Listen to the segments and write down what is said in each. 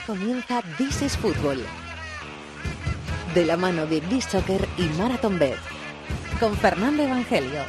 Comienza This is Fútbol. De la mano de This Soccer y Marathon Bet. Con Fernando Evangelio.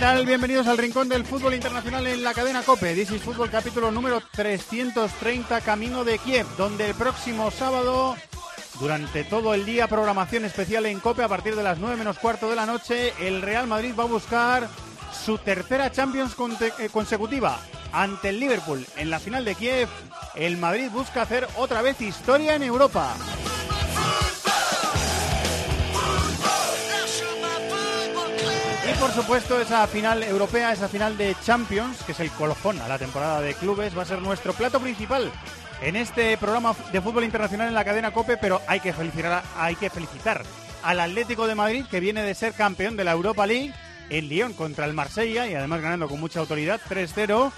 Tal? Bienvenidos al Rincón del Fútbol Internacional en la cadena COPE. This is Fútbol capítulo número 330 Camino de Kiev, donde el próximo sábado, durante todo el día, programación especial en COPE a partir de las 9 menos cuarto de la noche, el Real Madrid va a buscar su tercera Champions eh, consecutiva ante el Liverpool. En la final de Kiev, el Madrid busca hacer otra vez historia en Europa. Y por supuesto esa final europea, esa final de Champions, que es el colofón a la temporada de clubes, va a ser nuestro plato principal en este programa de fútbol internacional en la cadena COPE, pero hay que felicitar, hay que felicitar al Atlético de Madrid, que viene de ser campeón de la Europa League en Lyon contra el Marsella y además ganando con mucha autoridad 3-0.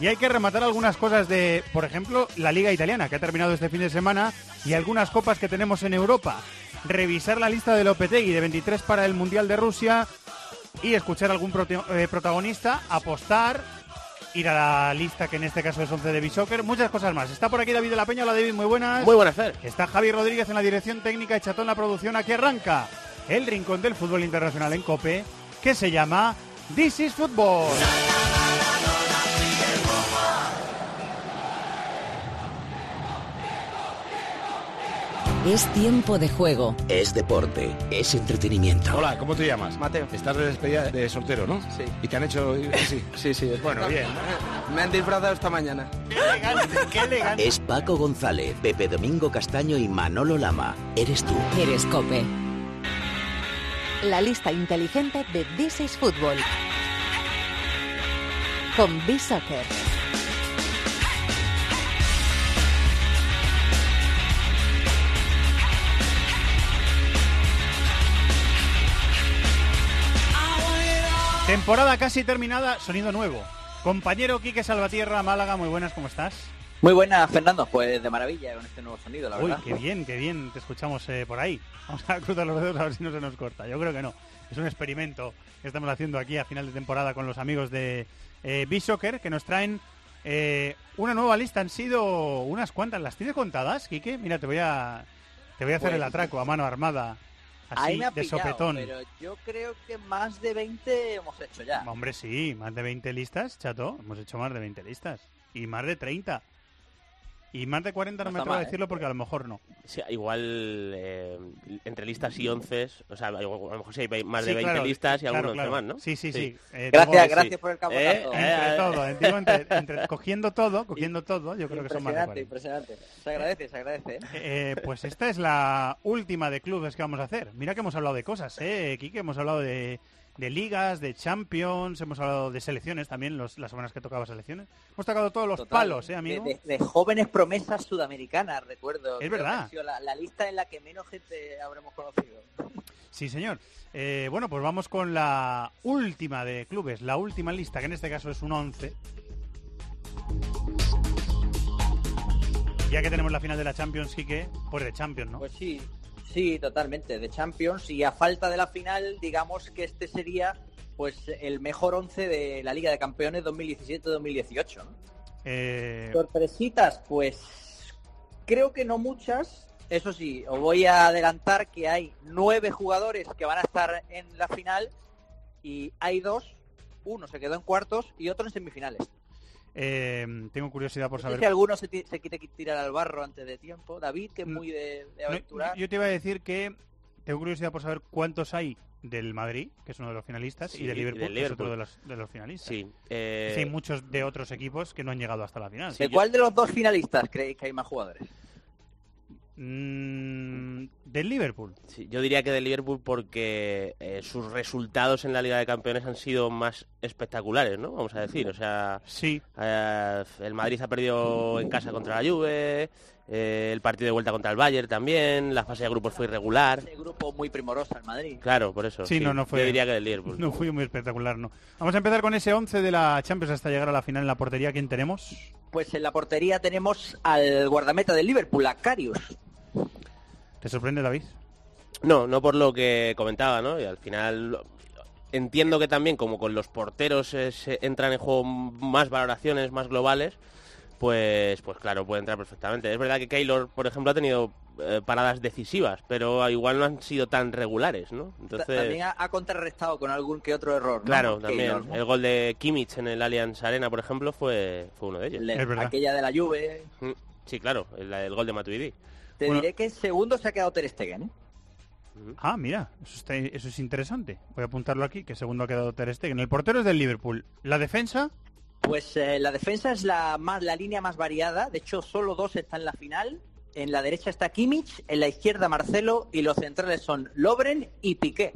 Y hay que rematar algunas cosas de, por ejemplo, la Liga Italiana, que ha terminado este fin de semana, y algunas copas que tenemos en Europa. Revisar la lista de Lopetegui de 23 para el Mundial de Rusia y escuchar algún prote- eh, protagonista, apostar, ir a la lista que en este caso es 11 de Bishoker, muchas cosas más. Está por aquí David de la Peña, hola David, muy buenas. Muy buenas, Fer. Está Javi Rodríguez en la dirección técnica y Chatón la producción. Aquí arranca el rincón del fútbol internacional en COPE, que se llama This is Football. Es tiempo de juego. Es deporte, es entretenimiento. Hola, ¿cómo te llamas? Mateo. Estás de despedida de soltero, ¿no? Sí. ¿Y te han hecho sí? Sí, sí. Bueno, bien. Me han disfrazado esta mañana. Qué elegante, qué elegante. Es Paco González, Pepe Domingo Castaño y Manolo Lama. Eres tú. Eres Cope. La lista inteligente de This is Fútbol. Con B-Soccer. Temporada casi terminada, sonido nuevo. Compañero Quique Salvatierra, Málaga, muy buenas, ¿cómo estás? Muy buenas, Fernando. Pues de maravilla con este nuevo sonido, la Uy, verdad. qué bien, qué bien, te escuchamos eh, por ahí. Vamos a cruzar los dedos a ver si no se nos corta. Yo creo que no. Es un experimento que estamos haciendo aquí a final de temporada con los amigos de eh, B-Soccer que nos traen eh, una nueva lista. Han sido unas cuantas. ¿Las tienes contadas, Quique? Mira, te voy a, te voy a hacer Pues- el atraco a mano armada. Así, Ahí me ha de pillado, sopetón. pero yo creo que más de 20 hemos hecho ya. Hombre, sí, más de 20 listas, chato. Hemos hecho más de 20 listas. Y más de 30. Y más de 40 no, No me atrevo mal, ¿eh? decirlo porque a lo mejor no. Sí, igual eh, entre listas y once, o sea, a lo mejor sí hay más de Sí, 20 claro, listas y claro, algunos claro. más, ¿no? Sí, sí, sí. Eh, Gracias, gracias sí. por el Eh, cabotazo. Entre todo, digo, entre- entre- cogiendo todo, cogiendo todo, yo creo que son más de impresionante, 40. impresionante. Se agradece, se agradece. ¿eh? Eh, pues esta es la última de clubes que vamos a hacer. Mira que hemos hablado de cosas, ¿eh, Kike? Hemos hablado de, de ligas, de champions, hemos hablado de selecciones también, los, las semanas que tocaba selecciones. Hemos tocado todos los Total. palos, ¿eh, De, amigo? de- de jóvenes promesas sudamericanas, recuerdo. Es verdad. ha sido la, la lista en la que menos gente habremos conocido. Sí, señor. Eh, bueno, pues vamos con la última de clubes, la última lista, que en este caso es un 11. Ya que tenemos la final de la Champions, Quique, pues de Champions, ¿no? Pues sí, sí, totalmente. De Champions y a falta de la final, digamos que este sería pues el mejor once de la Liga de Campeones 2017-2018. ¿no? Eh, Sorpresitas, pues creo que no muchas. Eso sí, os voy a adelantar que hay nueve jugadores que van a estar en la final y hay dos, uno se quedó en cuartos y otro en semifinales. Eh, tengo curiosidad por No saber... si alguno se, se quiere tirar al barro antes de tiempo. David, que es Mm, muy de, de No, aventurar. yo te iba a decir que tengo curiosidad por saber cuántos hay del Madrid, que es uno de los finalistas, Sí, y del y Liverpool, del que es otro Liverpool. de los, de los finalistas. Sí. Sí, eh, hay muchos de otros equipos que no han llegado hasta la final. ¿De cuál de los dos finalistas creéis que hay más jugadores? Mm, del Liverpool. sí, yo diría que del Liverpool porque eh, sus resultados en la Liga de Campeones han sido más espectaculares, ¿no? Vamos a decir, o sea, Sí, eh, el Madrid ha perdido en casa contra la Juve, eh, el partido de vuelta contra el Bayern también, la fase de grupos fue irregular. Ese grupo muy primoroso en Madrid. Claro, por eso. Sí, no, no fue- Yo diría que del Liverpool. No fue muy espectacular, ¿no? Vamos a empezar con ese 11 de la Champions hasta llegar a la final en la portería. ¿Quién tenemos? Pues en la portería tenemos al guardameta del Liverpool, a Karius. ¿Te sorprende, David? No, no por lo que comentaba, ¿no? Y al final entiendo que también como con los porteros eh, se entran en juego más valoraciones, más globales, pues pues claro, puede entrar perfectamente. Es verdad que Keylor, por ejemplo, ha tenido eh, paradas decisivas, pero igual no han sido tan regulares, ¿no? Entonces, También ha, ha contrarrestado con algún que otro error. ¿no? claro, Keylor, también ¿no? el gol de Kimmich en el Allianz Arena, por ejemplo, fue fue uno de ellos. Le- Es verdad. aquella de la Juve. Mm, Sí, claro, el, el gol de Matuidi. Te Bueno. diré que segundo se ha quedado Ter Stegen, ¿eh? Ah, mira, eso, está- eso es interesante. Voy a apuntarlo aquí, que segundo ha quedado Ter Stegen. El portero es del Liverpool. ¿La defensa? Pues eh, la defensa es la más la línea más variada. De hecho, solo dos están en la final. En la derecha está Kimmich, en la izquierda Marcelo y los centrales son Lobren y Piqué.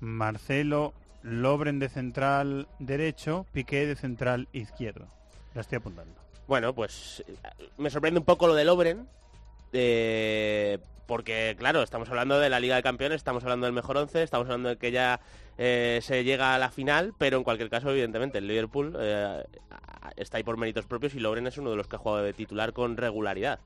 Marcelo, Lobren de central derecho, Piqué de central izquierdo. La estoy apuntando. Bueno, pues eh, me sorprende un poco lo de Lobren, eh, porque claro, estamos hablando de la Liga de Campeones, estamos hablando del mejor once, estamos hablando de que ya eh, se llega a la final, pero en cualquier caso, evidentemente, el Liverpool eh, está ahí por méritos propios y Lobren es uno de los que ha jugado de titular con regularidad.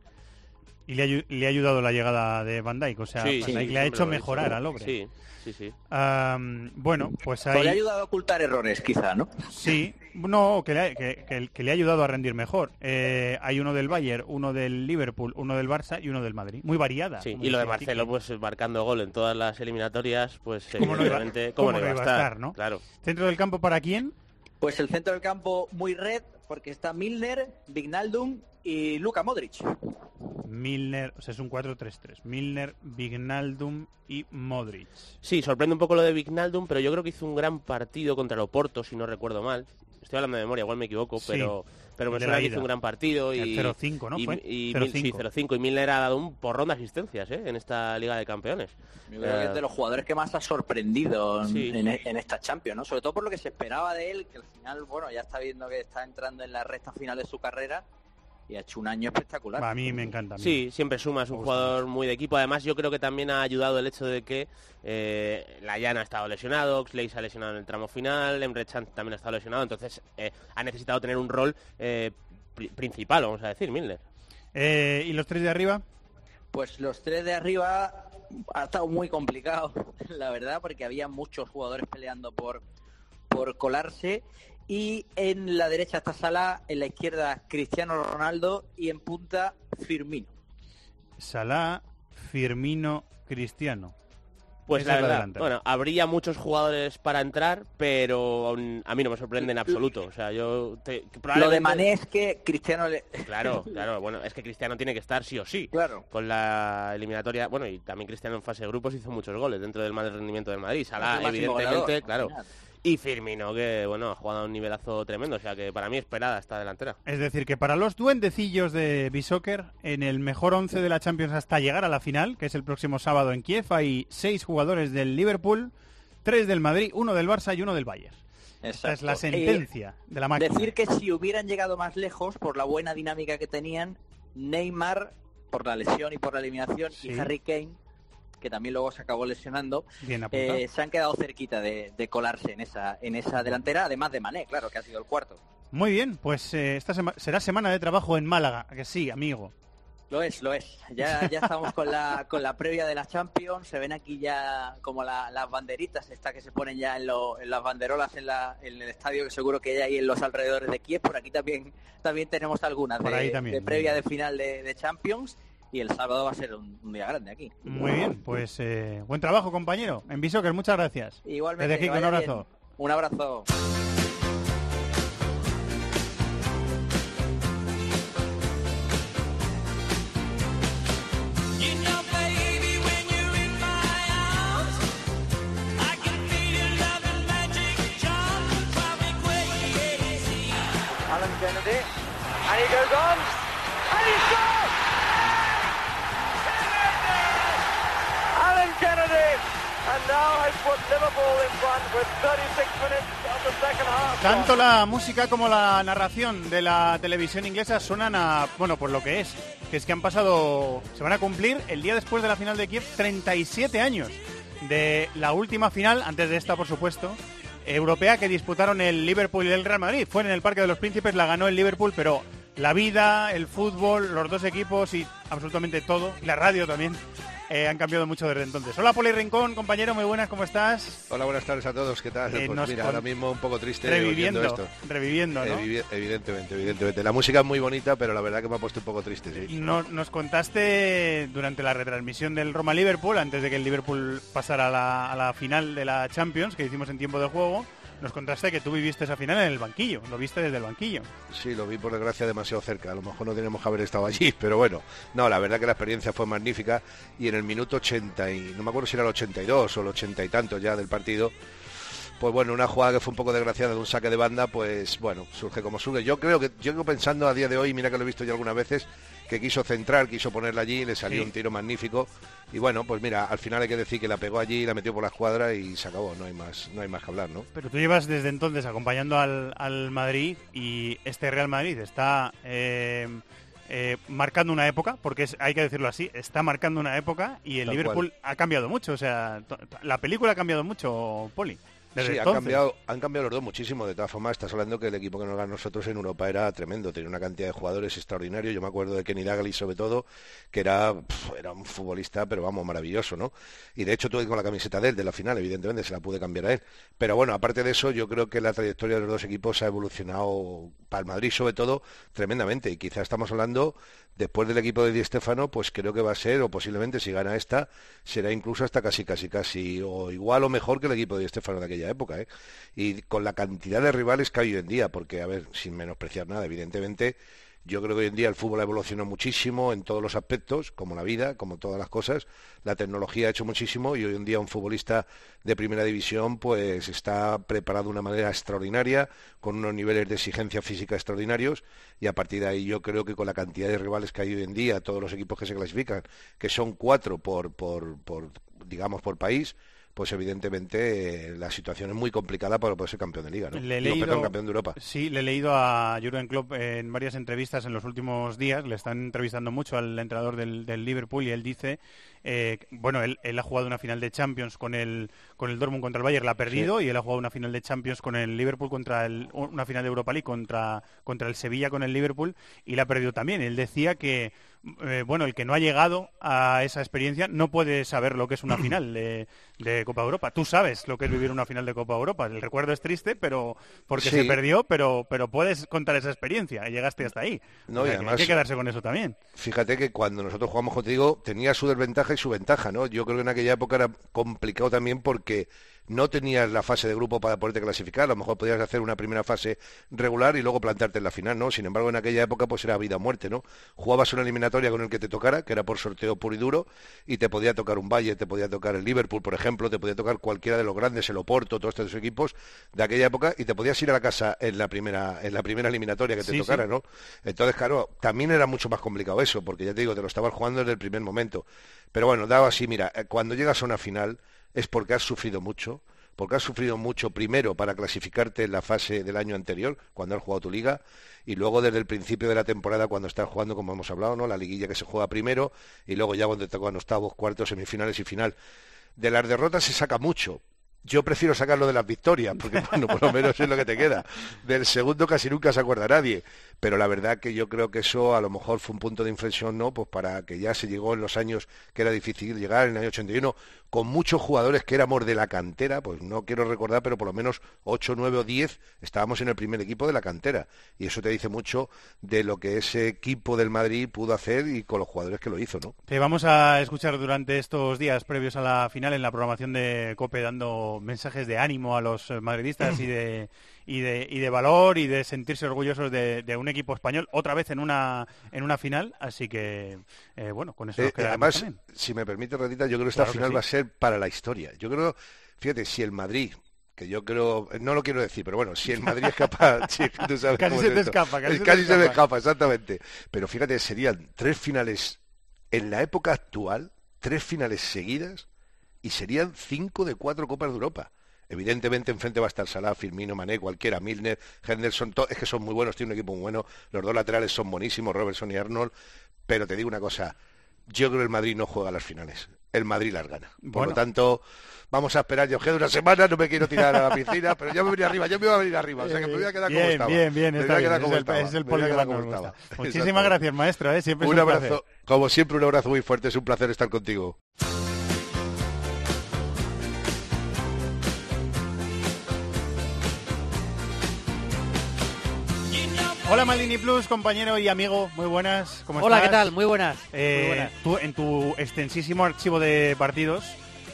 Y le ha, le ha ayudado la llegada de Van Dijk. O sea, Sí, Van sí, Dijk le ha hecho lo he mejorar dicho. a. Sí, sí, sí. Am, bueno, pues Pues le ha ahí... ayudado a ocultar errores, quizá, ¿no? Sí, no, que le, ha, que, que- que le ha ayudado a rendir mejor. Eh, hay uno del Bayern, uno del Liverpool, uno del Barça y uno del Madrid. Muy variada. Sí, y lo de Marcelo, pues marcando gol en todas las eliminatorias, pues ¿Cómo no iba- cómo no iba a estar, no? Claro. ¿Centro del campo para quién? Pues el centro del campo muy red, porque está Milner, Vignaldum y Luka Modric. Milner, o sea, es un 4-3-3. Milner, Vignaldum y Modric. Sí, sorprende un poco lo de Vignaldum, pero yo creo que hizo un gran partido contra el Oporto, si no recuerdo mal. Estoy hablando de memoria, igual me equivoco, Sí, pero, pero me suena que hizo un gran partido. Y, El 0-5, ¿no? y, ¿Fue? y 0-5. Mil- sí, 0-5. Y Milner ha dado un porrón de asistencias ¿eh? en esta Liga de Campeones. Yo creo que es de los jugadores que más ha sorprendido Sí. en- en esta Champions, ¿no? Sobre todo por lo que se esperaba de él, que al final, bueno, ya está viendo que está entrando en la recta final de su carrera y ha hecho un año espectacular. A mí me encanta. a mí. Sí, siempre suma, es un jugador muy de equipo. Además, yo creo que también ha ayudado el hecho de que eh, Layana ha estado lesionado, Oxley se ha lesionado en el tramo final, Emre Can también ha estado lesionado, entonces eh, ha necesitado tener un rol eh, pri- principal, vamos a decir, Milner. Eh, ¿Y los tres de arriba? Pues los tres de arriba ha estado muy complicado, la verdad, porque había muchos jugadores peleando por, por colarse. Y en la derecha está Salah, en la izquierda Cristiano Ronaldo y en punta Firmino. Salah, Firmino, Cristiano. Pues Esa la verdad, bueno, habría muchos jugadores para entrar, pero a mí no me sorprende en absoluto. O sea, yo te- Lo de Mané es que Cristiano le... Claro, claro, bueno, es que Cristiano tiene que estar sí o sí. Claro. Con la eliminatoria, bueno, y también Cristiano en fase de grupos hizo muchos goles dentro del mal rendimiento del Madrid. Salah, evidentemente, goleador, claro. imagínate. Y Firmino, que bueno, ha jugado a un nivelazo tremendo, o sea que para mí esperada esta delantera. Es decir, que para los duendecillos de Bisoccer, en el mejor 11 de la Champions hasta llegar a la final, que es el próximo sábado en Kiev, hay seis jugadores del Liverpool, tres del Madrid, uno del Barça y uno del Bayern. Esta es la sentencia de la máquina. Decir que si hubieran llegado más lejos, por la buena dinámica que tenían, Neymar, por la lesión y por la eliminación, Sí. y Harry Kane, que también luego se acabó lesionando, eh, se han quedado cerquita de, de colarse en esa, en esa delantera, además de Mané, claro, que ha sido el cuarto. Muy bien, pues eh, esta sema- será semana de trabajo en Málaga, ¿a que sí, amigo. Lo es, lo es. Ya, ya estamos con la, con la previa de la Champions. Se ven aquí ya como la- las banderitas, estas que se ponen ya en, lo- en las banderolas en, la- en el estadio, que seguro que hay en los alrededores de Kiev. Por aquí también, también tenemos algunas de, ahí también. de previa de final de, de Champions. Y el sábado va a ser un, un día grande aquí. Muy bien, pues eh, buen trabajo, compañero. En Bisoccer, muchas gracias. Igualmente. Desde aquí, un abrazo. bien. Un abrazo. Kennedy, Tanto la música como la narración de la televisión inglesa suenan a, bueno, por lo que es, que es que han pasado, se van a cumplir el día después de la final de Kiev 37 años de la última final, antes de esta por supuesto, europea que disputaron el Liverpool y el Real Madrid. Fue en el Parque de los Príncipes, la ganó el Liverpool, pero la vida, el fútbol, los dos equipos y absolutamente todo, la radio también, eh, han cambiado mucho desde entonces. Hola Poli Rincón, compañero, muy buenas, ¿cómo estás? Hola, buenas tardes a todos. ¿Qué tal? Eh, pues mira, ahora mismo un poco triste Reviviendo, esto. reviviendo, ¿no? Evi- evidentemente, evidentemente. La música es muy bonita, pero la verdad que me ha puesto un poco triste, sí. No- nos contaste durante la retransmisión del Roma-Liverpool, antes de que el Liverpool pasara a la, a la final de la Champions, que hicimos en tiempo de juego, nos contaste que tú viviste esa final en el banquillo, lo viste desde el banquillo. Sí, lo vi por desgracia demasiado cerca. A lo mejor no teníamos que haber estado allí, pero bueno. No, la verdad que la experiencia fue magnífica y en el minuto 80 y no me acuerdo si era el 82 o el 80 y tantos ya del partido. Pues bueno, una jugada que fue un poco desgraciada de un saque de banda, pues bueno, surge como surge. Yo creo que, yo pensando a día de hoy, mira que lo he visto ya algunas veces, que quiso centrar, quiso ponerla allí, le salió Sí. un tiro magnífico. Y bueno, pues mira, al final hay que decir que la pegó allí, la metió por la escuadra y se acabó, no hay más, no hay más que hablar, ¿no? Pero tú llevas desde entonces acompañando al, al Madrid y este Real Madrid está eh, eh, marcando una época, porque es- hay que decirlo así, está marcando una época y el Tal Liverpool ha cambiado mucho. O sea, la película ha cambiado mucho, Poli. Sí, han cambiado, han cambiado los dos muchísimo. De todas formas, estás hablando que el equipo que nos ganó nosotros en Europa era tremendo. Tenía una cantidad de jugadores extraordinarios. Yo me acuerdo de Kenny Dalglish, sobre todo, que era, pf, era un futbolista, pero vamos, maravilloso, ¿no? Y de hecho tuve con la camiseta de él, de la final, evidentemente, se la pude cambiar a él. Pero bueno, aparte de eso, yo creo que la trayectoria de los dos equipos ha evolucionado, para el Madrid sobre todo, tremendamente. Y quizá estamos hablando, después del equipo de Di Stéfano, pues creo que va a ser, o posiblemente si gana esta, será incluso hasta casi, casi, casi, o igual o mejor que el equipo de Di Stéfano de aquella época, ¿eh? Y con la cantidad de rivales que hay hoy en día, porque, a ver, sin menospreciar nada, evidentemente, yo creo que hoy en día el fútbol ha evolucionado muchísimo en todos los aspectos, como la vida, como todas las cosas. La tecnología ha hecho muchísimo y hoy en día un futbolista de primera división pues está preparado de una manera extraordinaria, con unos niveles de exigencia física extraordinarios y a partir de ahí yo creo que con la cantidad de rivales que hay hoy en día, todos los equipos que se clasifican, que son cuatro por, por, por digamos, por país, pues evidentemente eh, la situación es muy complicada para poder ser campeón de liga, ¿no? Le he Digo, leído- perdón, campeón de Europa. Sí, le he leído a Jurgen Klopp en varias entrevistas en los últimos días. Le están entrevistando mucho al entrenador del, del Liverpool y él dice, eh, bueno, él, él ha jugado una final de Champions con el con el Dortmund contra el Bayern, la ha perdido y él ha jugado una final de Champions con el Liverpool contra el una final de Europa League contra contra el Sevilla con el Liverpool y la ha perdido también. Él decía que eh, bueno, el que no ha llegado a esa experiencia no puede saber lo que es una final de, de Copa Europa. Tú sabes lo que es vivir una final de Copa Europa. El recuerdo es triste, pero porque Sí. se perdió, pero pero puedes contar esa experiencia. y Llegaste hasta ahí. No, O y que además- hay que quedarse con eso también. Fíjate que cuando nosotros jugamos contigo tenía su desventaja y su ventaja, ¿no? Yo creo que en aquella época era complicado también porque no tenías la fase de grupo para poderte clasificar, a lo mejor podías hacer una primera fase regular y luego plantarte en la final, ¿no? Sin embargo, en aquella época pues era vida o muerte, ¿no? Jugabas una eliminatoria con el que te tocara, que era por sorteo puro y duro, y te podía tocar un Valle, te podía tocar el Liverpool, por ejemplo, te podía tocar cualquiera de los grandes, el Oporto, todos estos equipos de aquella época, y te podías ir a la casa en la primera, en la primera eliminatoria que te Sí, sí. tocara, ¿no? Entonces, claro, también era mucho más complicado eso, porque ya te digo, te lo estabas jugando desde el primer momento. Pero bueno, daba así, mira, eh, cuando llegas a una final es porque has sufrido mucho, porque has sufrido mucho primero para clasificarte en la fase del año anterior, cuando has jugado tu liga, y luego desde el principio de la temporada cuando estás jugando, como hemos hablado, ¿no? La liguilla que se juega primero, y luego ya cuando te tocan octavos, cuartos, semifinales y final. De las derrotas se saca mucho. Yo prefiero sacarlo de las victorias, porque bueno, por lo menos es lo que te queda. Del segundo casi nunca se acuerda nadie. Pero la verdad que yo creo que eso a lo mejor fue un punto de inflexión, ¿no? Pues para que ya se llegó en los años que era difícil llegar, en el año 81, con muchos jugadores que éramos de la cantera, pues no quiero recordar, pero por lo menos 8, 9 o 10 estábamos en el primer equipo de la cantera. Y eso te dice mucho de lo que ese equipo del Madrid pudo hacer y con los jugadores que lo hizo, ¿no? Te vamos a escuchar durante estos días previos a la final en la programación de COPE dando mensajes de ánimo a los eh, madridistas y de, y de, y de valor y de sentirse orgullosos de, de un equipo español otra vez en una, en una final. Así que, eh, bueno, con eso Eh, nos quedamos además, también. si me permite, Radita, yo creo que esta Claro que final sí. va a ser para la historia. Yo creo, fíjate, si el Madrid, que yo creo, no lo quiero decir, pero bueno, si el Madrid es capaz, sí, tú sabes Casi se es te esto. escapa, casi Es se casi se me escapa, exactamente. Pero fíjate, serían tres finales en la época actual, tres finales seguidas, y serían cinco de cuatro Copas de Europa. Evidentemente enfrente va a estar Salah, Firmino, Mané, cualquiera, Milner, Henderson, es que son muy buenos, tiene un equipo muy bueno, los dos laterales son buenísimos, Robertson y Arnold, pero te digo una cosa, yo creo que el Madrid no juega las finales, el Madrid las gana. Por Bueno. lo tanto, vamos a esperar, yo quedo una semana, no me quiero tirar a la piscina, pero ya me voy arriba, yo me voy a venir arriba, o sea que me voy a quedar como bien, estaba. bien, bien, Me está voy a bien. como Es el, es el me voy a quedar como estaba. Muchísimas gracias, maestro. ¿eh? Siempre es Un placer. abrazo, como siempre, un abrazo muy fuerte, es un placer estar contigo. Hola Maldini Plus, compañero y amigo, muy buenas. ¿Cómo Hola, estás? ¿qué tal? Muy buenas. Eh, Muy buenas. Tú, en tu extensísimo archivo de partidos,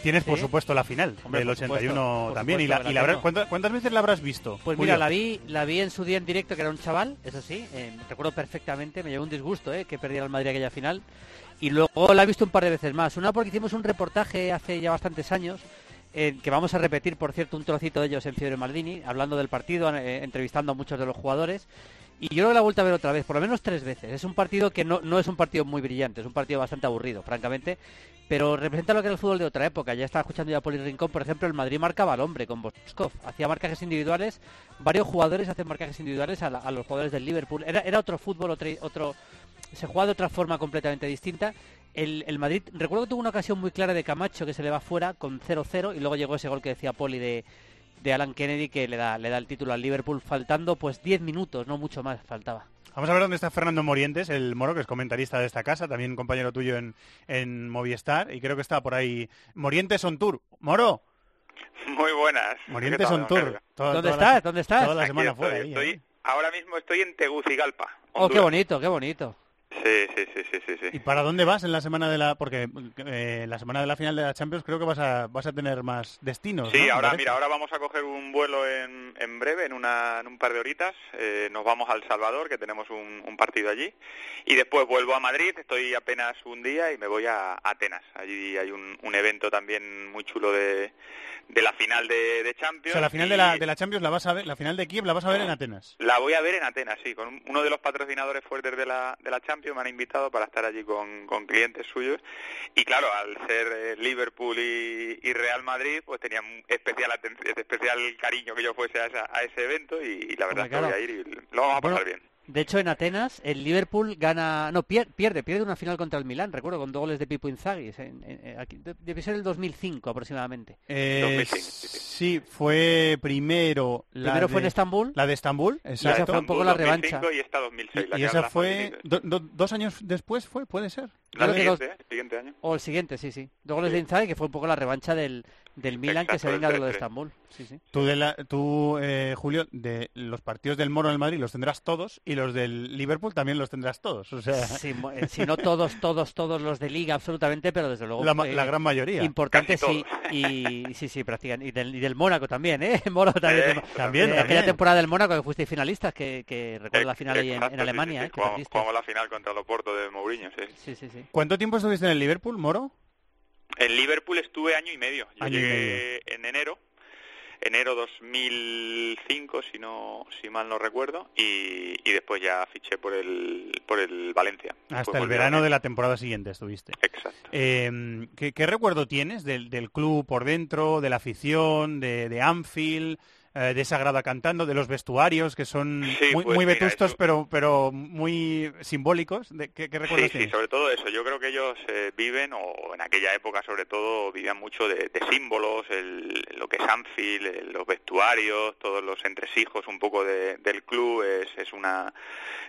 tienes, por supuesto, la final Hombre, del por supuesto, 81 por también. y la, y. ¿cuántas, cuántas veces la habrás visto? Pues Julio? mira, la vi, la vi en su día en directo, que era un chaval, eso sí, eh, recuerdo perfectamente, me llevó un disgusto, eh, que perdiera el Madrid aquella final. Y luego la he visto un par de veces más. Una porque hicimos un reportaje hace ya bastantes años, eh, que vamos a repetir, por cierto, un trocito de ellos en Fiebre Maldini, hablando del partido, eh, entrevistando a muchos de los jugadores. Y yo que la he vuelto a ver otra vez, por lo menos tres veces. Es un partido que no, no es un partido muy brillante, es un partido bastante aburrido, francamente. Pero representa lo que era el fútbol de otra época. Ya estaba escuchando ya Poli Rincón, por ejemplo, el Madrid marcaba al hombre con Boskov. Hacía marcajes individuales, varios jugadores hacen marcajes individuales a, a los jugadores del Liverpool. Era, era otro fútbol, otro, otro, se jugaba de otra forma completamente distinta. El, el Madrid, recuerdo que tuvo una ocasión muy clara de Camacho que se le va fuera con 0-0 y luego llegó ese gol que decía Poli de, de Alan Kennedy que le da, le da el título al Liverpool faltando pues 10 minutos, no mucho más faltaba. Vamos a ver dónde está Fernando Morientes, el moro, que es comentarista de esta casa, también compañero tuyo en, en Movistar, y creo que está por ahí. Morientes on tour. Moro, Muy buenas. Morientes ¿Qué tal, on tour. Toda- ¿Dónde toda la- estás? ¿Dónde estás? Toda la Aquí semana estoy, fuera. ahí, estoy- ¿eh? Ahora mismo estoy en Tegucigalpa. Oh, qué Honduras. bonito, qué bonito. Sí, sí, sí, sí, sí. sí. ¿Y para dónde vas en la semana de la...? Porque eh, la semana de la final de la Champions creo que vas a, vas a tener más destinos, Sí, ¿no? ahora, mira, ahora vamos a coger un vuelo en, en breve, en, una, en un par de horitas. Eh, nos vamos al Salvador, que tenemos un, un partido allí. Y después vuelvo a Madrid, estoy apenas un día y me voy a Atenas. Allí hay un, un evento también muy chulo de, de la final de, de O Champions. sea, la final y de la, de la Champions la vas a ver, la final de Kiev la vas a ver en Atenas. La voy a ver en Atenas, sí, con un- uno de los patrocinadores fuertes de la, de la Champions me han invitado para estar allí con, con clientes suyos y claro, al ser eh, Liverpool y, y Real Madrid, pues tenían especial especial cariño que yo fuese a, esa- a ese evento y, y la verdad Hombre, es que voy a ir y lo vamos a pasar Bueno, bien. De hecho, en Atenas, el Liverpool gana, no, pier- pierde, pierde una final contra el Milán, recuerdo, con dos goles de Pipo Inzaghi, en- en- en- aquí- de- debe ser el 2005 aproximadamente. Eh, 2005, sí, fue primero la Primero de, fue en Estambul, la de Estambul, La de esa fue exacto. un poco la revancha. 2005 Y esta 2006. la Y esa fue Madrid. do- do- dos años después, fue, puede ser. La creo que siguiente, dos- ¿eh? siguiente año. o el siguiente, sí, sí. Dos goles Sí. de Inzaghi, que fue un poco la revancha del, del Milán, que se venga de lo de 3-3. Estambul. Sí, sí. Tú, de la- tú eh, Julio, de los partidos del Moro en el Madrid los tendrás todos y los del Liverpool también los tendrás todos. O sea, eh, si no todos, todos, todos los de Liga, absolutamente, pero desde luego... la, eh, gran mayoría. Importante, sí, y sí, sí, prácticamente. Y del, y del Mónaco también, ¿eh? Moro también. Eh, También, también. aquella temporada del Mónaco que fuisteis finalistas, que, que recuerdo la final ahí en, Alemania, sí, sí. ¿eh? Que Jugamos, la final contra el Oporto de Mourinho, sí. Sí, sí, sí. ¿Cuánto tiempo estuviste en el Liverpool, Moro? En Liverpool estuve año y medio. Yo Año llegué en enero, enero 2005, si no, si mal no recuerdo, y, y después ya fiché por el, por el Valencia. Hasta el verano de la temporada siguiente estuviste. Exacto. Eh, ¿qué, qué recuerdo tienes del, del club por dentro, de la afición, de, de Anfield, eh, de esa grada cantando, de los vestuarios que son Sí, muy, pues muy vetustos pero, pero muy simbólicos? ¿De, ¿Qué, qué recuerdos Sí, sobre todo eso. Yo creo que ellos eh, viven, o en aquella época sobre todo, vivían mucho de, de símbolos, el- lo que es Anfield, el- los vestuarios, todos los entresijos un poco de- del club. Es, es, una,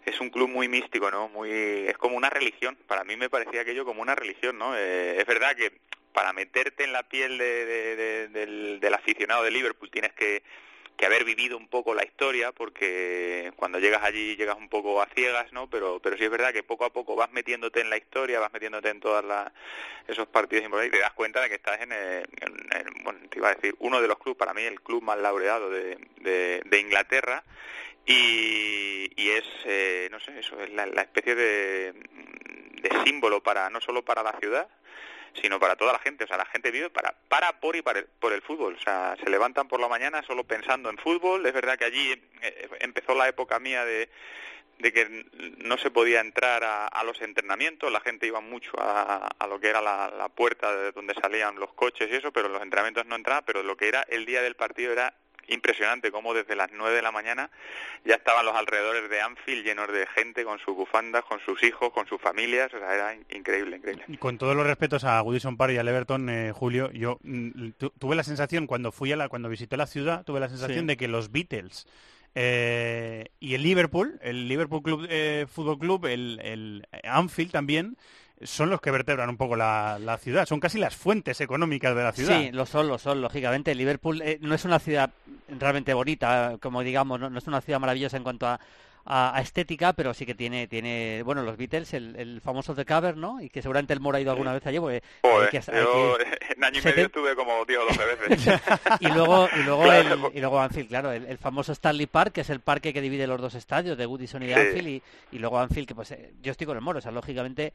es un club muy místico, ¿no? Muy, es como una religión. Para mí me parecía aquello como una religión, ¿no? Eh, es verdad que para meterte en la piel de- de- de- del, del aficionado de Liverpool tienes que que haber vivido un poco la historia, porque cuando llegas allí llegas un poco a ciegas, ¿no? Pero, pero sí es verdad que poco a poco vas metiéndote en la historia, vas metiéndote en todos esos partidos importantes y te das cuenta de que estás en, el- en- en- bueno, te iba a decir, uno de los clubes, para mí el club más laureado de, Inglaterra, y, y es, eh, no sé, eso es la, la especie de, de símbolo para, no solo para la ciudad, sino para toda la gente. O sea, la gente vive para, para por y para por el fútbol. O sea, se levantan por la mañana solo pensando en fútbol. Es verdad que allí eh, empezó la época mía de, de que no se podía entrar a, los entrenamientos. La gente iba mucho a, a lo que era la, la puerta de donde salían los coches y eso, pero los entrenamientos no entraba. Pero lo que era el día del partido era impresionante cómo desde las 9 de la mañana ya estaban los alrededores de Anfield llenos de gente con sus bufandas, con sus hijos, con sus familias, o sea, era increíble, increíble. Con todos los respetos a Goodison Park y al Everton, eh, Julio, yo mm, tuve la sensación cuando fui a la, cuando visité la ciudad, tuve la sensación de que los Beatles eh, y el Liverpool, el Liverpool Club, eh, Fútbol Club, el, el Anfield también, son los que vertebran un poco la, ciudad, son casi las fuentes económicas de la ciudad. Sí, lo son, lo son, lógicamente. Liverpool eh, no es una ciudad realmente bonita, como digamos, no, es una ciudad maravillosa en cuanto a, a, estética, pero sí que tiene, tiene bueno, los Beatles, el, famoso The Cavern, ¿no? Y que seguramente el Mora ha ido alguna vez allí. Porque yo en año y medio estuve como 10 o 12 veces. y luego, y luego, el, y luego Anfield, claro, el, famoso Stanley Park, que es el parque que divide los dos estadios de Goodison y de Anfield, y, y, luego Anfield, que pues eh, yo estoy con el Moro, o sea, lógicamente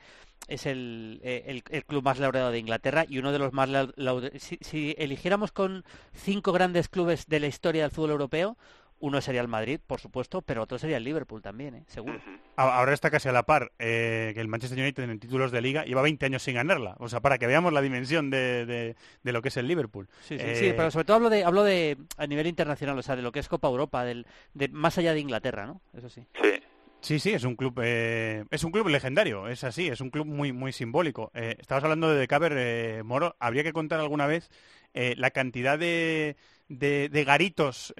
es el, eh, el, el, club más laureado de Inglaterra y uno de los más laureados. Si, si eligiéramos con cinco grandes clubes de la historia del fútbol europeo, uno sería el Madrid, por supuesto, pero otro sería el Liverpool también, ¿eh? seguro. Ahora está casi a la par eh, que el Manchester United en títulos de liga lleva 20 años sin ganarla. O sea, para que veamos la dimensión de, lo que es el Liverpool. Sí, sí, sí, pero sobre todo hablo de, hablo de a nivel internacional, o sea, de lo que es Copa Europa, del, de, más allá de Inglaterra, ¿no? Eso sí. Sí. Sí, sí, es un club, eh, es un club legendario, es así, es un club muy, muy simbólico. Eh, estabas hablando de Caber Moro, habría que contar alguna vez la cantidad de, de, de garitos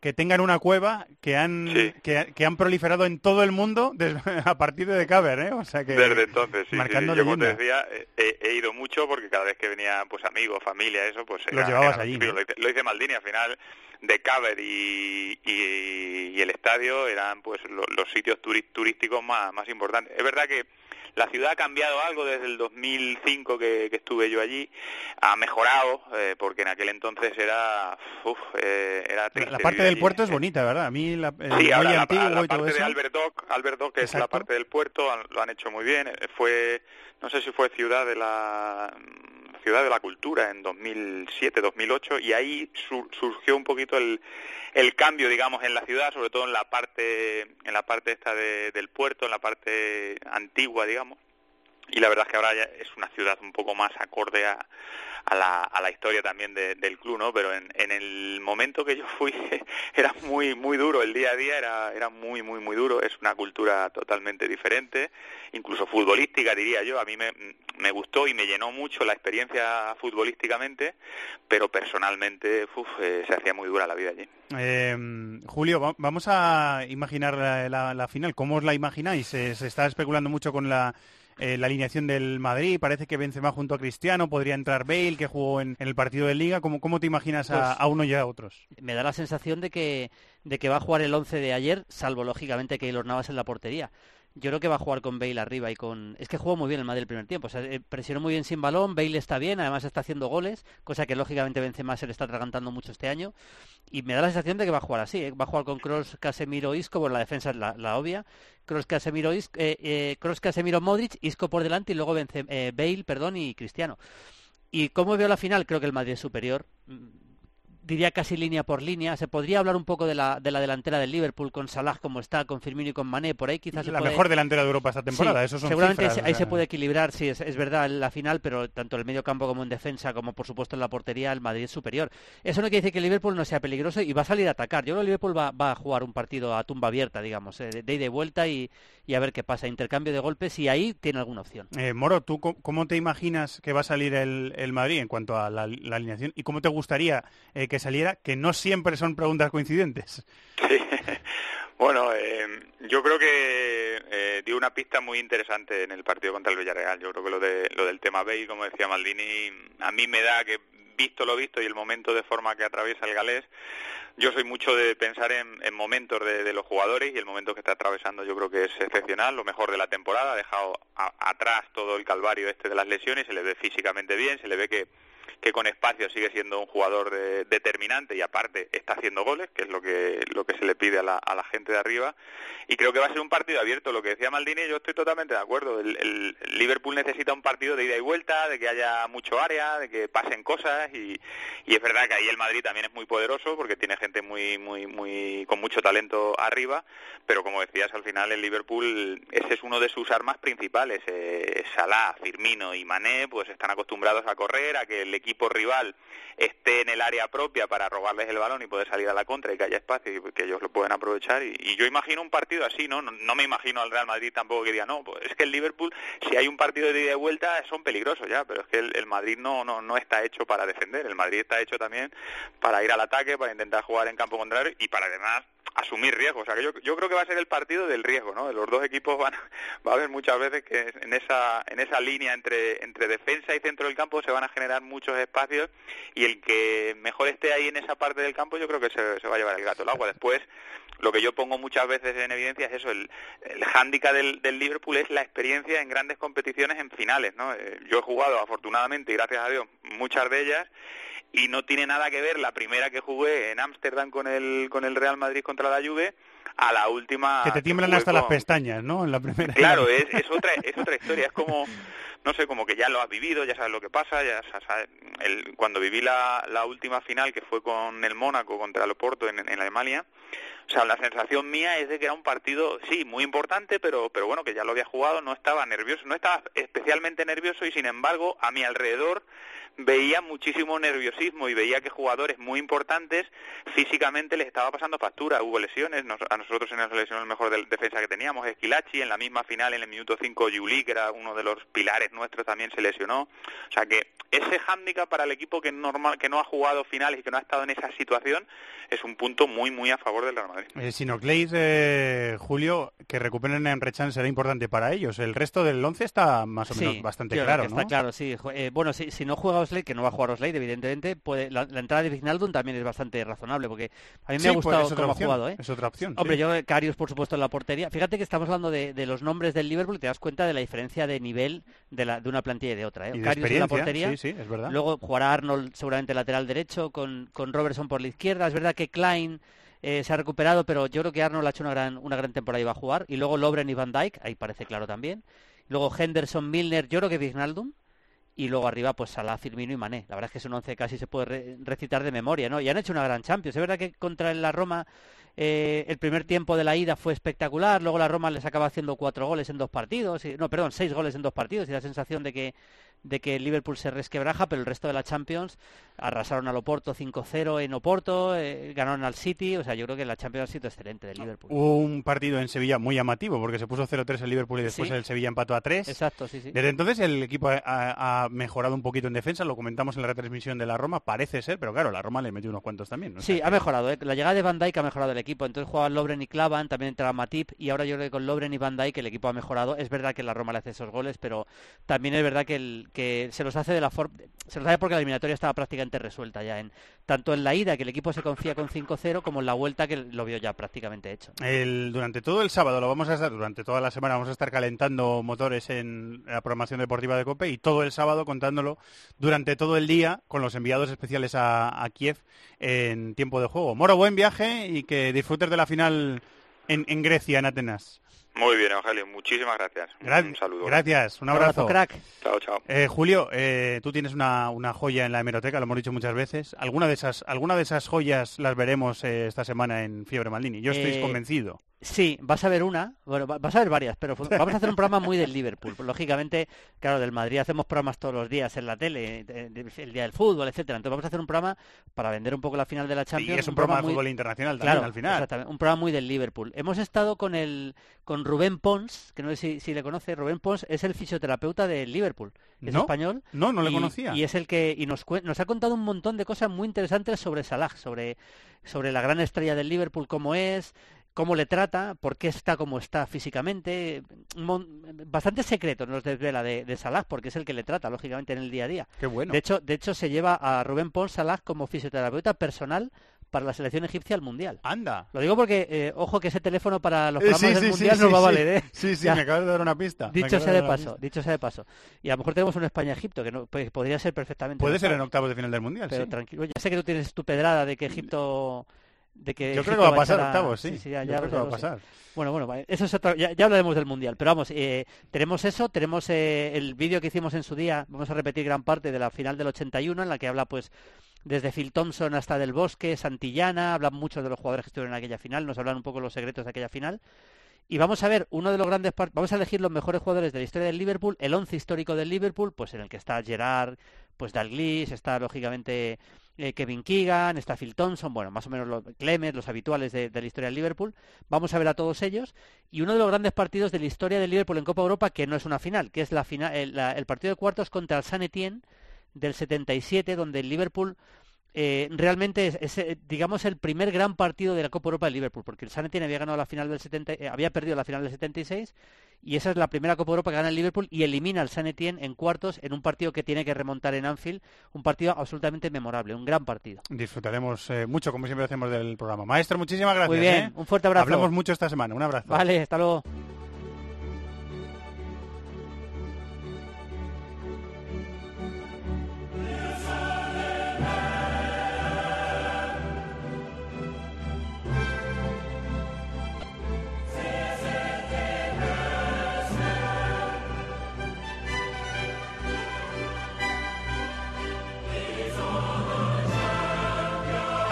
que tengan una cueva que han que, han proliferado en todo el mundo desde, a partir de Caber, ¿eh? O sea que desde entonces, sí, marcando Yo, como te decía, he, ido mucho porque cada vez que venía pues amigos, familia, eso, pues los llevabas allí. Lo, hice, Maldini al final de Caber y, y, el estadio eran pues los, sitios turísticos más, más importantes. Es verdad que la ciudad ha cambiado algo desde el 2005 que, estuve yo allí, ha mejorado, eh, porque en aquel entonces era, uf, eh, era La parte del puerto es bonita, ¿verdad? A mí la, sí, ahora la, parte de Albert Dock, Albert Dock, que es la parte del puerto, lo han hecho muy bien. Eh, fue, no sé si fue ciudad de la Ciudad de la Cultura en 2007-2008 y ahí surgió un poquito el, el, cambio, digamos, en la ciudad, sobre todo en la parte, en la parte esta del puerto, en la parte antigua, digamos. Y la verdad es que ahora ya es una ciudad un poco más acorde a, la, a la historia también del club, ¿no? Pero en, en, el momento que yo fui era muy muy duro, el día a día era, era muy muy muy duro, es una cultura totalmente diferente, incluso futbolística diría yo, a mí me, me gustó y me llenó mucho la experiencia futbolísticamente, pero personalmente eh, se hacía muy dura la vida allí. Eh, Julio, vamos a imaginar la, la, final, ¿cómo os la imagináis? se está especulando mucho con la eh, la alineación del Madrid, parece que Benzema junto a Cristiano, podría entrar Bale, que jugó en, el partido de Liga. ¿Cómo, cómo te imaginas a, pues uno y a otros? Me da la sensación de que, de que va a jugar el 11 de ayer, salvo lógicamente que los Navas en la portería yo creo que va a jugar con Bale arriba y con... Es que jugó muy bien el Madrid el primer tiempo, eh, presionó muy bien sin balón, Bale está bien, además está haciendo goles, cosa que lógicamente Benzema se le está atragantando mucho este año, y me da la sensación de que va a jugar así, ¿eh? va a jugar con Kroos, Casemiro, Isco, bueno, la defensa es la, obvia, Kroos, Casemiro, eh, Casemiro, Modric, Isco por delante y luego Bale, perdón, y Cristiano. Y cómo veo la final, creo que el Madrid es superior diría casi línea por línea. Se podría hablar un poco de la, de la delantera del Liverpool con Salah como está, con Firmino y con Mané. Por ahí quizás la mejor delantera de Europa esta temporada. seguramente ahí se puede equilibrar, sí, es, es, verdad la final, pero tanto en el medio campo como en defensa, como por supuesto en la portería, el Madrid es superior. Eso no quiere decir que el Liverpool no sea peligroso y va a salir a atacar. Yo creo que el Liverpool va, va a jugar un partido a tumba abierta, digamos, eh, de ida y vuelta y, y, a ver qué pasa. Intercambio de golpes y ahí tiene alguna opción. Eh, Moro, ¿tú cómo te imaginas que va a salir el, el Madrid en cuanto a la, alineación y cómo te gustaría eh, que saliera que no siempre son preguntas coincidentes. Bueno, eh, yo creo que eh, dio una pista muy interesante en el partido contra el Villarreal. Yo creo que lo, de, lo del tema Bale, como decía Maldini, a mí me da que, visto lo visto y el momento de forma que atraviesa el galés, yo soy mucho de pensar en, momentos de, los jugadores y el momento que está atravesando yo creo que es excepcional, lo mejor de la temporada, ha dejado atrás todo el calvario este de las lesiones, se le ve físicamente bien, se le ve que que con espacio sigue siendo un jugador eh, determinante y aparte está haciendo goles, que es lo que, lo que se le pide a la, a la gente de arriba. Y creo que va a ser un partido abierto. Lo que decía Maldini, yo estoy totalmente de acuerdo. El, Liverpool necesita un partido de ida y vuelta, de que haya mucho área, de que pasen cosas y, y es verdad que ahí el Madrid también es muy poderoso porque tiene gente muy muy muy con mucho talento arriba, pero como decías al final el Liverpool ese es uno de sus armas principales. Eh, Salah, Firmino y Mané pues están acostumbrados a correr, a que el equipo rival esté en el área propia para robarles el balón y poder salir a la contra y que haya espacio y que ellos lo pueden aprovechar y, y yo imagino un partido así, ¿no? ¿no? No me imagino al Real Madrid tampoco que diga, no, pues es que el Liverpool, si hay un partido de ida y vuelta, son peligrosos ya, pero es que el, el Madrid no, no, no está hecho para defender, el Madrid está hecho también para ir al ataque, para intentar jugar en campo contrario y para además asumir riesgos. O sea, que yo, yo creo que va a ser el partido del riesgo, ¿no? Los dos equipos van, va a haber muchas veces que en esa, en esa línea entre, entre defensa y centro del campo se van a generar muchos espacios y el que mejor esté ahí en esa parte del campo yo creo que se, va a llevar el gato al agua. Después, lo que yo pongo muchas veces en evidencia es eso, el, el hándicap del, del Liverpool es la experiencia en grandes competiciones en finales, ¿no? Eh, yo he jugado afortunadamente y gracias a Dios muchas de ellas y no tiene nada que ver la primera que jugué en Ámsterdam con el con el Real Madrid contra la Juve a la última Que te tiemblan hasta las pestañas, ¿no? En la primera. Claro, es, es otra es otra historia, es como no sé, como que ya lo has vivido, ya sabes lo que pasa, ya sa- sabes, el, cuando viví la, la última final que fue con el Mónaco contra el Oporto en, en Alemania, o sea, la sensación mía es de que era un partido, sí, muy importante, pero, pero bueno, que ya lo había jugado, no estaba nervioso, no estaba especialmente nervioso y sin embargo a mi alrededor veía muchísimo nerviosismo y veía que jugadores muy importantes físicamente les estaba pasando factura, hubo lesiones, nos- a nosotros se nos lesionó el mejor del defensa que teníamos, Esquilachi, en la misma final en el minuto 5 Juli, que era uno de los pilares nuestros, también se lesionó, o sea que ese hándicap para el equipo que normal que no ha jugado finales y que no ha estado en esa situación es un punto muy muy a favor del Real Madrid. Eh, si no Clays, eh, Julio, que recuperen en Rechan será importante para ellos. El resto del once está más o menos Sí, bastante claro, ¿no? Está claro, sí. Eh, bueno, si, si no juega Que no va a jugar Oslade, evidentemente, puede, la, la entrada de Vignaldum también es bastante razonable, porque a mí me Sí, ha pues, gustado es otra cómo opción, ha jugado, ¿eh? es otra opción, Hombre, sí. yo, Carius, por supuesto, en la portería. Fíjate que estamos hablando de, de los nombres del Liverpool y te das cuenta de la diferencia de nivel de, la, de una plantilla y de otra, ¿eh? Y de Karius en la portería. sí, sí, es verdad. Luego jugará Arnold seguramente lateral derecho, con, con Robertson por la izquierda. Es verdad que Klein eh, se ha recuperado, pero yo creo que Arnold ha hecho una gran, una gran temporada y va a jugar. Y luego Lobren y Van Dijk, ahí parece claro también. Luego Henderson, Milner, yo creo que Vignaldum. Y luego arriba, pues Salah, Firmino y Mané. La verdad es que es un once casi se puede re- recitar de memoria, ¿no? Y han hecho una gran Champions. Es verdad que contra la Roma eh, el primer tiempo de la ida fue espectacular. Luego la Roma les acaba haciendo cuatro goles en dos partidos. y- no, perdón, seis goles en dos partidos. Y la sensación de que de que el Liverpool se resquebraja, pero el resto de la Champions arrasaron al Oporto 5-0 en Oporto, eh, ganaron al City, o sea, yo creo que la Champions ha sido excelente del Liverpool. Hubo un partido en Sevilla muy llamativo porque se puso 0-3 el Liverpool y después Sí. el Sevilla empató a 3. Exacto, sí, sí. Desde entonces el equipo ha, ha- ha mejorado un poquito en defensa, lo comentamos en la retransmisión de la Roma, parece ser, pero claro, la Roma le metió unos cuantos también. ¿no? Sí, ha mejorado. ¿eh? La llegada de Van Dijk ha mejorado el equipo. Entonces jugaban Lobren y Clavan, también entraba Matip y ahora yo creo que con Lobren y Van Dijk el equipo ha mejorado. Es verdad que la Roma le hace esos goles, pero también es verdad que, el, que se los hace de la forma... Se los hace porque la eliminatoria estaba prácticamente resuelta ya. en Tanto en la ida, que el equipo se confía con 5-0, como en la vuelta, que lo vio ya prácticamente hecho. Durante todo el sábado lo vamos a estar, durante toda la semana vamos a estar calentando motores en la programación deportiva de Cope y todo el sábado contándolo durante todo el día con los enviados especiales a, Kiev en tiempo de juego. Moro, buen viaje y que disfrutes de la final en Grecia, en Atenas. Muy bien, Evangelio, muchísimas gracias. Gra- un saludo. Gracias, un Un abrazo, abrazo. crack. Chao, chao. Eh, Julio, eh, tú tienes una, una joya en la hemeroteca, lo hemos dicho muchas veces. ¿Alguna de esas, alguna de esas joyas las veremos eh, esta semana en Fiebre Maldini? Yo estoy Eh, convencido. Sí, vas a ver una, bueno, va- vas a ver varias, pero vamos a hacer un programa muy del Liverpool. Lógicamente, claro, del Madrid hacemos programas todos los días en la tele, de- el día del fútbol, etcétera. Entonces vamos a hacer un programa para vender un poco la final de la Y Champions. es un programa de muy- fútbol internacional también Claro, al final. exactamente, un programa muy del Liverpool. Hemos estado con el con Rubén Pons, que no sé si, si le conoce. Rubén Pons es el fisioterapeuta del Liverpool. Es ¿No? español. No, no le y- conocía. Y es el que y nos, nos ha contado un montón de cosas muy interesantes sobre Salah, sobre, sobre la gran estrella del Liverpool, cómo es, cómo le trata, por qué está como está físicamente. Bastante secreto nos desvela de, de Salah, porque es el que le trata, lógicamente, en el día a día. Qué bueno. De hecho, de hecho, se lleva a Rubén Pons Salah como fisioterapeuta personal para la selección egipcia al Mundial. Anda. Lo digo porque, eh, ojo, que ese teléfono para los Eh, programas sí, del sí, Mundial sí, sí, va a valer, ¿eh? Sí, sí, Ya. me acabas de dar una pista. Dicho sea de paso, pista. dicho sea de paso. Y a lo mejor tenemos un España-Egipto, que no, pues, podría ser perfectamente. Puede ¿no ser en octavos de final del Mundial, Pero sí. tranquilo, ya sé que tú tienes tu pedrada de que Egipto de que Yo creo Egipto que va a pasar octavos, sí. ya, Yo ya- creo que va a sé. pasar. Bueno, bueno, eso es otro, ya, ya hablaremos del Mundial, pero vamos, eh, tenemos eso, tenemos eh, el vídeo que hicimos en su día, vamos a repetir gran parte de la final del 81, en la que habla pues desde Phil Thompson hasta Del Bosque, Santillana, hablan muchos de los jugadores que estuvieron en aquella final, nos hablan un poco los secretos de aquella final. Y vamos a ver uno de los grandes par- vamos a elegir los mejores jugadores de la historia del Liverpool, el once histórico del Liverpool, pues en el que está Gerard, pues Dalglish, está lógicamente eh, Kevin Keegan, está Phil Thompson, bueno, más o menos los Clemens, los habituales de, la historia del Liverpool. Vamos a ver a todos ellos y uno de los grandes partidos de la historia del Liverpool en Copa Europa que no es una final, que es la final, el, la- el partido de cuartos contra el San Etienne del 77, donde el Liverpool eh, realmente es, es, eh, digamos, el primer gran partido de la Copa Europa del Liverpool, porque el San Etienne había ganado la final del 70, eh, había perdido la final del 76 y esa es la primera Copa Europa que gana el Liverpool y elimina al San Etienne en cuartos en un partido que tiene que remontar en Anfield, un partido absolutamente memorable, un gran partido. Disfrutaremos eh, mucho, como siempre hacemos del programa. Maestro, muchísimas gracias. Muy bien, ¿eh? un fuerte abrazo. Hablamos mucho esta semana. Un abrazo. Vale, hasta luego.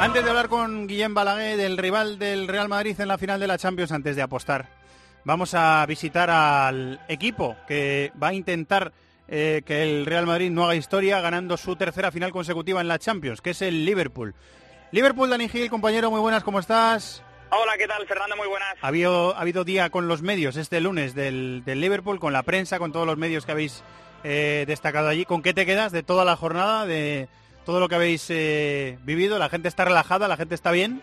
Antes de hablar con Guillem Balaguer del rival del Real Madrid en la final de la Champions, antes de apostar, vamos a visitar al equipo que va a intentar eh, que el Real Madrid no haga historia ganando su tercera final consecutiva en la Champions, que es el Liverpool. Liverpool, Dani Gil, compañero, muy buenas, ¿cómo estás? Hola, ¿qué tal, Fernando? Muy buenas. Ha habido, ha habido día con los medios este lunes del, del Liverpool, con la prensa, con todos los medios que habéis eh, destacado allí. ¿Con qué te quedas de toda la jornada, de todo lo que habéis eh, vivido? ¿La gente está relajada? ¿La gente está bien?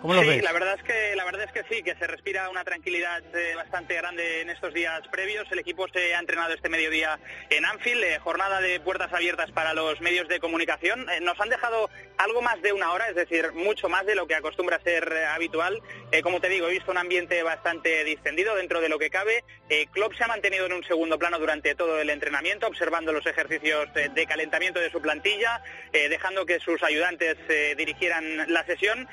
¿Cómo lo sí, ves? la verdad es que la verdad es que sí, que se respira una tranquilidad eh, bastante grande en estos días previos. El equipo se ha entrenado este mediodía en Anfield, eh, jornada de puertas abiertas para los medios de comunicación. Eh, nos han dejado algo más de una hora, es decir, mucho más de lo que acostumbra ser habitual. Como te digo, he visto un ambiente bastante distendido dentro de lo que cabe. Klopp se ha mantenido en un segundo plano durante todo el entrenamiento, observando los ejercicios de calentamiento de su plantilla, dejando que sus ayudantes dirigieran la sesión.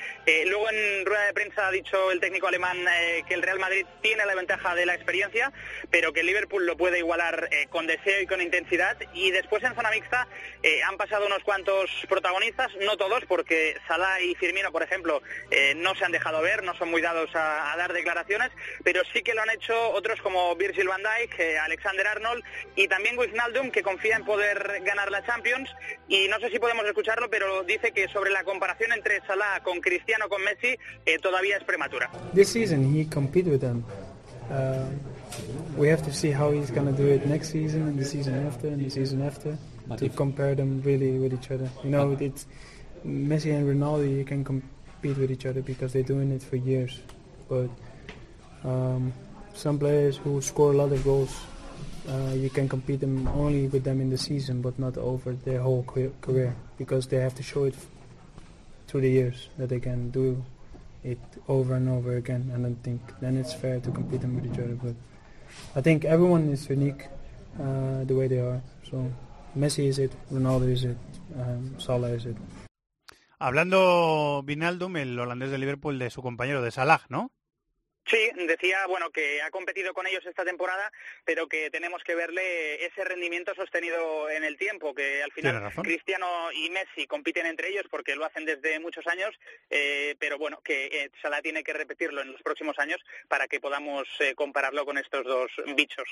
Luego en rueda de prensa ha dicho el técnico alemán eh, que el Real Madrid tiene la ventaja de la experiencia, pero que el Liverpool lo puede igualar eh, con deseo y con intensidad. Y después en zona mixta eh, han pasado unos cuantos protagonistas, no todos, porque Salah y Firmino, por ejemplo, eh, no se han dejado ver, no son muy dados a, a dar declaraciones, pero sí que lo han hecho otros como Virgil van Dijk, eh, Alexander Arnold y también Wijnaldum, que confía en poder ganar la Champions. Y no sé si podemos escucharlo, pero dice que sobre la comparación entre Salah con Cristiano con Messi eh, todavía es prematura. This season he compete with them. Uh, we have to see how he's gonna do it next season and the season after and the season after But to if- compare them really with each other. You know, it's Messi and Ronaldo. You can compete with each other because they're doing it for years. But um, some players who score a lot of goals, uh, you can compete them only with them in the season, but not over their whole career because they have to show it through the years that they can do it over and over again. And I think then it's fair to compete them with each other. But I think everyone is unique uh, the way they are. So Messi is it, Ronaldo is it, um, Salah is it. Hablando Vinaldum, el holandés de Liverpool, de su compañero de Salah, ¿no? Sí, decía bueno que ha competido con ellos esta temporada, pero que tenemos que verle ese rendimiento sostenido en el tiempo, que al final. Cristiano y Messi compiten entre ellos porque lo hacen desde muchos años, eh, pero bueno, que eh, Salah tiene que repetirlo en los próximos años para que podamos eh, compararlo con estos dos bichos.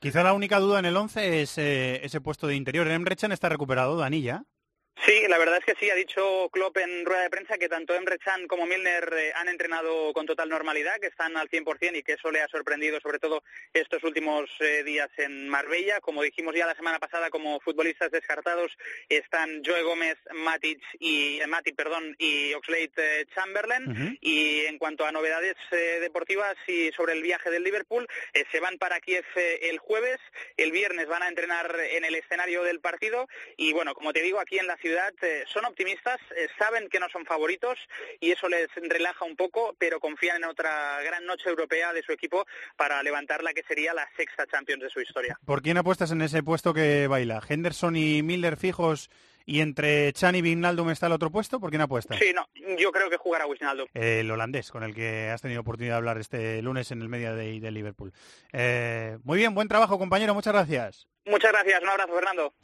Quizá la única duda en el 11 es eh, ese puesto de interior. Emre Can está recuperado, Danilla. Sí, la verdad es que sí, ha dicho Klopp en rueda de prensa que tanto Emre Can como Milner eh, han entrenado con total normalidad, que están al 100% y que eso le ha sorprendido sobre todo estos últimos eh, días en Marbella. Como dijimos ya la semana pasada, como futbolistas descartados están Joe Gómez, Matic y eh, Matic, perdón, y Oxlade eh, Chamberlain. Y en cuanto a novedades eh, deportivas y sobre el viaje del Liverpool, se van para Kiev el jueves, el viernes van a entrenar en el escenario del partido y bueno, como te digo, aquí en la ciudad eh, son optimistas, eh, saben que no son favoritos y eso les relaja un poco, pero confían en otra gran noche europea de su equipo para levantar la que sería la sexta Champions de su historia. ¿Por quién apuestas en ese puesto que baila? ¿Henderson y Milner fijos y entre Chan y Wijnaldum está el otro puesto? ¿Por quién apuestas? Sí, no, yo creo que jugará Wijnaldum. el holandés, con el que has tenido oportunidad de hablar este lunes en el Media Day de Liverpool. Eh, muy bien, buen trabajo, compañero, muchas gracias. Muchas gracias, un abrazo, Fernando.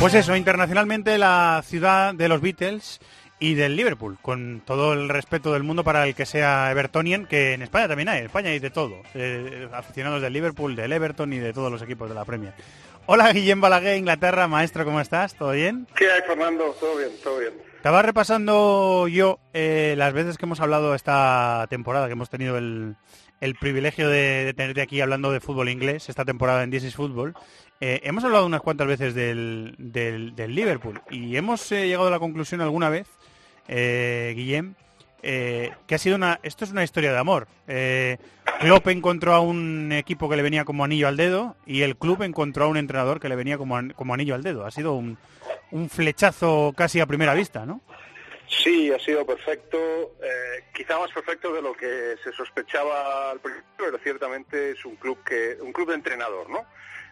Pues eso, internacionalmente la ciudad de los Beatles y del Liverpool, con todo el respeto del mundo para el que sea Evertonian, que en España también hay, en España hay de todo, eh, aficionados del Liverpool, del Everton y de todos los equipos de la Premier. Hola Guillem Balaguer, Inglaterra, maestro, ¿cómo estás? ¿Todo bien? ¿Qué hay, Fernando? Todo bien, todo bien. Estaba repasando yo eh, las veces que hemos hablado esta temporada, que hemos tenido el, el privilegio de, de, tenerte aquí hablando de fútbol inglés, esta temporada en This is Football. Eh, hemos hablado unas cuantas veces del, del, del Liverpool y hemos eh, llegado a la conclusión alguna vez, eh, Guillem, eh, que ha sido una, esto es una historia de amor. Eh, encontró a un equipo que le venía como anillo al dedo y el club encontró a un entrenador que le venía como, como anillo al dedo. Ha sido un, un flechazo casi a primera vista, ¿no? Sí, ha sido perfecto, eh, quizá más perfecto de lo que se sospechaba al principio, pero ciertamente es un club que un club de entrenador, ¿no?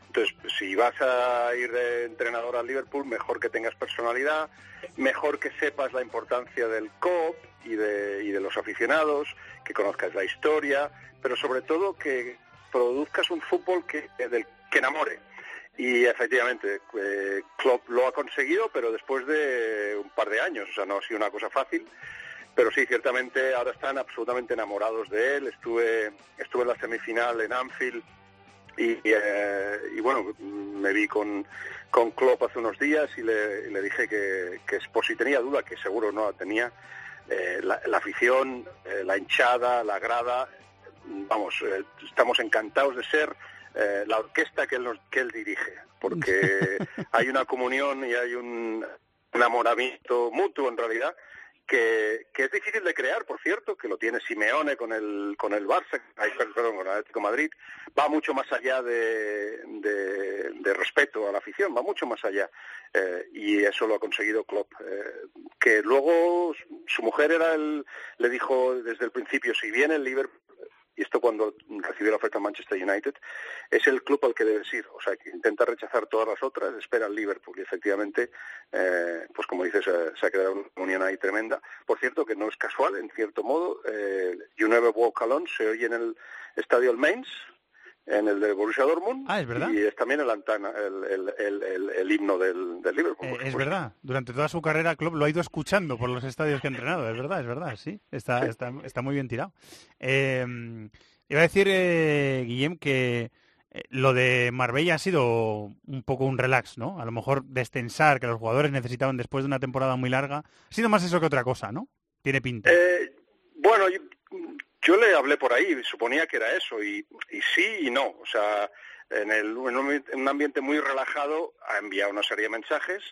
Entonces, si vas a ir de entrenador al Liverpool, mejor que tengas personalidad, mejor que sepas la importancia del COP y de, y de los aficionados, que conozcas la historia, pero sobre todo que produzcas un fútbol que, del, que enamore. Y efectivamente, eh, Klopp lo ha conseguido, pero después de un par de años, o sea, no ha sido una cosa fácil. Pero sí, ciertamente ahora están absolutamente enamorados de él. Estuve, estuve en la semifinal en Anfield y, eh, y bueno, me vi con, con Klopp hace unos días y le, y le dije que, que por si tenía duda, que seguro no la tenía, eh, la, la, afición, eh, la hinchada, la grada, vamos, eh, estamos encantados de ser la orquesta que él, nos, que él dirige, porque hay una comunión y hay un enamoramiento mutuo en realidad que, que, es difícil de crear, por cierto, que lo tiene Simeone con el con el Barça, perdón, con el Atlético Madrid, va mucho más allá de, de, de, respeto a la afición, va mucho más allá. Eh, y eso lo ha conseguido Klopp. Eh, que luego su mujer era el, le dijo desde el principio, si viene el Liverpool, y esto cuando recibió la oferta Manchester United, es el club al que debes ir. O sea, intenta rechazar todas las otras, espera al Liverpool. Y efectivamente, eh, pues como dices, se, se, ha creado una unión ahí tremenda. Por cierto, que no es casual, en cierto modo, eh, You Never Walk Alone se oye en el estadio El Mainz, en el de Borussia Dortmund. Ah, es verdad. Y es también el, antana, el, el, el, el himno del, del Liverpool. Eh, es verdad. Durante toda su carrera, Klopp lo ha ido escuchando por los estadios que ha entrenado. Es verdad, es verdad, sí. Está, sí. está, está muy bien tirado. Eh, iba a decir, eh, Guillem, que eh, lo de Marbella ha sido un poco un relax, ¿no? A lo mejor destensar que los jugadores necesitaban después de una temporada muy larga. Ha sido más eso que otra cosa, ¿no? Tiene pinta. Eh, bueno, yo, le hablé por ahí, suponía que era eso, y, y sí y no. O sea, en, el, en, un, en, un, ambiente muy relajado ha enviado una serie de mensajes,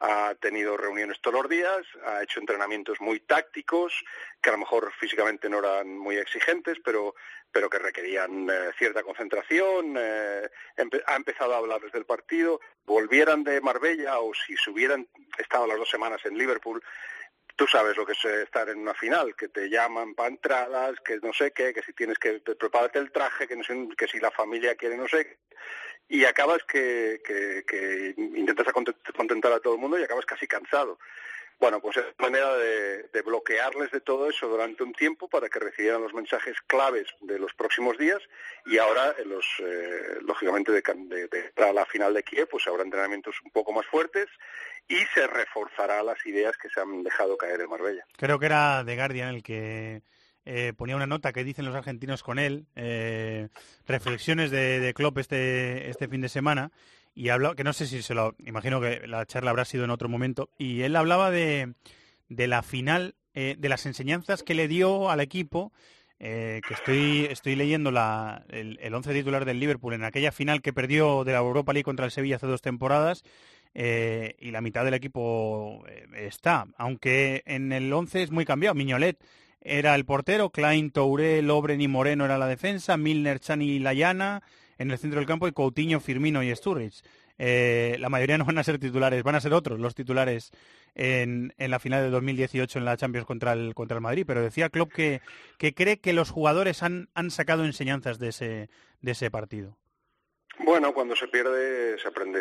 ha tenido reuniones todos los días, ha hecho entrenamientos muy tácticos, que a lo mejor físicamente no eran muy exigentes, pero, pero que requerían eh, cierta concentración, eh, empe ha empezado a hablarles del partido, volvieran de Marbella o si se hubieran estado las dos semanas en Liverpool, tú sabes lo que es estar en una final, que te llaman para entradas, que no sé qué, que si tienes que prepararte el traje, que, no sé, que si la familia quiere no sé qué, y acabas que, que, que intentas contentar a todo el mundo y acabas casi cansado. Bueno, pues es manera de, bloquearles de todo eso durante un tiempo para que recibieran los mensajes claves de los próximos días y ahora, los, eh, lógicamente, de, de, de, para la final de Kiev, pues habrá entrenamientos un poco más fuertes y se reforzará las ideas que se han dejado caer en Marbella. Creo que era The Guardian el que eh, ponía una nota que dicen los argentinos con él, eh, reflexiones de, de Klopp este, este fin de semana, y habló, que no sé si se lo, imagino que la charla habrá sido en otro momento, y él hablaba de, de la final, eh, de las enseñanzas que le dio al equipo eh, que estoy, estoy leyendo la, el, el once titular del Liverpool en aquella final que perdió de la Europa League contra el Sevilla hace dos temporadas eh, y la mitad del equipo está, aunque en el 11 es muy cambiado. Miñolet era el portero, Klein, Touré, Lobren y Moreno era la defensa, Milner, Chani y Layana en el centro del campo y Coutinho, Firmino y Sturridge. Eh, la mayoría no van a ser titulares, van a ser otros los titulares en, en, la final de 2018 en la Champions contra el, contra el Madrid, pero decía Klopp que, que cree que los jugadores han, han sacado enseñanzas de ese, de ese partido. Bueno, cuando se pierde se aprende,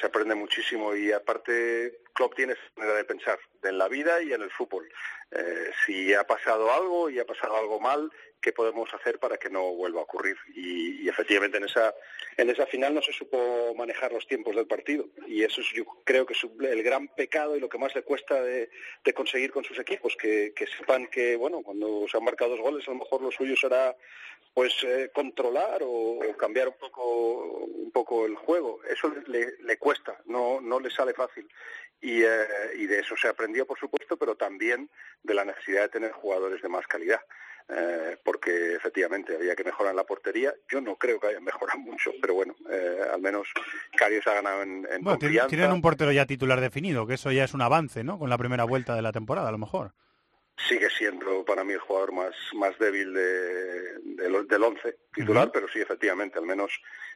se aprende muchísimo y aparte Klopp tiene esa manera de pensar en la vida y en el fútbol. Eh, si ha pasado algo y ha pasado algo mal, ¿qué podemos hacer para que no vuelva a ocurrir? Y, efectivamente en esa, en esa final no se supo manejar los tiempos del partido y eso es, yo creo que es el gran pecado y lo que más le cuesta de, conseguir con sus equipos, que, que, sepan que, bueno, cuando se han marcado dos goles a lo mejor lo suyo será pues eh, controlar o, o, cambiar un poco, un poco el juego. Eso le, le cuesta, no, no le sale fácil. Y, eh, y, de eso se aprendió, por supuesto, pero también de la necesidad de tener jugadores de más calidad. Eh, porque efectivamente había que mejorar la portería. Yo no creo que hayan mejorado mucho, pero bueno, eh, al menos Carios ha ganado en, en bueno, confianza. Tienen un portero ya titular definido, que eso ya es un avance, ¿no? Con la primera vuelta de la temporada, a lo mejor. Sigue siendo para mí el jugador más, más débil de, de, del once titular, uh -huh. pero sí, efectivamente, al menos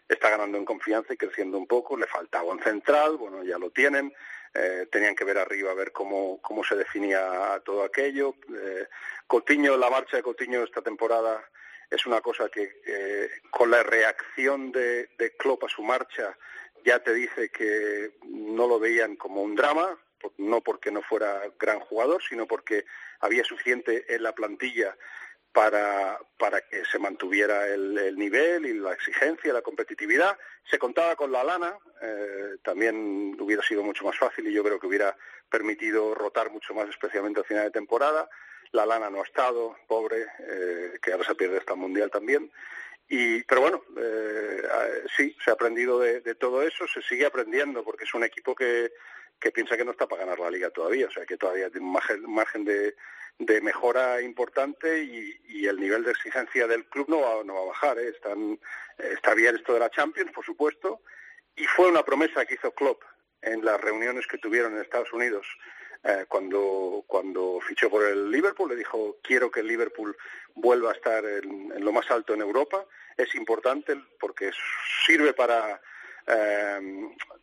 está ganando en confianza y creciendo un poco. Le faltaba un central, bueno, ya lo tienen. Eh, tenían que ver arriba a ver cómo, cómo se definía todo aquello. Eh, Coutinho, la marcha de Coutinho esta temporada es una cosa que con la reacción de, de Klopp a su marcha ya te dice que no lo veían como un drama, no porque no fuera gran jugador, sino porque había suficiente en la plantilla para, para que se mantuviera el, el, nivel y la exigencia, la competitividad. Se contaba con la lana, eh, también hubiera sido mucho más fácil y yo creo que hubiera permitido rotar mucho más, especialmente al final de temporada. La lana no ha estado, pobre, eh, que ahora se pierde esta mundial también. Y, pero bueno, eh, sí, se ha aprendido de, de, todo eso, se sigue aprendiendo porque es un equipo que, que piensa que no está para ganar la liga todavía, o sea que todavía tiene un margen, de, mejora importante y, el nivel de exigencia del club no va, no va a bajar. ¿eh? Están, está bien esto de la Champions, por supuesto, y fue una promesa que hizo Klopp en las reuniones que tuvieron en Estados Unidos eh, cuando, cuando fichó por el Liverpool. Le dijo, quiero que el Liverpool vuelva a estar en lo más alto en Europa. Es importante porque sirve para, eh,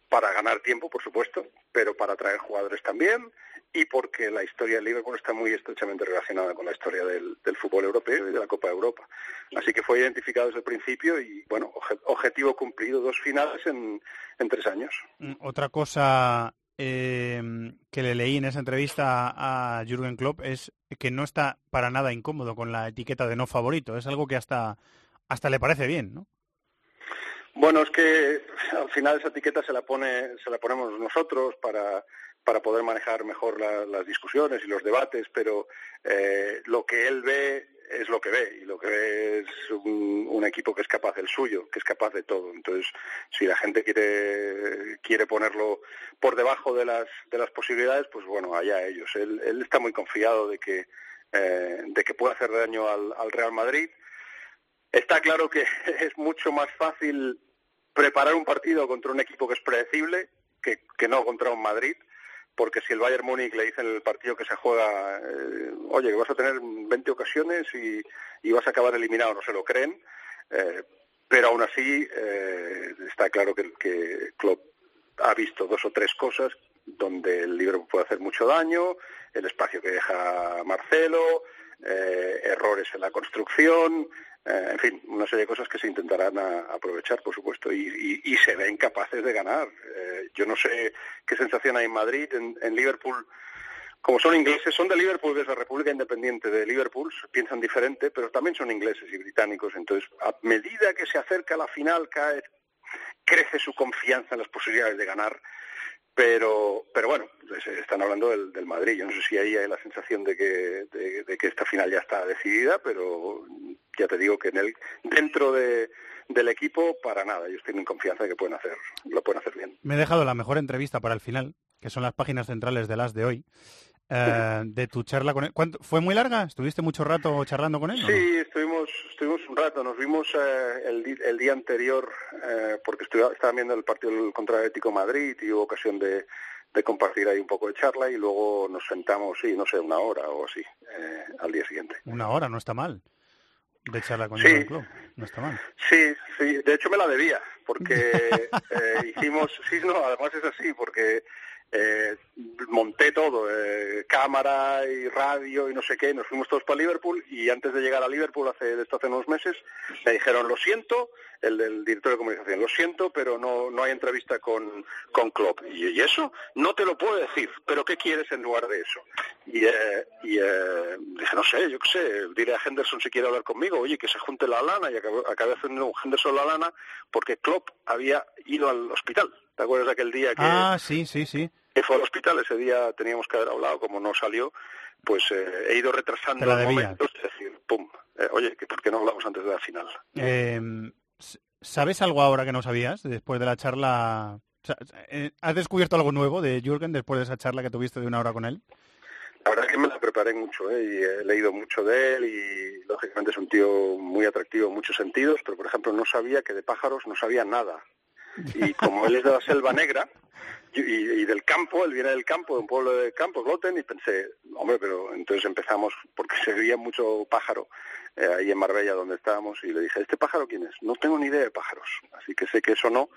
para ganar tiempo, por supuesto, pero para atraer jugadores también y porque la historia del Liverpool está muy estrechamente relacionada con la historia del, fútbol europeo y de la Copa de Europa. Así que fue identificado desde el principio y, bueno, objetivo cumplido, dos finales en, tres años. Otra cosa eh, que le leí en esa entrevista a Jürgen Klopp es que no está para nada incómodo con la etiqueta de no favorito. Es algo que hasta, hasta le parece bien, ¿no? Bueno, es que al final esa etiqueta se la pone, se la ponemos nosotros para para poder manejar mejor la, las discusiones y los debates, pero eh, lo que él ve es lo que ve y lo que ve es un, equipo que es capaz del suyo, que es capaz de todo. Entonces, si la gente quiere quiere ponerlo por debajo de las de las posibilidades, pues bueno, allá ellos. Él, él está muy confiado de que eh, de que puede hacer daño al, al Real Madrid. Está claro que es mucho más fácil preparar un partido contra un equipo que es predecible que, que no contra un Madrid porque si el Bayern Múnich le dice en el partido que se juega, eh, oye, que vas a tener 20 ocasiones y, y, vas a acabar eliminado, no se lo creen, eh, pero aún así eh, está claro que, que Klopp ha visto dos o tres cosas donde el Liverpool puede hacer mucho daño, el espacio que deja Marcelo, eh, errores en la construcción, eh, en fin, una serie de cosas que se intentarán a, aprovechar, por supuesto, y, y, y, se ven capaces de ganar. Eh, yo no sé qué sensación hay en Madrid, en, en, Liverpool, como son ingleses, son de Liverpool, de la República Independiente de Liverpool, piensan diferente, pero también son ingleses y británicos, entonces a medida que se acerca la final, cae, crece su confianza en las posibilidades de ganar pero pero bueno están hablando del, Madrid. Yo no sé si ahí hay la sensación de que de, de, que esta final ya está decidida pero ya te digo que en el dentro de, del equipo para nada. Ellos tienen confianza de que pueden hacer lo pueden hacer bien. Me he dejado la mejor entrevista para el final que son las páginas centrales de las de hoy eh, de tu charla con él. ¿Cuánto- ¿Fue muy larga? ¿Estuviste mucho rato charlando con él? o no? Sí, estuvimos, estuvimos un rato. Nos vimos eh, el, el día anterior eh, porque estuvi- estaba viendo el partido contra el de Madrid y hubo ocasión de, de compartir ahí un poco de charla y luego nos sentamos, sí, no sé, una hora o así, eh, al día siguiente. Una hora, no está mal. De charla con Sí. Jürgen Klopp. No está mal. Sí, sí, de hecho me la debía, porque eh, hicimos, sí, no, además es así, porque eh, monté todo, eh, cámara y radio y no sé qué, nos fuimos todos para Liverpool y antes de llegar a Liverpool, hace esto hace unos meses, me dijeron, lo siento, el director de comunicación, lo siento, pero no, no hay entrevista con, con Klopp. Y, eso no te lo puedo decir, pero ¿qué quieres en lugar de eso? Y, eh, y eh, dije, no sé, yo qué sé, diré a Henderson si quiere hablar conmigo, oye, que se junte la lana, y acabé, acabé haciendo un Henderson la lana porque Klopp había ido al hospital. ¿Te acuerdas de aquel día que, Ah, sí, sí, sí. que fue al hospital? Ese día teníamos que haber hablado, como no salió, pues eh, he ido retrasando Te la el debía. momento, es decir, pum, eh, oye, que ¿por qué no hablamos antes de la final? Eh, ¿Sabes algo ahora que no sabías después de la charla? O sea, eh, ¿Has descubierto algo nuevo de Jürgen después de esa charla que tuviste de una hora con él? La verdad es que me la preparé mucho ¿eh? y he leído mucho de él y lógicamente es un tío muy atractivo en muchos sentidos, pero por ejemplo no sabía que de pájaros no sabía nada. Y como él es de la selva negra y, del campo, él viene del campo, de un pueblo de campo, Gloten, y pensé, hombre, pero entonces empezamos, porque se veía mucho pájaro eh, ahí en Marbella donde estábamos, y le dije, ¿este pájaro quién es? No tengo ni idea de pájaros, así que sé que eso no.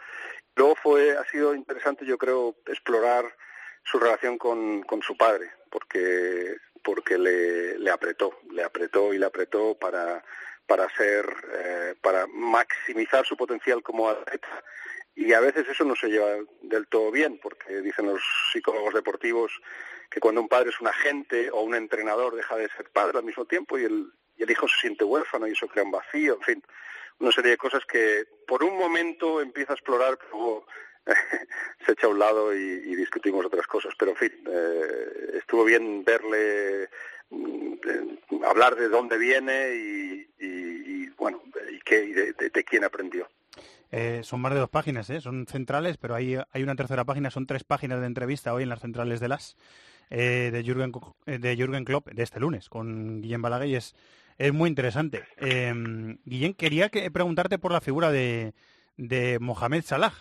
Luego fue, ha sido interesante, yo creo, explorar su relación con, con su padre, porque porque le, le apretó, le apretó y le apretó para para ser eh, para maximizar su potencial como atleta y a veces eso no se lleva del todo bien porque dicen los psicólogos deportivos que cuando un padre es un agente o un entrenador deja de ser padre al mismo tiempo y el, hijo se siente huérfano y eso crea un vacío, en fin, una serie de cosas que por un momento empieza a explorar, pero luego se echa a un lado y, discutimos otras cosas. Pero en fin, eh, estuvo bien verle mm, eh, hablar de dónde viene y, y- bueno, y, qué, y de quién aprendió. Eh, son más de dos páginas, ¿eh? son centrales, pero hay, hay una tercera página, son tres páginas de entrevista hoy en las centrales de las eh, de, Jürgen, eh, de Klopp de este lunes con Guillem Balaguer y es, es muy interesante. Eh, Guillem, quería que, preguntarte por la figura de, de Mohamed Salah,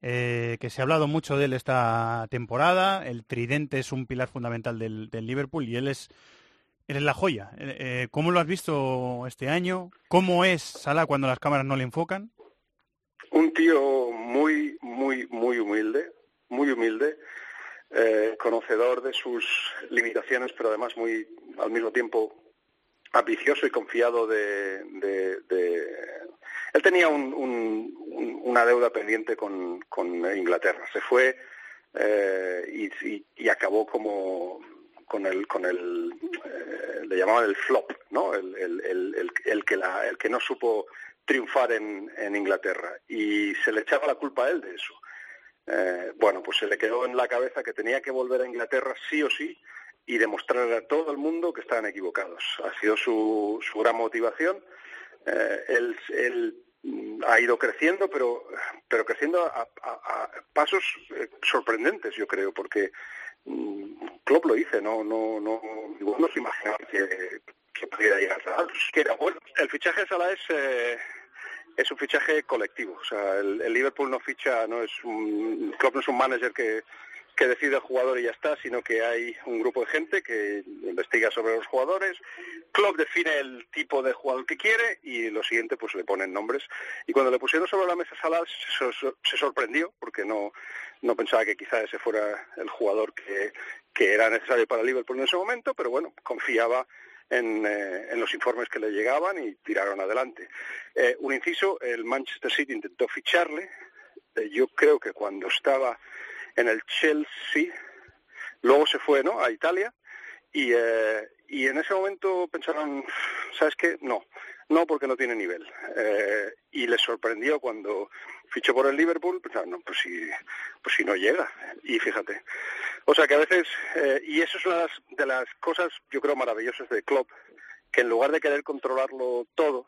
que se ha hablado mucho de él esta temporada, el tridente es un pilar fundamental del, del Liverpool y él es, él es la joya. ¿Cómo lo has visto este año? ¿Cómo es Salah cuando las cámaras no le enfocan? Un tío muy, muy, muy humilde, muy humilde, eh, conocedor de sus limitaciones, pero además muy, al mismo tiempo, ambicioso y confiado de... de- Él tenía un- un- un- una deuda pendiente con, con Inglaterra. Se fue eh, y, y- y acabó como con el con el eh, le llamaban el flop no el, el, el- el que la, el que no supo triunfar en, en Inglaterra. Y se le echaba la culpa a él de eso. Eh, bueno pues se le quedó en la cabeza que tenía que volver a Inglaterra sí o sí y demostrarle a todo el mundo que estaban equivocados. Ha sido su, su gran motivación. Eh, él, él mm, ha ido creciendo, pero, pero creciendo a, pasos eh, sorprendentes, yo creo, porque mm, Klopp lo dice, no, no, no, igual no se imaginaba que, que pudiera llegar a bueno. El fichaje de Salah es, eh, es un fichaje colectivo, o sea, el, Liverpool no ficha, no es un, Klopp no es un manager que que decide el jugador y ya está, sino que hay un grupo de gente que investiga sobre los jugadores. Klopp define el tipo de jugador que quiere y lo siguiente pues le ponen nombres. Y cuando le pusieron sobre la mesa Salah se sorprendió porque no, no pensaba que quizá ese fuera el jugador que, que era necesario para Liverpool en ese momento, pero bueno, confiaba en, eh, en los informes que le llegaban y tiraron adelante. Eh, un inciso, el Manchester City intentó ficharle. Eh, yo creo que cuando estaba en el Chelsea, luego se fue ¿no? a Italia y, eh, y en ese momento pensaron, ¿sabes qué? No, no porque no tiene nivel. Eh, y les sorprendió cuando fichó por el Liverpool, pensaron, no, pues si, pues si no llega. Y fíjate. O sea que a veces, eh, y eso es una de las, cosas, yo creo, maravillosas de Klopp, que en lugar de querer controlarlo todo,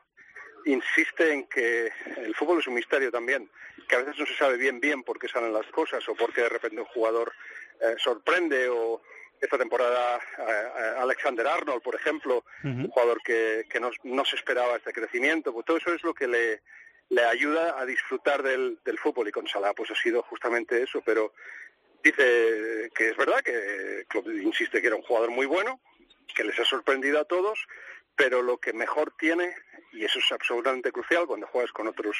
insiste en que el fútbol es un misterio también, que a veces no se sabe bien bien por qué salen las cosas o por qué de repente un jugador eh, sorprende o, esta temporada eh, Alexander Arnold, por ejemplo, un jugador que, que no, no, se esperaba este crecimiento, pues todo eso es lo que le, le ayuda a disfrutar del, fútbol y con Salah pues ha sido justamente eso, pero dice que es verdad que insiste que era un jugador muy bueno, que les ha sorprendido a todos, pero lo que mejor tiene, y eso es absolutamente crucial cuando juegas con otros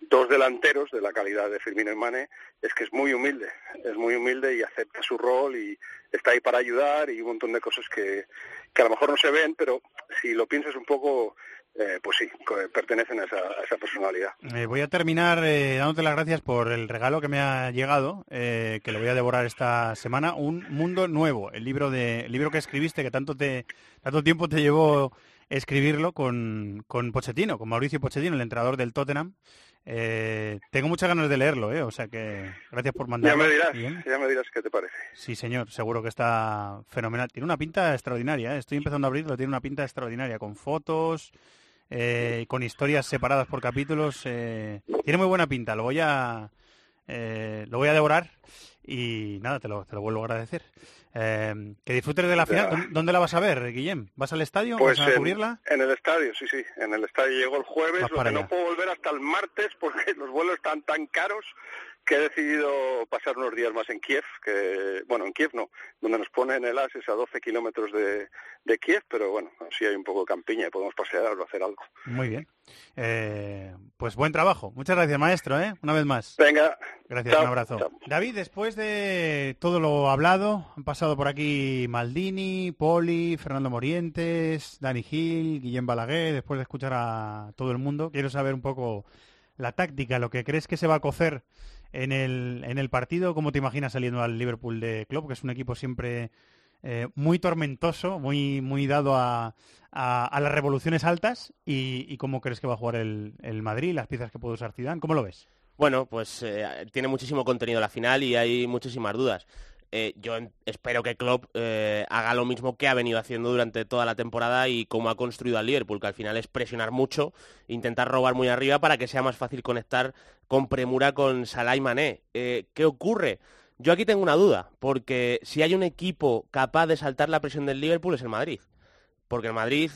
dos delanteros de la calidad de Firmino y Mane, es que es muy humilde, es muy humilde y acepta su rol y está ahí para ayudar y un montón de cosas que, que a lo mejor no se ven, pero si lo piensas un poco, eh, pues sí, pertenecen a esa, personalidad. Eh, voy a terminar eh, dándote las gracias por el regalo que me ha llegado, que lo voy a devorar esta semana, Un Mundo Nuevo, el libro, de, el libro que escribiste, que tanto, te, tanto tiempo te llevó escribirlo con, con Pochettino, con Mauricio Pochettino, el entrenador del Tottenham. tengo muchas ganas de leerlo, ¿eh? o sea que gracias por mandarlo. Ya me dirás, ya me dirás qué te parece. Sí, señor, seguro que está fenomenal. Tiene una pinta extraordinaria, estoy empezando a abrirlo, tiene una pinta extraordinaria, con fotos, eh, con historias separadas por capítulos. Eh, tiene muy buena pinta, lo voy a, eh, lo voy a devorar y nada, te lo, te lo vuelvo a agradecer. que disfrutes de la final. ¿Dónde la vas a ver, Guillem? ¿Vas al estadio? Pues ¿Vas a cubrirla? En el estadio, sí, sí. En el estadio llegó el jueves, lo que no puedo volver hasta el martes porque los vuelos están tan caros que he decidido pasar unos días más en Kiev, que, bueno, en Kiev no, donde nos ponen el AS es a 12 kilómetros de, de, Kiev, pero bueno, así hay un poco de campiña y podemos pasear o hacer algo. Muy bien. Eh, pues buen trabajo. Muchas gracias, maestro, ¿eh? Una vez más. Venga. Gracias, un abrazo. David, después de todo lo hablado, han pasado por aquí Maldini, Poli, Fernando Morientes, Dani Gil, Guillem Balaguer, después de escuchar a todo el mundo, quiero saber un poco la táctica, lo que crees que se va a cocer en el, en el partido. ¿Cómo te imaginas saliendo al Liverpool de Klopp, que es un equipo siempre eh, muy tormentoso, muy, muy dado a, a, las revoluciones altas? Y, cómo crees que va a jugar el, el Madrid, las piezas que puede usar Zidane? ¿Cómo lo ves? Bueno, pues eh, tiene muchísimo contenido la final y hay muchísimas dudas. Eh, yo espero que Klopp eh, haga lo mismo que ha venido haciendo durante toda la temporada y como ha construido al Liverpool, que al final es presionar mucho, intentar robar muy arriba para que sea más fácil conectar con premura con Salah y Mané. Eh, ¿Qué ocurre? Yo aquí tengo una duda, porque si hay un equipo capaz de saltar la presión del Liverpool es el Madrid porque el Madrid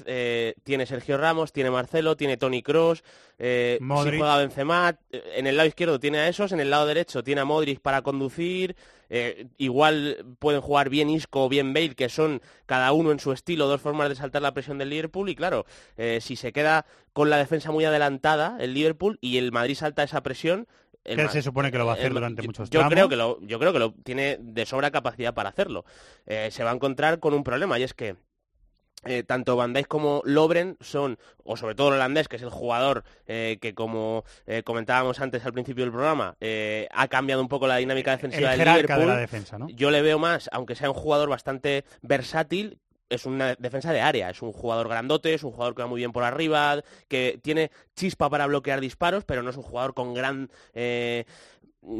tiene Sergio Ramos, tiene Marcelo, tiene Tony Cross, si juega Benzema, en el lado izquierdo tiene a esos, en el lado derecho tiene a Modric para conducir, eh, igual pueden jugar bien Isco o bien Bale, que son cada uno en su estilo dos formas de saltar la presión del Liverpool, y claro, si se queda con la defensa muy adelantada el Liverpool y el Madrid salta esa presión, que se supone que lo va a hacer durante muchos yo Creo que lo, yo creo que lo tiene de sobra capacidad para hacerlo. se va a encontrar con un problema y es que eh, tanto Van Dijk como Lobren son, o sobre todo el holandés, que es el jugador eh, que, como eh, comentábamos antes al principio del programa, ha cambiado un poco la dinámica defensiva del Liverpool. De la defensa, ¿no? Yo le veo más, aunque sea un jugador bastante versátil, es una defensa de área, es un jugador grandote, es un jugador que va muy bien por arriba, que tiene chispa para bloquear disparos, pero no es un jugador con gran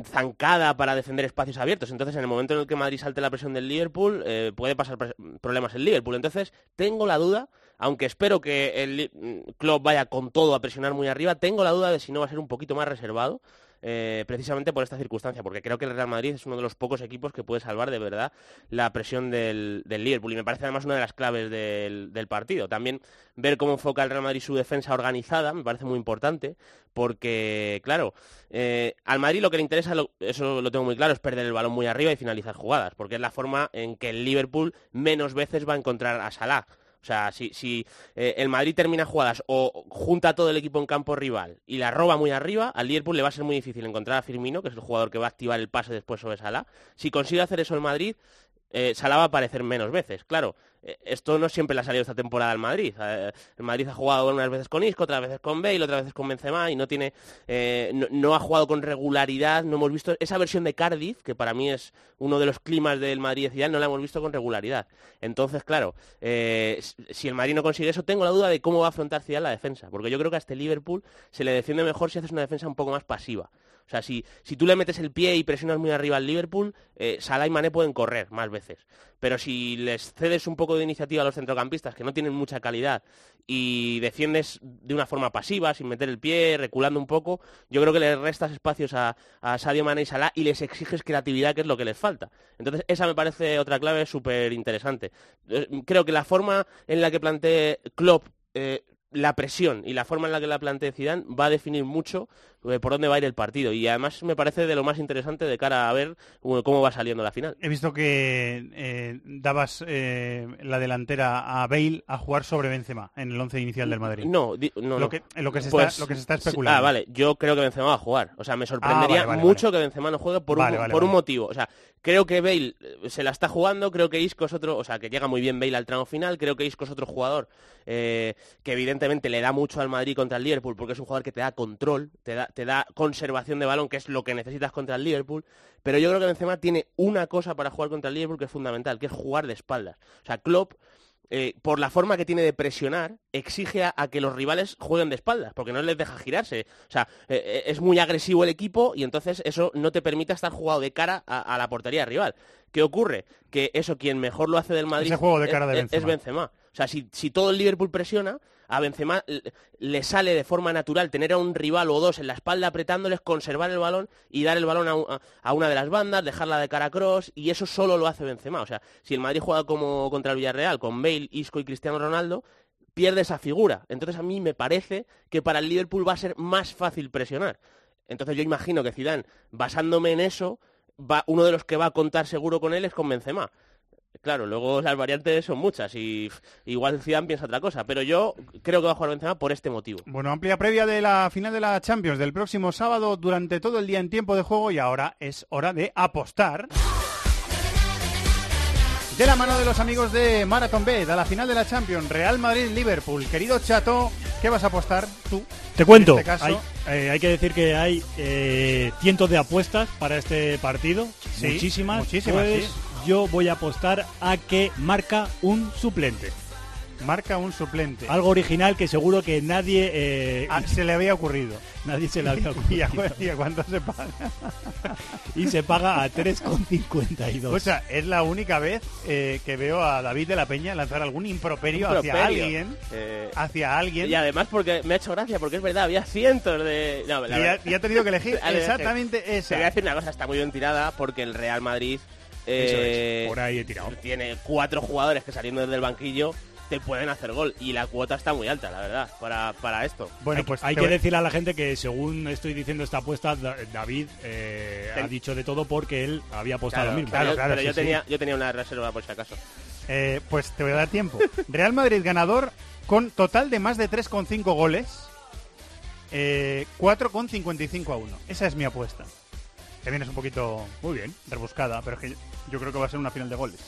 zancada para defender espacios abiertos. Entonces, en el momento en el que Madrid salte la presión del Liverpool, eh, puede pasar problemas el Liverpool. Entonces, tengo la duda, aunque espero que el club vaya con todo a presionar muy arriba, tengo la duda de si no va a ser un poquito más reservado eh, precisamente por esta circunstancia, porque creo que el Real Madrid es uno de los pocos equipos que puede salvar de verdad la presión del, Liverpool y me parece además una de las claves del, partido. También ver cómo enfoca el Real Madrid su defensa organizada me parece muy importante, porque claro, eh, al Madrid lo que le interesa, eso lo tengo muy claro, es perder el balón muy arriba y finalizar jugadas, porque es la forma en que el Liverpool menos veces va a encontrar a Salah. O sea, si, si eh, el Madrid termina jugadas o junta todo el equipo en campo rival y la roba muy arriba, al Liverpool le va a ser muy difícil encontrar a Firmino, que es el jugador que va a activar el pase después sobre Salah. Si consigue hacer eso el Madrid, eh, va a aparecer menos veces. Claro, eh, esto no siempre le ha salido esta temporada al Madrid. Eh, el Madrid ha jugado unas veces con Isco, otras veces con Bale, otras veces con Benzema y no tiene, no, ha jugado con regularidad. No hemos visto esa versión de Cardiff, que para mí es uno de los climas del Madrid y no la hemos visto con regularidad. Entonces, claro, si el Madrid no consigue eso, tengo la duda de cómo va a afrontar Zidane la defensa, porque yo creo que a este Liverpool se le defiende mejor si haces una defensa un poco más pasiva. O sea, si, si tú le metes el pie y presionas muy arriba al Liverpool, eh, Salah y Mané pueden correr más veces. Pero si les cedes un poco de iniciativa a los centrocampistas, que no tienen mucha calidad, y defiendes de una forma pasiva, sin meter el pie, reculando un poco, yo creo que les restas espacios a, a Sadio Mané y Salah y les exiges creatividad, que es lo que les falta. Entonces, esa me parece otra clave súper interesante. Eh, Creo que la forma en la que plantee Klopp eh, la presión y la forma en la que la plantee Zidane va a definir mucho por dónde va a ir el partido y además me parece de lo más interesante de cara a ver cómo va saliendo la final. He visto que eh, dabas eh, la delantera a Bale a jugar sobre Benzema en el once inicial del Madrid. No, di- no, lo que, lo que se Pues, está, lo que se está sí, especulando. Ah, vale, yo creo que Benzema va a jugar. O sea, me sorprendería Ah, vale, vale, mucho que Benzema no juegue por, un, por un motivo. O sea, creo que Bale eh, se la está jugando, creo que Isco es otro, o sea, que llega muy bien Bale al tramo final, creo que Isco es otro jugador eh, que evidentemente le da mucho al Madrid contra el Liverpool porque es un jugador que te da control, te da, te da conservación de balón, que es lo que necesitas contra el Liverpool. Pero yo creo que Benzema tiene una cosa para jugar contra el Liverpool que es fundamental, que es jugar de espaldas. O sea, Klopp eh, por la forma que tiene de presionar, exige a, a que los rivales jueguen de espaldas, porque no les deja girarse. O sea, eh, eh, es muy agresivo el equipo y entonces eso no te permite estar jugado de cara a, a la portería rival. ¿Qué ocurre? Que eso quien mejor lo hace del Madrid Ese juego de cara de es, es- es Benzema. Benzema. O sea, si, si todo el Liverpool presiona, a Benzema le sale de forma natural tener a un rival o dos en la espalda apretándoles, conservar el balón y dar el balón a una de las bandas, dejarla de cara a cross, y eso solo lo hace Benzema. O sea, si el Madrid juega como contra el Villarreal, con Bale, Isco y Cristiano Ronaldo, pierde esa figura. Entonces a mí me parece que para el Liverpool va a ser más fácil presionar. Entonces yo imagino que Zidane, basándome en eso, va, uno de los que va a contar seguro con él es con Benzema. Claro, luego las variantes son muchas y igual Zidane piensa otra cosa, pero yo creo que va a jugar Benzema por este motivo. Bueno, amplia previa de la final de la Champions del próximo sábado durante todo el día en tiempo de juego y ahora es hora de apostar. De la mano de los amigos de Marathon Bet a la final de la Champions, Real Madrid-Liverpool. Querido Chato, ¿qué vas a apostar tú? Te cuento, En este caso, hay, eh, hay que decir que hay eh, cientos de apuestas para este partido, Sí, muchísimas. muchísimas, Pues sí. Yo voy a apostar a que marca un suplente. marca un suplente. Algo original que seguro que nadie eh, Ah, se le había ocurrido. nadie se le había ¿Y a, ocurrido. cu- y a cuánto se paga? y se paga a 3,52. O sea, es la única vez eh, que veo a David de la Peña lanzar algún improperio, hacia alguien. Eh, Hacia alguien. y además porque me ha hecho gracia, porque es verdad, había cientos de... No, la Y ha, y ha tenido que elegir exactamente Te esa. voy a decir una cosa, está muy bien tirada porque el Real Madrid eh, Por ahí he tirado. tiene cuatro jugadores que saliendo desde el banquillo te pueden hacer gol y la cuota está muy alta, la verdad, para, para esto. Bueno, hay, pues hay que voy- decirle a la gente que según estoy diciendo esta apuesta, Da- David eh, Ten- ha dicho de todo porque él había apostado Claro, lo mismo. pero yo- claro, pero yo, sí, sí. tenía, yo tenía una reserva por si acaso. Eh, pues te voy a dar tiempo. Real Madrid ganador con total de más de 3,5 goles. Eh, 4,55 a 1. Esa es mi apuesta. Que viene un poquito Muy bien. rebuscada, pero es que yo creo que va a ser una final de goles.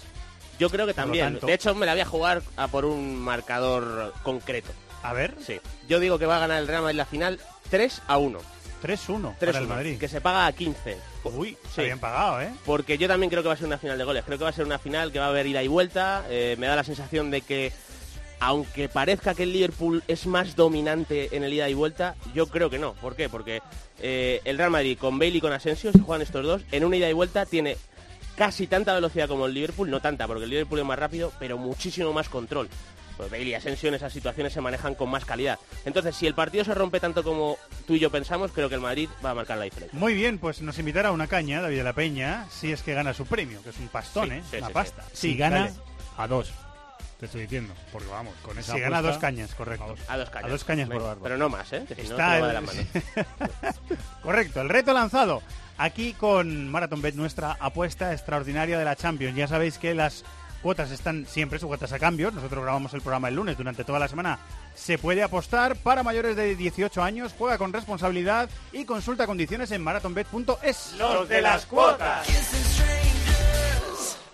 Yo creo que también. tanto- De hecho, me la voy a jugar a por un marcador concreto. A ver, Sí. Yo digo que va a ganar el Real Madrid la final 3 a 1. 3-1 3 para el Madrid. Que se paga a 15. Uy, Sí. se habían pagado, ¿eh? Porque yo también creo que va a ser una final de goles. Creo que va a ser una final que va a haber ida y vuelta. Eh, me da la sensación de que, aunque parezca que el Liverpool es más dominante en el ida y vuelta, yo creo que no. ¿Por qué? Porque eh, el Real Madrid con Bale y con Asensio, si juegan estos dos, en una ida y vuelta tiene casi tanta velocidad como el Liverpool, no tanta, porque el Liverpool es más rápido, pero muchísimo más control. Pues Bale y Asensio en esas situaciones se manejan con más calidad. Entonces, si el partido se rompe tanto como tú y yo pensamos, creo que el Madrid va a marcar la diferencia. Muy bien, pues nos invitará a una caña, David de la Peña, si es que gana su premio, que es un pastón, Sí, ¿eh? sí, una sí, pasta. Si Sí, gana dale. a dos, te estoy diciendo. Porque vamos, con esa Si gana apuesta- dos cañas, correcto. A dos. A dos cañas. A dos cañas por barba. Pero no más, ¿eh? Que si no, Está va de. Correcto, el reto lanzado aquí con Marathon Bet, nuestra apuesta extraordinaria de la Champions. Ya sabéis que las cuotas están siempre sujetas a cambios. Nosotros grabamos el programa el lunes, durante toda la semana se puede apostar. Para mayores de 18 años, juega con responsabilidad y consulta condiciones en marathonbet.es. Los de las cuotas.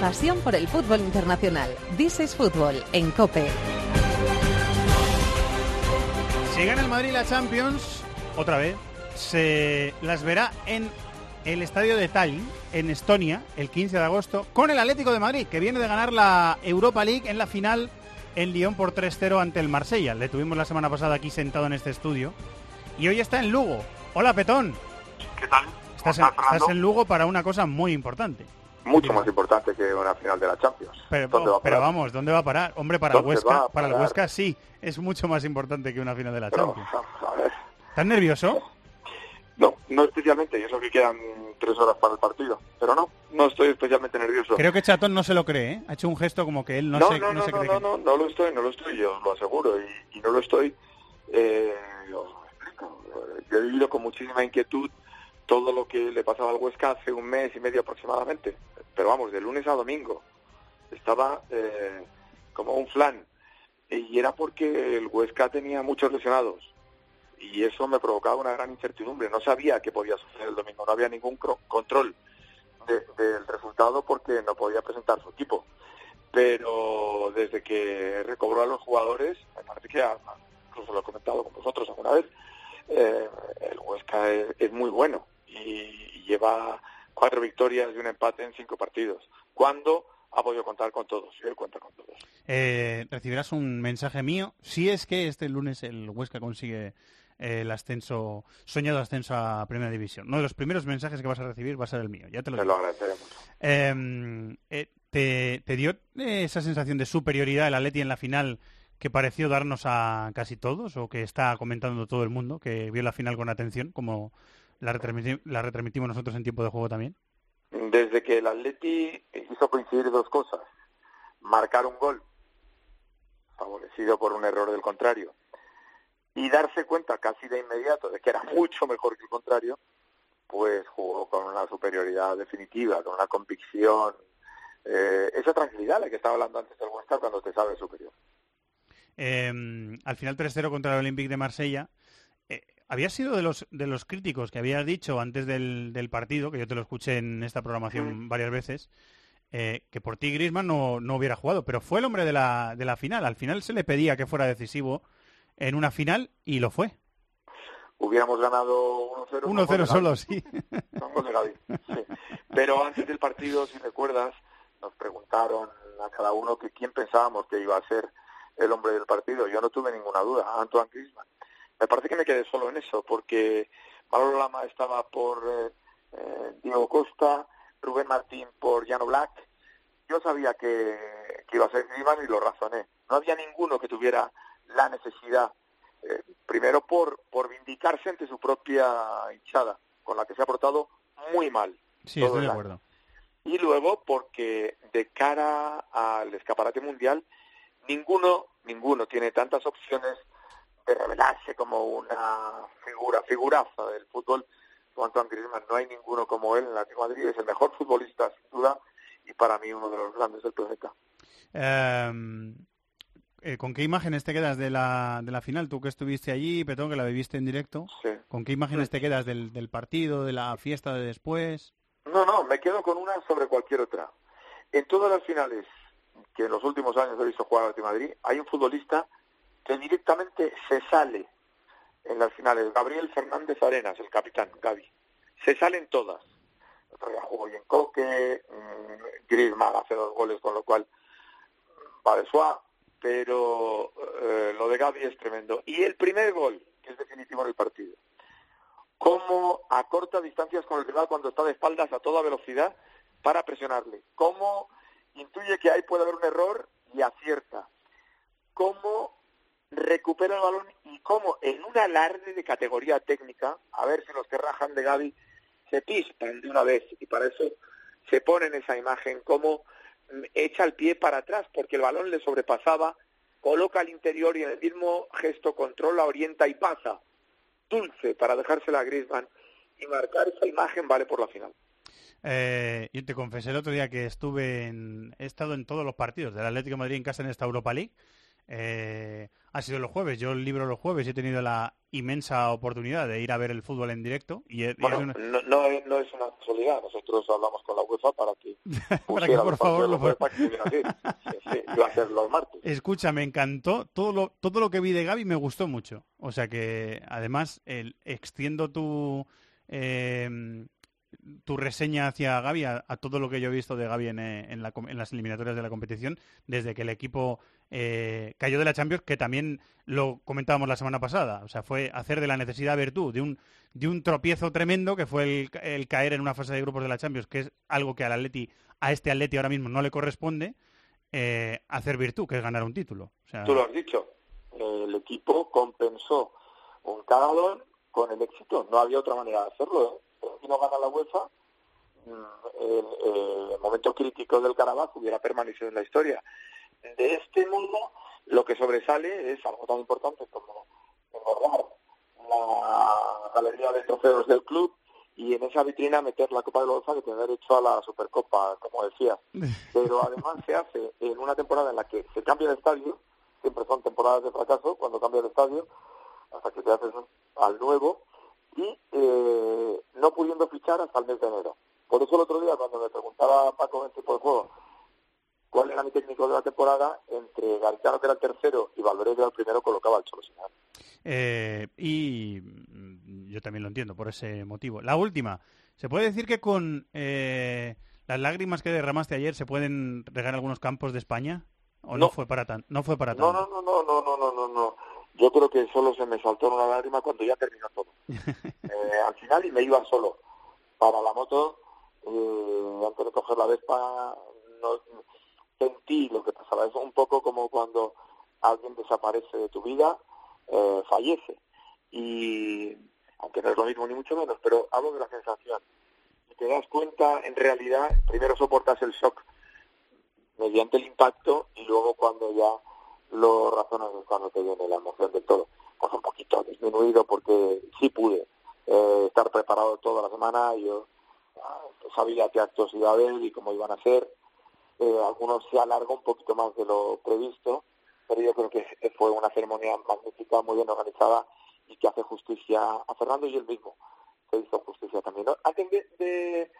Pasión por el fútbol internacional. This is Fútbol en COPE. Si gana el Madrid la Champions, otra vez, se las verá en el estadio de Tallinn, en Estonia, el 15 de agosto, con el Atlético de Madrid, que viene de ganar la Europa League en la final en Lyon por 3-0 ante el Marsella. Le tuvimos la semana pasada aquí sentado en este estudio. Y hoy está en Lugo. Hola, Petón. ¿Qué tal? Estás en, estás en Lugo para una cosa muy importante. Mucho más importante que una final de la Champions. Pero, ¿Dónde va a pero parar? vamos, ¿dónde va a parar? Hombre, para el ¿Dónde va Huesca, para el? Huesca sí, es mucho más importante que una final de la Pero, Champions. a ver. ¿Estás nervioso? No, no especialmente, y eso que quedan tres horas para el partido. Pero no, no estoy especialmente nervioso. Creo que Chatón no se lo cree, ¿eh? Ha hecho un gesto como que él no, no, se, no, no, se no, cree no, que- no, no lo estoy, no lo estoy, yo lo aseguro, y, y no lo estoy. Eh, os lo explico. Eh, Yo he vivido con muchísima inquietud todo lo que le pasaba al Huesca hace un mes y medio aproximadamente. Pero vamos, de lunes a domingo. Estaba eh, como un flan. Y era porque el Huesca tenía muchos lesionados. Y eso me provocaba una gran incertidumbre. No sabía qué podía suceder el domingo. No había ningún control de- del resultado porque no podía presentar su equipo. Pero desde que recobró a los jugadores, me parece que, incluso lo he comentado con vosotros alguna vez, eh, el Huesca es, es muy bueno y, lleva cuatro victorias y un empate en cinco partidos. ¿Cuándo ha podido contar con todos? Y él cuenta con todos. Eh, recibirás un mensaje mío si es que este lunes el Huesca consigue eh, el ascenso, soñado ascenso a Primera División. Uno de los primeros mensajes que vas a recibir va a ser el mío, ya te lo Te lo agradeceré mucho. Eh, eh, ¿te, te dio esa sensación de superioridad el Atleti en la final que pareció darnos a casi todos o que está comentando todo el mundo, que vio la final con atención, como la, retransmiti- la retransmitimos nosotros en tiempo de juego también? Desde que el Atleti hizo coincidir dos cosas, marcar un gol, favorecido por un error del contrario, y darse cuenta casi de inmediato de que era mucho mejor que el contrario, pues jugó con una superioridad definitiva, con una convicción, eh, esa tranquilidad de la que estaba hablando antes del Huesca cuando te sabe superior. Eh, al final 3-0 contra el Olympique de Marsella. Habías sido de los, de los críticos que habías dicho antes del, del partido, que yo te lo escuché en esta programación varias veces, eh, que por ti Griezmann no, no hubiera jugado, pero fue el hombre de la, de la final. Al final se le pedía que fuera decisivo en una final y lo fue. Hubiéramos ganado 1-0. 1-0 solo, de sí. Pero antes del partido, si recuerdas, nos preguntaron a cada uno que quién pensábamos que iba a ser el hombre del partido. Yo no tuve ninguna duda, Antoine Griezmann. Me parece que me quedé solo en eso, porque Manolo Lama estaba por eh, eh, Diego Costa, Rubén Martín por Llano Black. Yo sabía que, que iba a ser Griezmann y lo razoné. No había ninguno que tuviera la necesidad, eh, primero por, por vindicarse ante su propia hinchada, con la que se ha portado muy mal. Sí, estoy de acuerdo. Y luego porque de cara al escaparate mundial, ninguno, ninguno tiene tantas opciones de revelarse como una figura, figuraza del fútbol Antoine Griezmann. No hay ninguno como él en el Atlético de Madrid. Es el mejor futbolista, sin duda, y para mí uno de los grandes del planeta. Eh, eh, ¿Con qué imágenes te quedas de la, de la final? Tú que estuviste allí, Petón, que la viviste en directo. ¿Con qué imágenes te quedas del, del partido, de la fiesta de después? No, no, me quedo con una sobre cualquier otra. En todas las finales que en los últimos años he visto jugar al Atlético de Madrid, hay un futbolista que directamente se sale en las finales. Gabriel Fernández Arenas, el capitán, Gaby. Se salen todas. Otro jugó bien Coque, mm, Griezmann hace dos goles, con lo cual mm, va de suave, pero eh, lo de Gaby es tremendo. Y el primer gol, que es definitivo en el partido, cómo acorta distancias con el rival cuando está de espaldas a toda velocidad para presionarle, cómo intuye que ahí puede haber un error y acierta, cómo recupera el balón y cómo en un alarde de categoría técnica, a ver si los que rajan de Gaby se pispan de una vez y para eso se pone en esa imagen cómo mm, echa el pie para atrás porque el balón le sobrepasaba, coloca al interior y en el mismo gesto controla, orienta y pasa dulce para dejársela a Griezmann y marcar esa imagen vale por la final. Eh, yo te confesé el otro día que estuve en, he estado en todos los partidos del Atlético Madrid en casa en esta Europa League. Eh, ha sido los jueves. Yo libro los jueves y he tenido la inmensa oportunidad de ir a ver el fútbol en directo. Y, es, bueno, una... no, no, es, no, es, una casualidad. Nosotros hablamos con la UEFA para que, para que por favor lo para que sí, sí, iba a ser los martes. Escucha, me encantó todo lo, todo lo que vi de Gaby me gustó mucho. O sea que además el, extiendo tu eh, tu reseña hacia Gaby, a, a, todo lo que yo he visto de Gaby en, en, la, en, las eliminatorias de la competición, desde que el equipo eh, cayó de la Champions, que también lo comentábamos la semana pasada. O sea, fue hacer de la necesidad virtud, de un, de un tropiezo tremendo que fue el, caer en una fase de grupos de la Champions, que es algo que al Atleti, a este Atleti ahora mismo no le corresponde, eh, hacer virtud, que es ganar un título. Tú lo has dicho, el equipo compensó un cagadón con el éxito. No había otra manera de hacerlo. ¿eh? Si no gana la UEFA, el, el, momento crítico del Carabaj hubiera permanecido en la historia. De este modo, lo que sobresale es algo tan importante como engordar la galería de trofeos del club y en esa vitrina meter la Copa de la UEFA que tiene derecho a la Supercopa, como decía. Pero además se hace en una temporada en la que se cambia de estadio, siempre son temporadas de fracaso cuando cambia de estadio, hasta que te haces al nuevo, y eh, no pudiendo fichar hasta el mes de enero. Por eso el otro día, cuando me preguntaba Paco en tipo de juego cuál era mi técnico de la temporada, entre Garitano, que era el tercero, y Valverde, que era el primero, colocaba al Cholo Simeone. Eh, y yo también lo entiendo por ese motivo. La última, ¿se puede decir que con eh, las lágrimas que derramaste ayer se pueden regar algunos campos de España? ¿O no, no fue para tan, no fue para tanto? No, no, no, no, no, no, no, no. Yo creo que solo se me saltó una lágrima cuando ya terminó todo. eh, al final y me iba solo para la moto. Eh, antes de coger la Vespa, no, sentí lo que pasaba. Es un poco como cuando alguien desaparece de tu vida, eh, fallece. Y aunque no es lo mismo ni mucho menos, pero hablo de la sensación. Y te das cuenta, en realidad, primero soportas el shock mediante el impacto y luego cuando ya lo razonas es cuando te viene la emoción del todo. Pues un poquito disminuido porque sí pude eh, estar preparado toda la semana. Yo uh, sabía qué actos iba a haber y cómo iban a ser. Eh, algunos se alargó un poquito más de lo previsto, pero yo creo que fue una ceremonia magnífica, muy bien organizada y que hace justicia a Fernando y él mismo se hizo justicia también. ¿no? Antes de, de,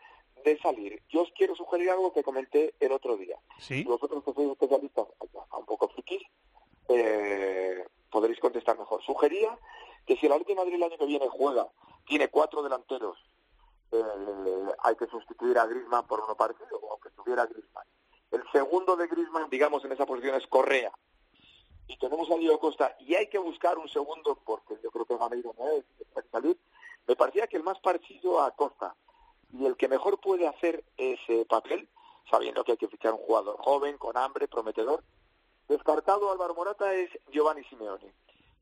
de, salir, yo os quiero sugerir algo que comenté el otro día. ¿Sí? Vosotros que sois especialistas, un poco frikis, eh, podréis contestar mejor. Sugería que si el Atlético de Madrid el año que viene juega, tiene cuatro delanteros, eh, hay que sustituir a Griezmann por uno parecido, o que estuviera Griezmann. El segundo de Griezmann, digamos, en esa posición es Correa. Y tenemos a Diego Costa, y hay que buscar un segundo, porque yo creo que Gameiro no es, puede salir. Me parecía que el más parecido a Costa, y el que mejor puede hacer ese papel, sabiendo que hay que fichar un jugador joven, con hambre, prometedor, descartado Álvaro Morata es Giovanni Simeone,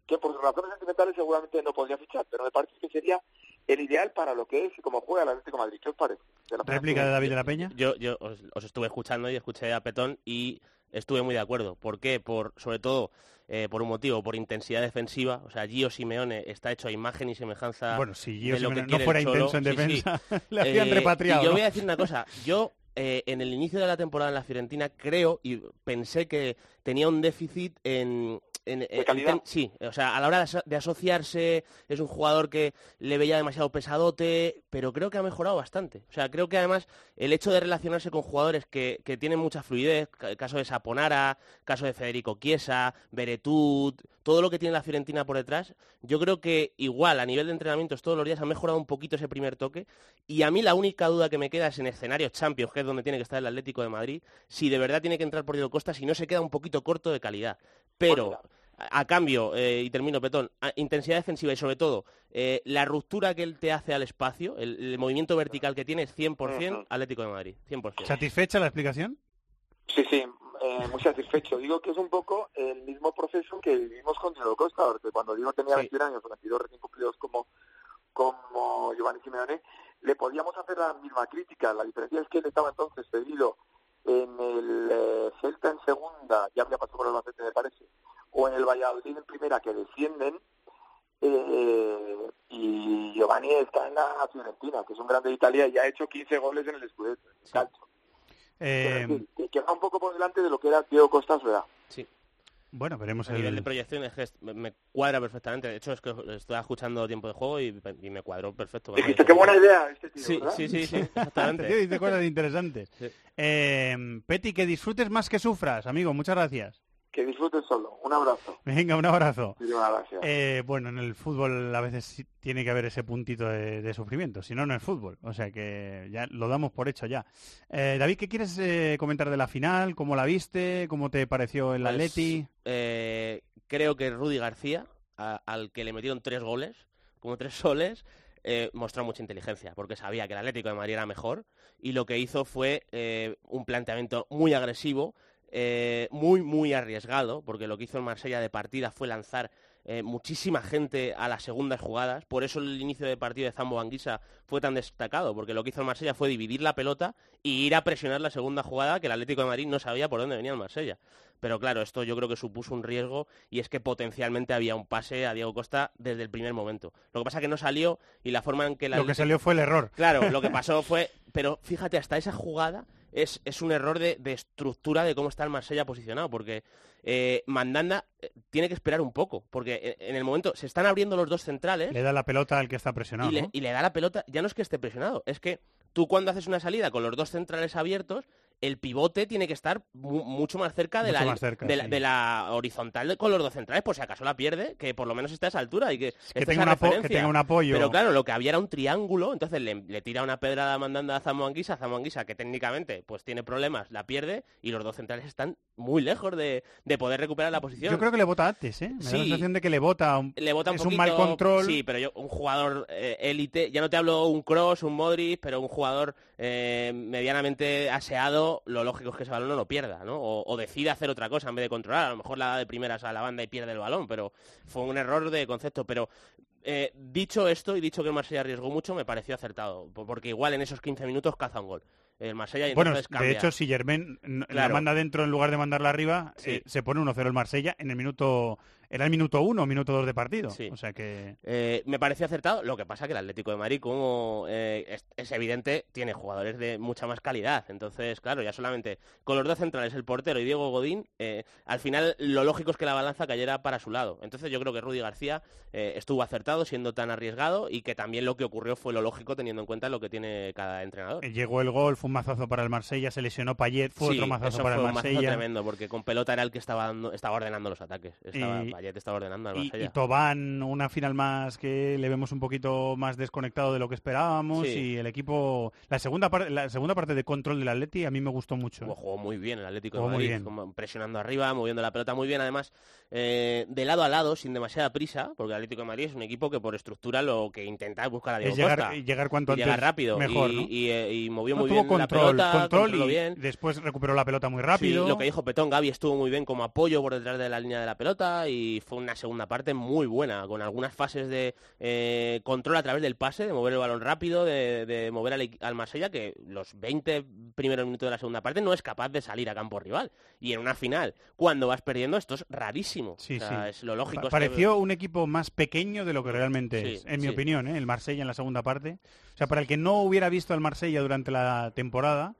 que por razones sentimentales seguramente no podría fichar, pero me parece que sería el ideal para lo que es y como juega el Atlético de Madrid. ¿Qué os parece? De la ¿Réplica de David de la Peña? Yo, yo os, os, estuve escuchando y escuché a Petón y estuve muy de acuerdo. ¿Por qué? Por, sobre todo eh, por un motivo, por intensidad defensiva. O sea, Gio Simeone está hecho a imagen y semejanza bueno, si Gio de lo Simeone que no fuera intenso en defensa, sí. le habían Eh, repatriado. Y yo voy a decir una cosa. Yo eh, en el inicio de la temporada en la Fiorentina creo y pensé que tenía un déficit en... en- en- calidad? en- sí, o sea, a la hora de, aso- de asociarse es un jugador que le veía demasiado pesadote, pero creo que ha mejorado bastante. O sea, creo que además el hecho de relacionarse con jugadores que, que tienen mucha fluidez, el caso de Saponara, caso de Federico Chiesa, Beretut, todo lo que tiene la Fiorentina por detrás, yo creo que igual a nivel de entrenamientos todos los días ha mejorado un poquito ese primer toque y a mí la única duda que me queda es en escenarios Champions, que es donde tiene que estar el Atlético de Madrid, si de verdad tiene que entrar por Diego Costa, si no se queda un poquito corto de calidad. Pero a a cambio, eh, y termino, Petón, a- intensidad defensiva y sobre todo eh, la ruptura que él te hace al espacio, el, el movimiento vertical que tiene es 100% Ujú. Atlético de Madrid, 100%. ¿Satisfecha la explicación? Sí, sí, eh, muy satisfecho. Digo que es un poco el mismo proceso que vivimos con Diego Costa, porque cuando Diego tenía 21 años, o 22 recién cumplidos como, como Giovanni Simeone, le podíamos hacer la misma crítica. La diferencia es que él estaba entonces cedido en el eh, Celta en segunda, ya había pasado por el Albacete me parece, o en el Valladolid en primera que descienden, eh, y Giovanni está en la Fiorentina, que es un grande de Italia y ha hecho 15 goles en el Scudetto, el calcio. Eh, que, que va un poco por delante de lo que era Diego Costa. Sí. Bueno, veremos A nivel el... de proyección es que me, cuadra perfectamente. De hecho, es que estoy escuchando tiempo de juego y, y me cuadró perfecto. Dijiste, qué buena idea este tío, Sí, ¿verdad? sí, sí, sí, Este exactamente. dice cosas interesantes. Sí. Eh, Peti, que disfrutes más que sufras, amigo. Muchas gracias. Que disfrutes solo. Un abrazo. Venga, un abrazo. Gracias. Eh, bueno, en el fútbol a veces sí tiene que haber ese puntito de, de sufrimiento, si no, no es fútbol. O sea que ya lo damos por hecho ya. Eh, David, ¿qué quieres eh, comentar de la final? ¿Cómo la viste? ¿Cómo te pareció el Pues, Atleti? eh, creo que Rudy García, a- al que le metieron tres goles, como tres soles, eh, mostró mucha inteligencia, porque sabía que el Atlético de Madrid era mejor y lo que hizo fue eh, un planteamiento muy agresivo, eh, muy, muy arriesgado, porque lo que hizo el Marsella de partida fue lanzar eh, muchísima gente a las segundas jugadas, por eso el inicio de partido de Zambo Anguisa fue tan destacado, porque lo que hizo el Marsella fue dividir la pelota y ir a presionar la segunda jugada que el Atlético de Madrid no sabía por dónde venía el Marsella. Pero claro, esto yo creo que supuso un riesgo y es que potencialmente había un pase a Diego Costa desde el primer momento. Lo que pasa es que no salió y la forma en que la Lo que salió fue el error. Claro, lo que pasó fue, pero fíjate, hasta esa jugada es, es un error de, de estructura de cómo está el Marsella posicionado, porque eh, Mandanda eh, tiene que esperar un poco, porque eh, en el momento se están abriendo los dos centrales Le da la pelota al que está presionado. y, y le da la pelota, ya no es que esté presionado, es que tú cuando haces una salida con los dos centrales abiertos, el pivote tiene que estar mu- mucho más cerca de, Mucho la, más cerca, de, la, sí. de la horizontal de- con los dos centrales, por si acaso la pierde, que por lo menos esté a esa altura y que, tenga un apo- que referencia. tenga un apoyo. Pero claro, lo que había era un triángulo, entonces le, le tira una pedrada mandando a Zamoanguisa, Zamoanguisa que técnicamente pues tiene problemas, la pierde y los dos centrales están muy lejos de, de poder recuperar la posición. Yo creo que le vota antes, ¿eh? Me da la Sí. sensación de que le vota un, le bota un es poquito, un mal control. Sí, pero yo, un jugador eh, élite, ya no te hablo un Cross, un Modric, pero un jugador eh, medianamente aseado, lo lógico es que ese balón no lo pierda, ¿no? O, o decide hacer otra cosa en vez de controlar. A lo mejor la da de primeras a la banda y pierde el balón, pero fue un error de concepto. Pero eh, dicho esto y dicho que el Marsella arriesgó mucho, me pareció acertado, po- porque igual en esos 15 minutos caza un gol. El Marsella y Bueno, de hecho, si Germain la manda dentro en lugar de mandarla arriba, Sí. eh, se pone 1-0 el Marsella en el minuto... Era el minuto 1 o minuto 2 de partido. Sí. O sea que... Eh, me pareció acertado. Lo que pasa que el Atlético de Madrid, como eh, es, es evidente, tiene jugadores de mucha más calidad. Entonces, claro, ya solamente con los dos centrales, el portero y Diego Godín, eh, al final lo lógico es que la balanza cayera para su lado. Entonces yo creo que Rudy García estuvo acertado siendo tan arriesgado y que también lo que ocurrió fue lo lógico teniendo en cuenta lo que tiene cada entrenador. Llegó el gol, fue un mazazo para el Marsella, se lesionó Payet, fue Sí, otro mazazo eso para fue el un mazazo Marsella. tremendo, porque con pelota era el que estaba, dando- estaba ordenando los ataques. Estaba, Y- Payet estaba ordenando al Y, Marsella. y Tobán, una final más que le vemos un poquito más desconectado de lo que esperábamos Sí. y el equipo, la segunda parte, la segunda parte de control del Atleti a mí me gustó mucho. Jugó, jugó muy bien el Atlético Jugó de muy Madrid, bien. como presionando arriba, moviendo la pelota muy bien, además eh, de lado a lado, sin demasiada prisa, porque el Atlético de Madrid es un equipo que por estructura lo que intenta es buscar a Diego Es llegar, Costa. llegar cuanto Y llegar antes rápido mejor, y, ¿no? y, eh, y movió No, muy bien la control, pelota, control y bien. después recuperó la pelota muy rápido. Sí, lo que dijo Petón, Gaby estuvo muy bien como apoyo por detrás de la línea de la pelota y fue una segunda parte muy buena, con algunas fases de eh, control a través del pase, de mover el balón rápido, de, de mover al, al Marsella, que los 20 primeros minutos de la segunda parte no es capaz de salir a campo rival. Y en una final, cuando vas perdiendo, esto es rarísimo. Sí, O sea, sí. Es lo lógico. Pa- es que- pareció un equipo más pequeño de lo que realmente Sí, es, en mi opinión, ¿eh? el Marsella en la segunda parte. O sea, para el que no hubiera visto al Marsella durante la temporada,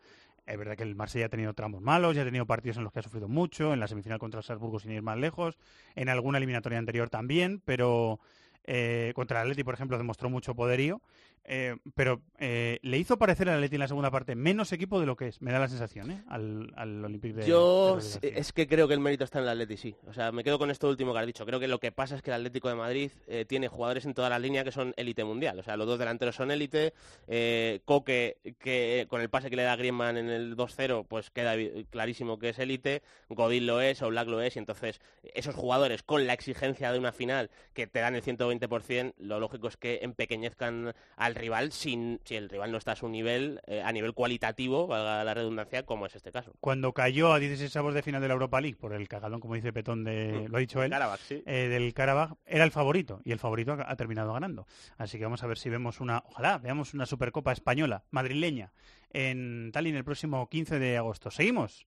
es verdad que el Marsella ha tenido tramos malos, ya ha tenido partidos en los que ha sufrido mucho, en la semifinal contra el Salzburgo sin ir más lejos, en alguna eliminatoria anterior también, pero eh, contra el Atleti, por ejemplo, demostró mucho poderío. Eh, pero eh, le hizo parecer al Atleti en la segunda parte menos equipo de lo que es, me da la sensación, ¿eh? al, al Olympique de Yo de es que creo que el mérito está en el Atleti, sí. O sea, me quedo con esto último que has dicho. Creo que lo que pasa es que el Atlético de Madrid eh, tiene jugadores en toda la línea que son élite mundial. O sea, los dos delanteros son élite. eh, Coque, que con el pase que le da Griezmann en el 2-0, pues queda clarísimo que es élite. Godín lo es, Oblak lo es. Y entonces, esos jugadores con la exigencia de una final que te dan el 120%, lo lógico es que empequeñezcan al rival sin, si el rival no está a su nivel, eh, a nivel cualitativo, valga la redundancia, como es este caso. cuando cayó a 16 avos de final de la Europa League por el cagalón, como dice Petón, de, lo ha dicho él, sí. eh, del Karabakh, era el favorito y el favorito ha, ha terminado ganando. Así que vamos a ver si vemos una, ojalá veamos una Supercopa española, madrileña, en Tallinn el próximo 15 de agosto. ¿Seguimos?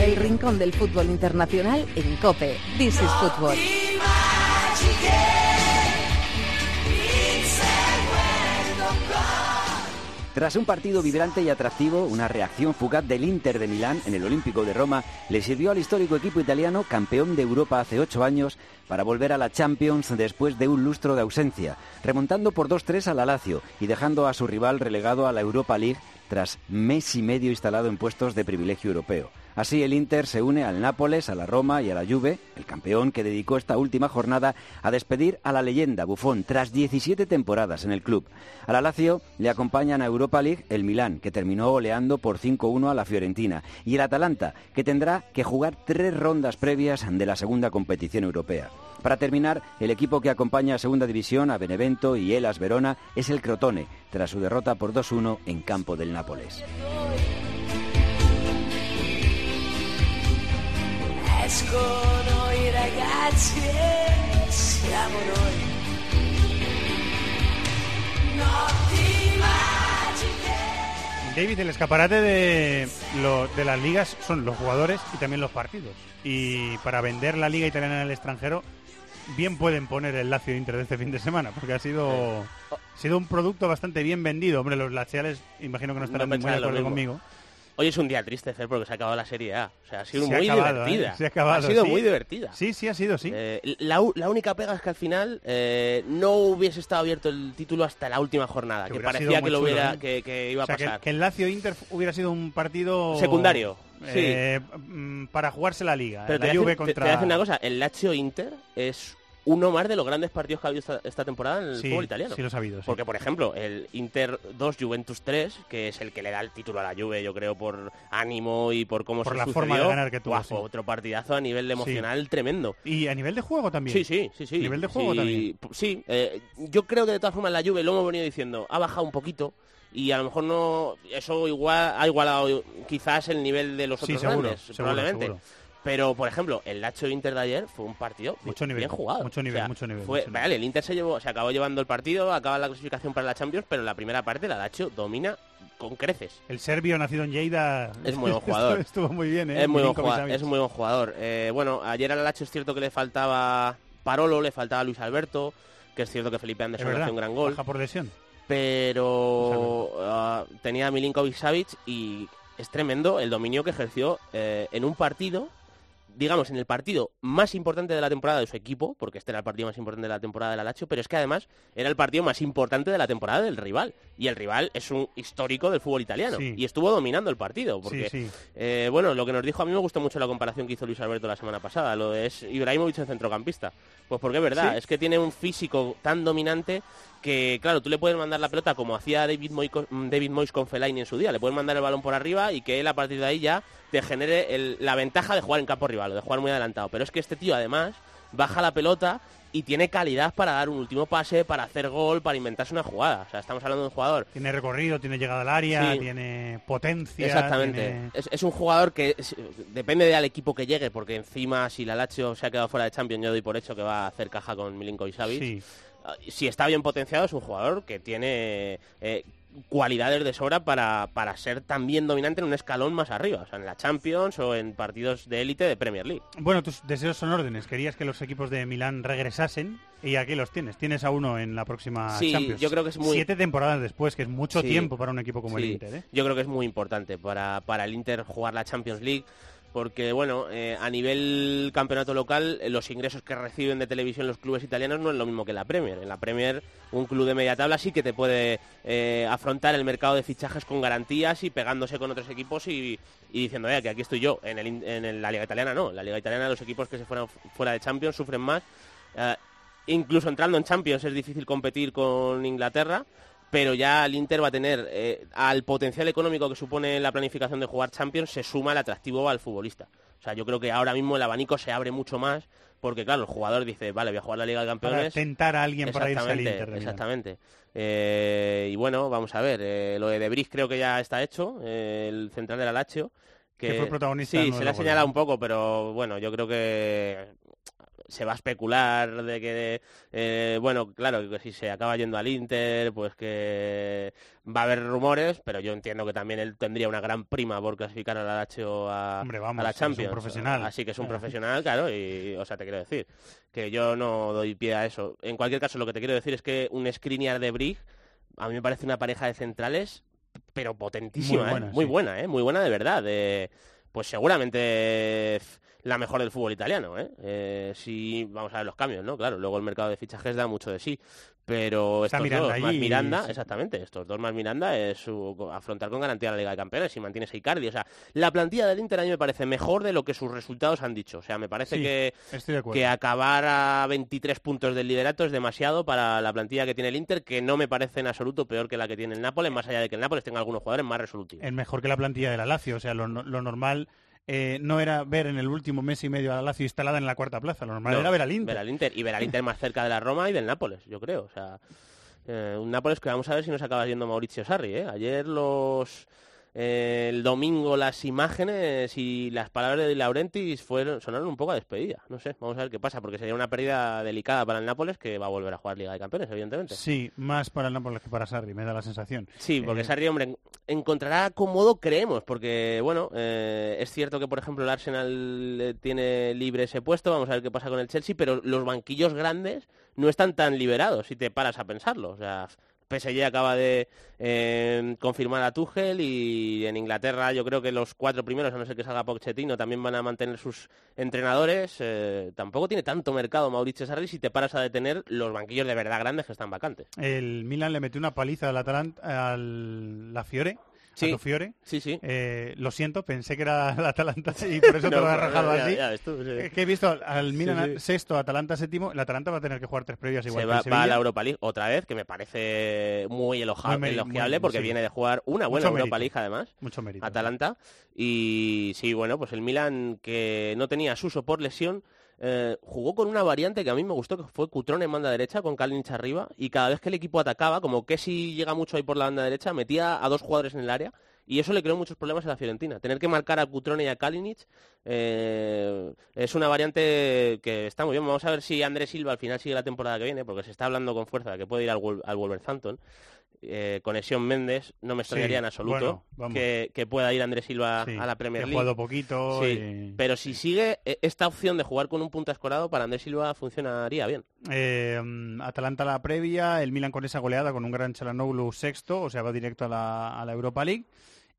El rincón del fútbol internacional en Cope. This is Football. Tras un partido vibrante y atractivo, una reacción fugaz del Inter de Milán en el Olímpico de Roma le sirvió al histórico equipo italiano, campeón de Europa hace ocho años, para volver a la Champions después de un lustro de ausencia, remontando por 2-3 a la Lazio y dejando a su rival relegado a la Europa League tras mes y medio instalado en puestos de privilegio europeo. Así el Inter se une al Nápoles, a la Roma y a la Juve, el campeón que dedicó esta última jornada a despedir a la leyenda Buffon tras 17 temporadas en el club. A la Lazio le acompañan a Europa League el Milán, que terminó oleando por 5-1 a la Fiorentina, y el Atalanta, que tendrá que jugar tres rondas previas de la segunda competición europea. Para terminar, el equipo que acompaña a Segunda División a Benevento y Elas Verona es el Crotone, tras su derrota por 2-1 en campo del Nápoles. David, el escaparate de, lo- de las ligas son los jugadores y también los partidos. Y para vender la liga italiana en el extranjero, bien pueden poner el Lazio Inter de este fin de semana, porque ha sido, ha sido un producto bastante bien vendido. Hombre, los laziales imagino que no estarán No muy de acuerdo conmigo. Hoy es un día triste, Fer, porque se ha acabado la Serie A. O sea, ha sido Se ha muy acabado, divertida. ¿eh? Se ha acabado, sido sí. muy divertida. Sí, sí, ha sido, sí. Eh, la, la única pega es que al final eh, no hubiese estado abierto el título hasta la última jornada, que, parecía que lo hubiera, que, que iba O sea, a pasar. que el Lazio Inter hubiera sido un partido Secundario, eh, mm, para jugarse la liga. Pero la te te contra una cosa, el Lazio Inter es uno más de los grandes partidos que ha habido esta, esta temporada en el Sí, fútbol italiano. sí lo he sabido, sí. Porque, por ejemplo, el Inter 2 Juventus 3, que es el que le da el título a la Juve, yo creo, por ánimo y por cómo Por se la sucedió, forma de ganar que tuvo, sí. fue otro partidazo a nivel emocional tremendo. Y a nivel de juego también. Sí, sí, sí, sí. Nivel de juego sí, también. Sí, eh, yo creo que de todas formas la Juve, lo hemos venido diciendo, ha bajado un poquito y a lo mejor no eso igual ha igualado quizás el nivel de los Sí, otros seguro, grandes, seguro, probablemente. seguro. Pero, por ejemplo, el Lazio Inter de ayer fue un partido Mucho nivel, bien jugado. mucho nivel, mucho nivel, Fue, mucho nivel. Vale, el Inter se, llevó, se acabó llevando el partido, acaba la clasificación para la Champions, pero en la primera parte la Lazio domina con creces. El serbio nacido en Lleida Es muy buen jugador. Estuvo muy bien, ¿eh? Es muy, buen jugador, es muy buen jugador. Eh, bueno, ayer al Lazio es cierto que le faltaba Parolo, le faltaba Luis Alberto, que es cierto que Felipe Anderson hace un gran gol. baja por lesión. Pero ah, tenía a Milinkovic Savic y es tremendo el dominio que ejerció eh, en un partido, digamos, en el partido más importante de la temporada de su equipo, porque este era el partido más importante de la temporada de la Lazio, pero es que además era el partido más importante de la temporada del rival. Y el rival es un histórico del fútbol italiano. Sí. Y estuvo dominando el partido, porque, Sí, sí. eh, bueno, lo que nos dijo a mí me gustó mucho la comparación que hizo Luis Alberto la semana pasada, lo de es Ibrahimovic en centrocampista. Pues porque es verdad, es que tiene un físico tan dominante que, claro, tú le puedes mandar la pelota como hacía David Moyes, con- David Moyes con Fellaini en su día. Le puedes mandar el balón por arriba y que él a partir de ahí ya te genere el- la ventaja de jugar en campo rival o de jugar muy adelantado. Pero es que este tío además baja la pelota y tiene calidad para dar un último pase, para hacer gol, para inventarse una jugada. O sea, estamos hablando de un jugador Tiene recorrido, tiene llegada al área, Sí. tiene potencia. Exactamente. tiene- Es, es un jugador que es- depende del equipo que llegue, porque encima si la Lazio se ha quedado fuera de Champions, yo doy por hecho que va a hacer caja con Milinkovic Savic. Sí. Si está bien potenciado, es un jugador que tiene eh, cualidades de sobra para, para ser también dominante en un escalón más arriba, o sea, en la Champions o en partidos de élite de Premier League. Bueno, tus deseos son órdenes. Querías que los equipos de Milán regresasen y aquí los tienes. Tienes a uno en la próxima Sí, Champions. yo creo que es muy- Siete temporadas después, que es mucho Sí. tiempo para un equipo como el Inter. ¿eh? Yo creo que es muy importante para, para el Inter jugar la Champions League. Porque, bueno, eh, a nivel campeonato local, eh, los ingresos que reciben de televisión los clubes italianos no es lo mismo que la Premier. En la Premier, un club de media tabla sí que te puede eh, afrontar el mercado de fichajes con garantías y pegándose con otros equipos y, diciendo, "Eh, que aquí estoy yo. En, en la Liga Italiana no. La Liga Italiana los equipos que se fueran fuera de Champions sufren más. Incluso entrando en Champions es difícil competir con Inglaterra, pero ya el Inter va a tener, eh, al potencial económico que supone la planificación de jugar Champions, se suma el atractivo al futbolista. O sea, yo creo que ahora mismo el abanico se abre mucho más porque, claro, el jugador dice, vale, voy a jugar la Liga de Para Campeones. tentar a alguien para irse al Exactamente, Inter. de. Exactamente. Eh, y bueno, vamos a ver, eh, lo de Debris creo que ya está hecho, el central del Alacho. Que fue protagonista Sí, se le ha señalado un poco, pero bueno, yo creo que se va a especular de que, eh, bueno, claro, que si se acaba yendo al Inter, pues que va a haber rumores, pero yo entiendo que también él tendría una gran prima por clasificar al Alacho a, Hombre, a la es un Champions. profesional. Así que es un profesional, claro, y, o sea, te quiero decir que yo no doy pie a eso. En cualquier caso, lo que te quiero decir es que un Skriniar de Brig, a mí me parece una pareja de centrales, pero potentísima, Muy ¿eh? buena, muy buena, ¿eh? muy buena de verdad. pues seguramente la mejor del fútbol italiano, ¿eh? Eh, sí, vamos a ver los cambios, ¿no? Claro, luego el mercado de fichajes da mucho de sí, pero estos Miranda dos más Miranda, sí. exactamente, estos dos más Miranda es su- afrontar con garantía la Liga de Campeones y mantienes a Icardi, o sea, la plantilla del Inter a mí me parece mejor de lo que sus resultados han dicho, o sea, me parece Sí, que que acabar a 23 puntos del liderato es demasiado para la plantilla que tiene el Inter, que no me parece en absoluto peor que la que tiene el Nápoles, más allá de que el Nápoles tenga algunos jugadores más resolutivos. Es mejor que la plantilla de la Lazio. O sea, lo, lo normal eh, no era ver en el último mes y medio a la Lazio instalada en la cuarta plaza. Lo normal No, era ver al Inter. Ver al Inter y ver al Inter más cerca de la Roma y del Nápoles, yo creo. O sea, eh, un Nápoles que vamos a ver si nos acaba yendo Mauricio Sarri. ¿eh? Ayer los eh, el domingo las imágenes y las palabras de Laurentis fueron sonaron un poco a despedida. No sé, vamos a ver qué pasa, porque sería una pérdida delicada para el Nápoles que va a volver a jugar Liga de Campeones, evidentemente. Sí, más para el Nápoles que para Sarri, me da la sensación. Sí, porque Eh, Sarri, hombre, en- encontrará cómodo, creemos, porque, bueno, eh, es cierto que, por ejemplo, el Arsenal eh, tiene libre ese puesto, vamos a ver qué pasa con el Chelsea, pero los banquillos grandes no están tan liberados, si te paras a pensarlo. O sea, PSG acaba de eh, confirmar a Tuchel y en Inglaterra yo creo que los cuatro primeros, a no ser que salga Pochettino, también van a mantener sus entrenadores. Eh, tampoco tiene tanto mercado Mauricio Sarri si te paras a detener los banquillos de verdad grandes que están vacantes. El Milan le metió una paliza al Atalanta, al la Fiore. Sí. a tu Fiore. Sí, sí. Eh, lo siento, pensé que era el Atalanta y por eso te lo he pero rajado ya- así. ya ves tú, sí. Eh, que he visto al- Milan sexto, Atalanta séptimo. El Atalanta va a tener que jugar tres previas igual se que va, va a la Europa League otra vez, que me parece muy, elogiable muy- porque viene de jugar una buena Mucho Europa mérito. League además. Mucho mérito. Atalanta. Y sí, bueno, pues el Milan que no tenía Suso por lesión, eh, jugó con una variante que a mí me gustó, que fue Cutrón en banda derecha con Kalinic arriba y cada vez que el equipo atacaba, como que si llega mucho ahí por la banda derecha, metía a dos jugadores en el área y eso le creó muchos problemas a la Fiorentina. Tener que marcar a Cutrone y a Kalinic eh, es una variante que está muy bien. Vamos a ver si Andrés Silva al final sigue la temporada que viene, porque se está hablando con fuerza de que puede ir al, al Wolverhampton. Eh, conexión Méndez, no me extrañaría Sí, en absoluto bueno, que, que pueda ir Andrés Silva Sí, a la Premier League. jugado poquito Sí, y- pero si sigue eh, esta opción de jugar con un punta escorado para Andrés Silva funcionaría bien. Eh, mm, Atalanta la previa, el Milan con esa goleada con un gran Chalanoglu sexto, o sea, va directo a la, a la Europa League.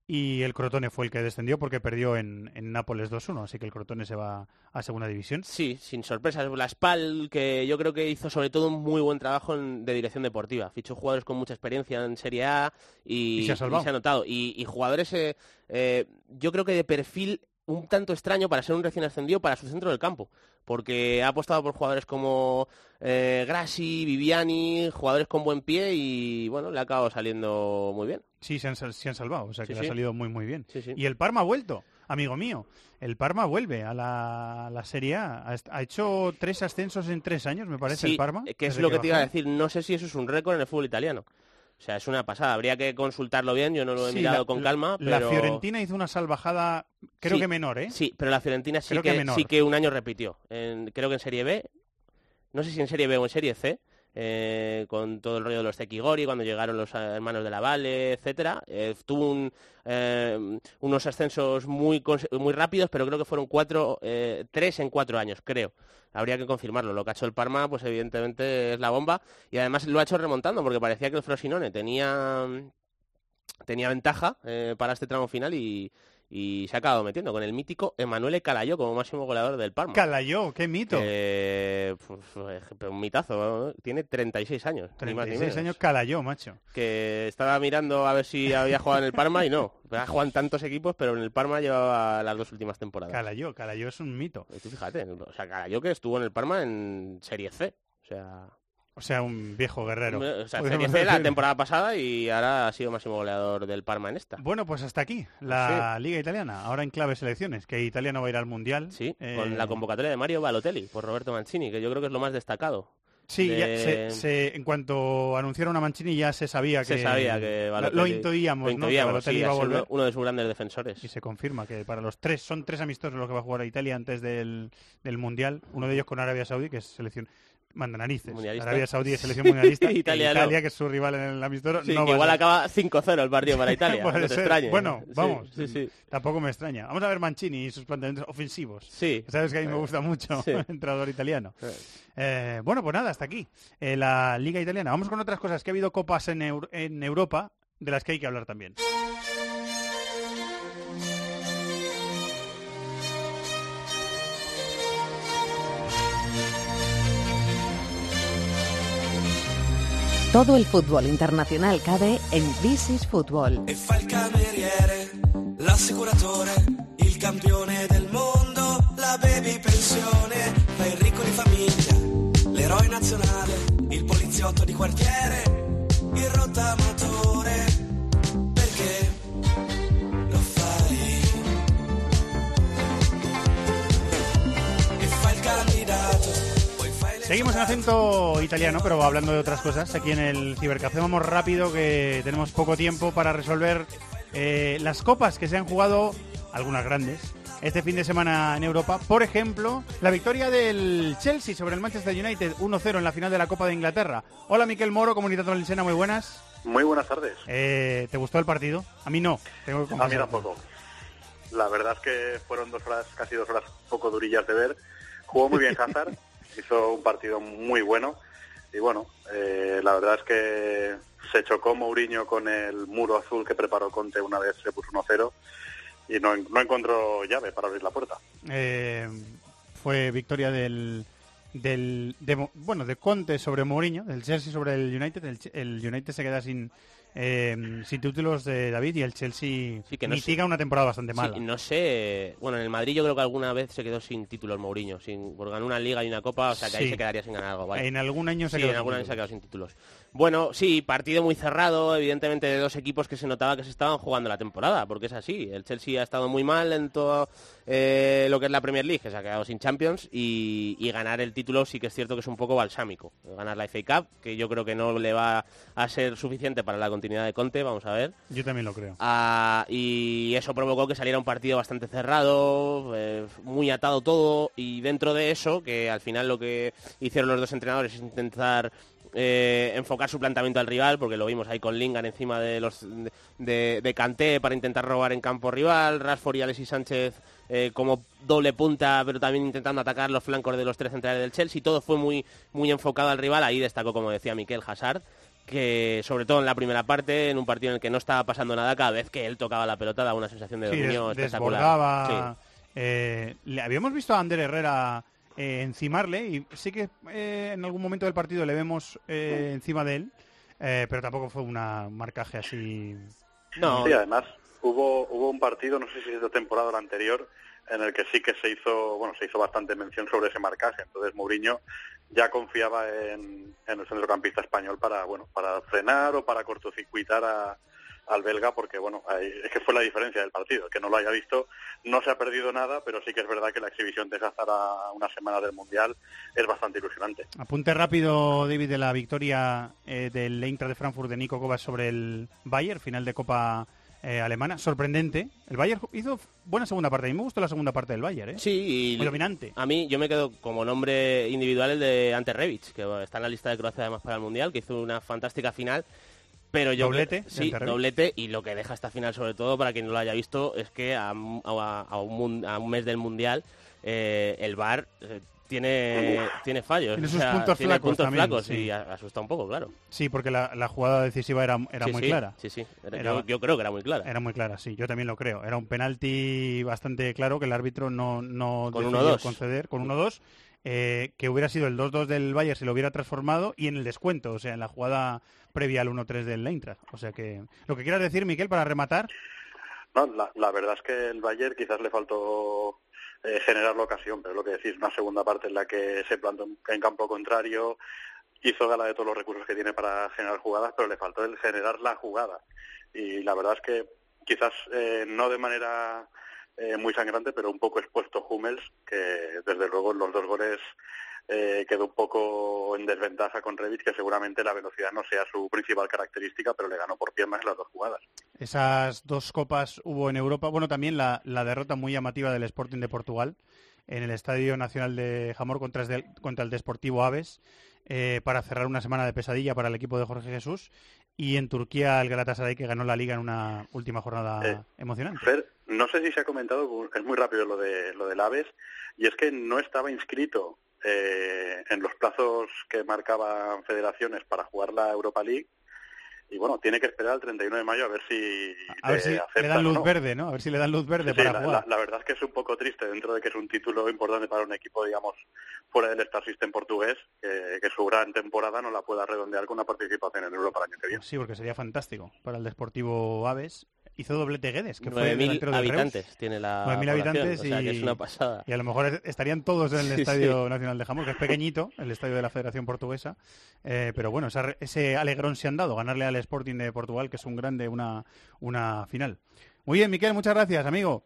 Y el Crotone fue el que descendió porque perdió en, en Nápoles 2-1, así que el Crotone se va a segunda división. Sí, sin sorpresas. La Spal, que yo creo que hizo sobre todo un muy buen trabajo en- de dirección deportiva. Fichó jugadores con mucha experiencia en Serie A y, Y se ha salvado. ha notado. Y, y jugadores, eh, eh, yo creo que de perfil un tanto extraño para ser un recién ascendido para su centro del campo. Porque ha apostado por jugadores como eh, Grassi, Viviani, jugadores con buen pie y bueno, le ha acabado saliendo muy bien. Sí, se han, se han salvado, o sea, que Sí, le sí. ha salido muy, muy bien. Sí. Y el Parma ha vuelto, amigo mío. El Parma vuelve a la, a la Serie A. Ha, hecho tres ascensos en tres años, me parece, el Parma. que es lo que te iba a decir. No sé si eso es un récord en el fútbol italiano. O sea, es una pasada. Habría que consultarlo bien. Yo no lo he Sí, mirado la- con calma. La pero... Fiorentina hizo una salvajada, creo Sí, que menor, ¿eh? Sí, pero la Fiorentina sí Creo que, que sí que un año repitió. En- creo que en Serie B, no sé si en Serie B o en Serie C, eh, con todo el rollo de los Tequigori, cuando llegaron los eh, hermanos de la Valle, etcétera, eh, tuvo eh, unos ascensos muy muy rápidos, pero creo que fueron cuatro, tres en cuatro años, creo. Habría que confirmarlo. Lo que ha hecho el Parma, pues evidentemente es la bomba. Y además lo ha hecho remontando, porque parecía que el Frosinone tenía tenía ventaja para este tramo final y, y se ha acabado metiendo con el mítico Emanuele Calayó como máximo goleador del Parma. Calayó, qué mito. Eh, pues, un mitazo, ¿no? tiene 36 años. ni más ni 36 menos. años Calayó, macho. Que estaba mirando a ver si había jugado en el Parma y no. Ha jugado en tantos equipos, pero en el Parma llevaba las dos últimas temporadas. Calayó, Calayó es un mito. Y tú fíjate, o sea, Calayó que estuvo en el Parma en Serie C. O sea, O sea, un viejo guerrero. O sea, la temporada pasada y ahora ha sido máximo goleador del Parma en esta. Bueno, pues hasta aquí la Liga Italiana. Ahora en clave selecciones, que Italia no va a ir al Mundial. Sí, Eh, con la convocatoria de Mario Balotelli por Roberto Mancini, que yo creo que es lo más destacado. Sí, ya de- se- se- en cuanto anunciaron a Mancini ya se sabía que... se sabía que lo- Balotelli... Lo intuíamos, lo ¿no? intuíamos, que Balotelli sí, iba a volver. uno de sus grandes defensores. Y se confirma que para los tres, son tres amistosos los que va a jugar a Italia antes del, del Mundial. Uno de ellos con Arabia Saudí, que es selección... Manda narices. Arabia Saudí es selección mundialista. Italia no. Italia, que es su rival en el amistoso, Sí, no a igual acaba 5-0 el partido para Italia, no te. Bueno, vamos. sí, sí. Tampoco me extraña. Vamos a ver Mancini y sus planteamientos ofensivos. Sí. Sabes que a mí me gusta mucho el entrenador italiano. Eh, bueno, pues nada, hasta aquí. eh, la Liga Italiana. Vamos con otras cosas. Que ha habido copas en Europa de las que hay que hablar también. Todo el fútbol internacional cabe en This is Football. E fa il cameriere, l'assicuratore, il campione del mondo, la baby pensione, fa il ricco di famiglia, l'eroe nazionale, il poliziotto di quartiere, il rottamatore, Seguimos en acento italiano, pero hablando de otras cosas. Aquí en el Cibercafé vamos rápido, que tenemos poco tiempo para resolver eh, las copas que se han jugado, algunas grandes, este fin de semana en Europa. Por ejemplo, la victoria del Chelsea sobre el Manchester United 1-0 en la final de la Copa de Inglaterra. Hola, Miquel Moro, Comunidad Valenciana, muy buenas. Muy buenas tardes. Eh, ¿Te gustó el partido? A mí no. Tengo que A mí tampoco. La verdad es que fueron dos horas, casi dos horas poco durillas de ver. Jugó muy bien Hazard, hizo un partido muy bueno. Y bueno, eh, la verdad es que se chocó Mourinho con el muro azul que preparó Conte una vez se puso 1-0 y no, no encontró llave para abrir la puerta. Eh, fue victoria del, del de bueno de Conte sobre Mourinho, del Chelsea sobre el United. El United se queda sin eh, sin títulos de David y el Chelsea que no mitiga una temporada bastante Sí, mala. no sé. Bueno, en el Madrid yo creo que alguna vez se quedó sin títulos Mourinho, sin porque ganó una liga y una copa, o sea que ahí Sí. se quedaría sin ganar algo. vale. En algún año se sí, quedó en algún año se quedado sin títulos. Bueno, sí, partido muy cerrado, evidentemente de dos equipos que se notaba que se estaban jugando la temporada, porque es así. El Chelsea ha estado muy mal en todo eh, lo que es la Premier League, que se ha quedado sin Champions, y, y ganar el título sí que es cierto que es un poco balsámico. Ganar la FA Cup, que yo creo que no le va a ser suficiente para la continuidad de Conte, vamos a ver. Yo también lo creo. Ah, y eso provocó que saliera un partido bastante cerrado, eh, muy atado todo, y dentro de eso, que al final lo que hicieron los dos entrenadores es intentar eh, enfocar su planteamiento al rival, porque lo vimos ahí con Lingard encima de los de, de Kanté para intentar robar en campo rival, Rashford y Alexis Sánchez eh, como doble punta, pero también intentando atacar los flancos de los tres centrales del Chelsea, todo fue muy, muy enfocado al rival, ahí destacó, como decía Miquel Hazard, que sobre todo en la primera parte, en un partido en el que no estaba pasando nada, cada vez que él tocaba la pelota daba una sensación de Sí, dominio des- espectacular. Sí. Eh, le habíamos visto a Ander Herrera eh, encimarle y sí que eh, en algún momento del partido le vemos eh, encima de él, eh, pero tampoco fue una- un marcaje así. No. Sí, además hubo hubo un partido, no sé si es de temporada o la anterior, en el que sí que se hizo, bueno, se hizo bastante mención sobre ese marcaje. Entonces Mourinho ya confiaba en, en el centrocampista español para, bueno, para frenar o para cortocircuitar a- al belga, porque bueno, es que fue la diferencia del partido. Que no lo haya visto no se ha perdido nada, pero sí que es verdad que la exhibición de Hazard a una semana del mundial es bastante ilusionante. Apunte rápido, David, de la victoria eh, del Eintracht de Frankfurt de Nico Kovac sobre el Bayern, final de Copa eh, alemana. Sorprendente. El Bayern hizo buena segunda parte. A mí me gustó la segunda parte del Bayern, ¿eh? Sí, y Muy dominante. A mí yo me quedo como nombre individual el de Ante Rebic, que está en la lista de Croacia además para el Mundial, que hizo una fantástica final. Pero yo Doblete sí, doblete y lo que deja esta final sobre todo para quien no lo haya visto es que a, a- a un, a un mes del mundial eh, el bar tiene tiene fallos, Tiene o sus sea, puntos tiene flacos puntos también, flacos sí. y a- asusta un poco, claro. Sí, porque la, la jugada decisiva era, era Sí, muy sí, clara. sí, sí. Era- Era- yo, yo creo que era muy clara. Era muy clara, sí, yo también lo creo. Era un penalti bastante claro que el árbitro no, no Con decidió 1-2. conceder con 1-2, eh, que hubiera sido el 2-2 del Bayern si lo hubiera transformado y en el descuento, o sea, en la jugada previa al 1-3 del Eintracht. O sea que lo que quieras decir, Miquel, para rematar, No, la, la verdad es que el Bayern quizás le faltó eh, generar la ocasión, pero lo que decís, una segunda parte en la que se plantó en- campo contrario hizo gala de todos los recursos que tiene para generar jugadas, pero le faltó el generar la jugada. Y la verdad es que quizás eh, no de manera eh, muy sangrante, pero un poco expuesto Hummels, que desde luego los dos goles eh, quedó un poco en desventaja con Revit, que seguramente la velocidad no sea su principal característica, pero le ganó por piernas en las dos jugadas. Esas dos copas hubo en Europa. Bueno, también la, la derrota muy llamativa del Sporting de Portugal en el Estadio Nacional de Jamor contra, el- contra el Desportivo Aves eh, para cerrar una semana de pesadilla para el equipo de Jorge Jesús y en Turquía el Galatasaray que ganó la liga en una última jornada Eh, emocionante. Fer, no sé si se ha comentado, es muy rápido lo de lo del Aves, y es que no estaba inscrito eh, en los plazos que marcaban federaciones para jugar la Europa League. Y bueno, tiene que esperar al 31 de mayo a ver si, A ver le si le aceptan dan luz no. verde, ¿no? A ver si le dan luz verde Sí, para la, jugar. la- la verdad es que es un poco triste dentro de que es un título importante para un equipo, digamos, fuera del Star System portugués, que, que su gran temporada no la pueda redondear con una participación en Europa el año que viene. Sí, porque sería fantástico para el Deportivo Aves. Hizo doblete Guedes, que fue 9.000 el delantero del Reus. habitantes tiene la 9.000 población, habitantes o sea, y, que es una pasada. y a lo mejor es- estarían todos en el Sí, Estadio sí. Nacional de Jamón, que es pequeñito, el estadio de la Federación Portuguesa. Eh, pero bueno, esa ese alegrón se han dado, ganarle al Sporting de Portugal, que es un grande, una, una final. Muy bien, Miquel, muchas gracias, amigo.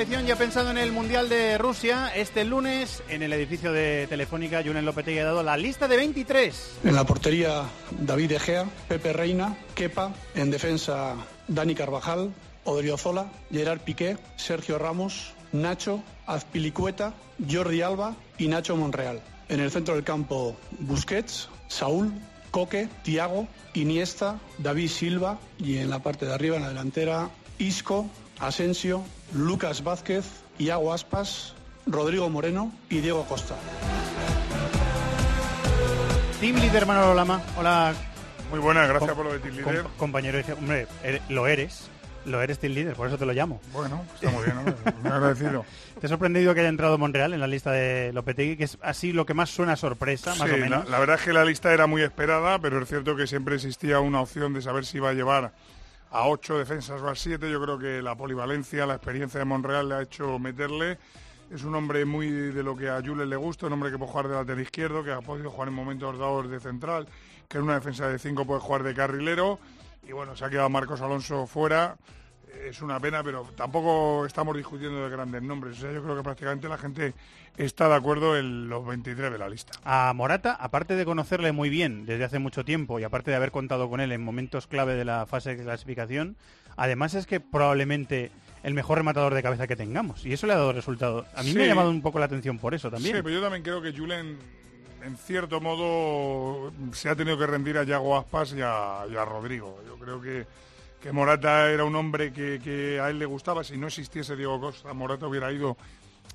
Selección ya pensado en el Mundial de Rusia. Este lunes, en el edificio de Telefónica, Junen Lopetegui ha dado la lista de 23. En la portería David Egea, Pepe Reina, Kepa, en defensa Dani Carvajal, Odriozola, Gerard Piqué, Sergio Ramos, Nacho, Azpilicueta, Jordi Alba y Nacho Monreal. En el centro del campo Busquets, Saúl, Coque, Tiago, Iniesta, David Silva y en la parte de arriba, en la delantera, Isco, Asensio, Lucas Vázquez, Iago Aspas, Rodrigo Moreno y Diego Costa. Team Leader Manolo Lama. Hola. Muy buena, gracias Com- por lo de Team com- Leader. compañero, dice, hombre, er- lo eres. Lo eres Team Leader, por eso te lo llamo. Bueno, está muy bien, hombre, muy agradecido. ¿Te ha sorprendido que haya entrado Monreal en la lista de Lopetegui, que es así lo que más suena a sorpresa, más Sí, o la, menos? la verdad es que la lista era muy esperada, pero es cierto que siempre existía una opción de saber si iba a llevar a ocho defensas o a siete. Yo creo que la polivalencia, la experiencia de Monreal le ha hecho meterle. Es un hombre muy de lo que a Jules le gusta, un hombre que puede jugar de lateral izquierdo, que ha podido jugar en momentos dados de central, que en una defensa de cinco puede jugar de carrilero. Y bueno, se ha quedado Marcos Alonso fuera. Es una pena, pero tampoco estamos discutiendo de grandes nombres. O sea, yo creo que prácticamente la gente está de acuerdo en los 23 de la lista. A Morata, aparte de conocerle muy bien desde hace mucho tiempo y aparte de haber contado con él en momentos clave de la fase de clasificación, además es que probablemente el mejor rematador de cabeza que tengamos. Y eso le ha dado resultado. A mí me ha llamado un poco la atención por eso también. Sí, pero yo también creo que Julen, en cierto modo, se ha tenido que rendir a Yago Aspas y a, y a Rodrigo. Yo creo que, que Morata era un hombre que, que a él le gustaba. Si no existiese Diego Costa, Morata hubiera ido,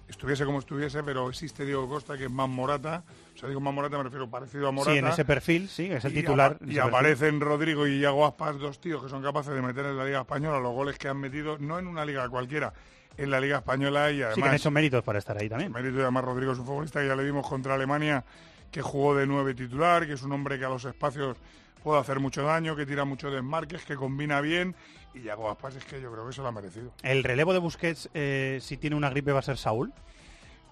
estuviese como estuviese, pero existe Diego Costa, que es más Morata. O sea, digo más Morata, me refiero parecido a Morata. Sí, en ese perfil, sí, es el Y titular. Y, perfil. aparecen Rodrigo y Iago Aspas, dos tíos que son capaces de meter en la Liga Española los goles que han metido, no en una liga cualquiera, en la Liga Española y además... Sí, que han hecho méritos para estar ahí también. Mérito y además Rodrigo es un futbolista que ya le vimos contra Alemania, que jugó de nueve titular, que es un hombre que a los espacios puede hacer mucho daño, que tira mucho desmarques, que combina bien. Y Iago Aspas es que yo creo que se lo ha merecido. El relevo de Busquets, eh, si tiene una gripe, va a ser Saúl.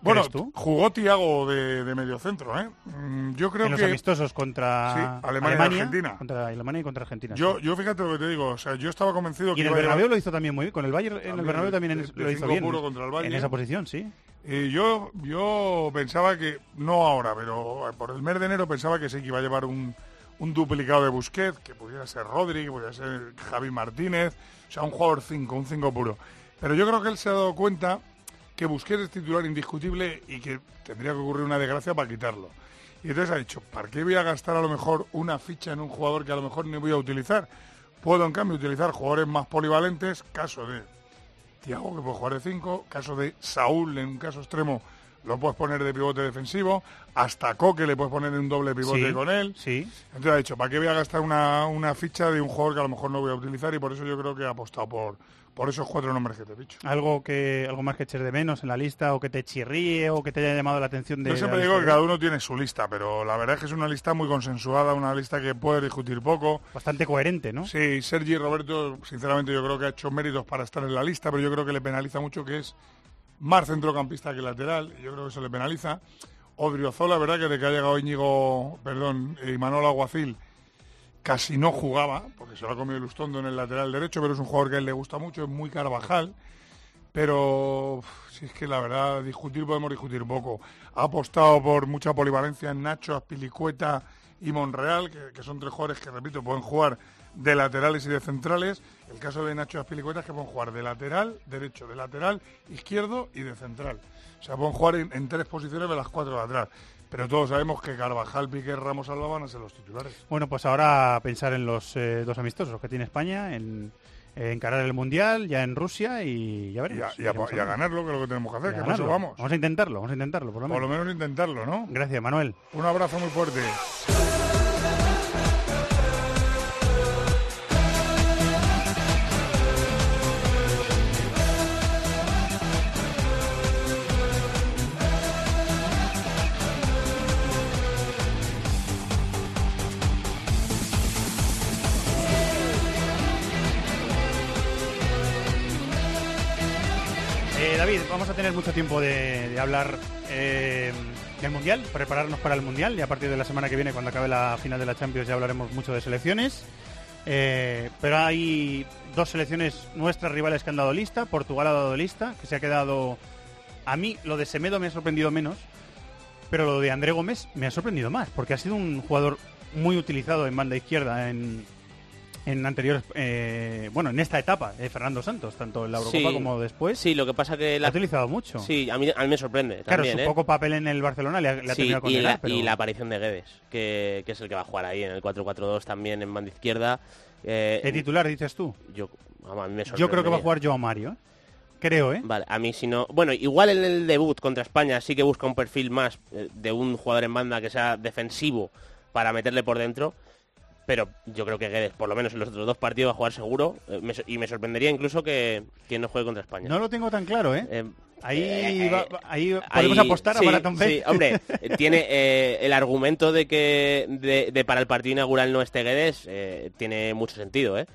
Bueno, ¿Crees tú? jugó Tiago de, de mediocentro, ¿eh? Mm, Yo creo en los que... amistosos contra Sí, Alemania y Argentina. Contra Alemania y contra Argentina. Yo, sí. yo fíjate lo que te digo, o sea, yo estaba convencido Y que en el a Bernabéu lo hizo también muy bien. Con el Bayern, en el También Bernabéu también de- de lo hizo bien. contra el En Bayern. esa posición, sí. Y yo, yo pensaba que, no ahora, pero por el mes de enero pensaba que sí que iba a llevar un, un duplicado de Busquets, que pudiera ser Rodri, que pudiera ser Javi Martínez, o sea, un jugador 5, un 5 puro. Pero yo creo que él se ha dado cuenta que Busquets es titular indiscutible y que tendría que ocurrir una desgracia para quitarlo. Y entonces ha dicho, ¿para qué voy a gastar a lo mejor una ficha en un jugador que a lo mejor no voy a utilizar? Puedo, en cambio, utilizar jugadores más polivalentes, caso de Tiago, que puede jugar de 5, caso de Saúl, en un caso extremo, lo puedes poner de pivote defensivo, hasta Coque le puedes poner un doble pivote Sí, con él. Sí. Entonces ha dicho, ¿para qué voy a gastar una, una ficha de un jugador que a lo mejor no voy a utilizar? Y por eso yo creo que ha apostado por, por esos cuatro nombres que te he dicho. Algo que algo más que eches de menos en la lista o que te chirríe o que te haya llamado la atención de Yo siempre digo que cada uno tiene su lista, pero la verdad es que es una lista muy consensuada, una lista que puede discutir poco. Bastante coherente, ¿no? Sí, Sergi Roberto, sinceramente yo creo que ha hecho méritos para estar en la lista, pero yo creo que le penaliza mucho que es más centrocampista que lateral, yo creo que eso le penaliza. Odriozola, verdad que de que ha llegado Íñigo, perdón, y Manolo Aguacil, casi no jugaba, porque se lo ha comido el Ustondo en el lateral derecho, pero es un jugador que a él le gusta mucho, es muy Carvajal. Pero si es que la verdad, discutir podemos discutir poco. Ha apostado por mucha polivalencia en Nacho, Aspilicueta y Monreal, que, que son tres jugadores que, repito, pueden jugar de laterales y de centrales. El caso de Nacho es que pueden jugar de lateral, derecho, de lateral, izquierdo y de central. O sea, pueden jugar en, en tres posiciones de las cuatro de atrás. Pero todos sabemos que Carvajal, Piqué, Ramos, Alba van a ser los titulares. Bueno, pues ahora a pensar en los eh, dos amistosos que tiene España, en eh, encarar el Mundial, ya en Rusia y ya veremos. y a- y a ganarlo, que es lo que tenemos que hacer, que por eso vamos. Vamos a intentarlo, vamos a intentarlo, por lo menos. Por lo menos intentarlo, ¿no? Gracias, Manuel. Un abrazo muy fuerte. Mucho tiempo de, de hablar eh, del Mundial, prepararnos para el Mundial y a partir de la semana que viene, cuando acabe la final de la Champions, ya hablaremos mucho de selecciones. Eh, pero hay dos selecciones nuestras rivales que han dado lista. Portugal ha dado lista, que se ha quedado... A mí lo de Semedo me ha sorprendido menos, pero lo de André Gómez me ha sorprendido más, porque ha sido un jugador muy utilizado en banda izquierda en, en anteriores... eh, bueno, en esta etapa de Fernando Santos, tanto en la Eurocopa Sí. como después. Sí, lo que pasa que La ha utilizado mucho. Sí, a mí, a mí me sorprende Claro, también, su ¿eh? poco papel en el Barcelona le ha, le ha Sí, con y, la, pero... y la aparición de Guedes, que, que es el que va a jugar ahí en el 4-4-2 también en banda izquierda. Eh, ¿De titular dices tú? Yo, vamos, a mí me Yo creo que va a jugar Joao Mario. Creo, ¿eh? Vale, a mí si no... Bueno, igual en el debut contra España sí que busca un perfil más eh, de un jugador en banda que sea defensivo para meterle por dentro, pero yo creo que Guedes, por lo menos en los otros dos partidos, va a jugar seguro eh, me y me sorprendería incluso que, que no juegue contra España. No lo tengo tan claro, ¿eh? ahí, eh, va- va- ahí Ahí- podemos apostar sí, a Marathon. Sí, hombre, eh, tiene eh, el argumento de que de, de para el partido inaugural no esté Guedes, eh, tiene mucho sentido, ¿eh?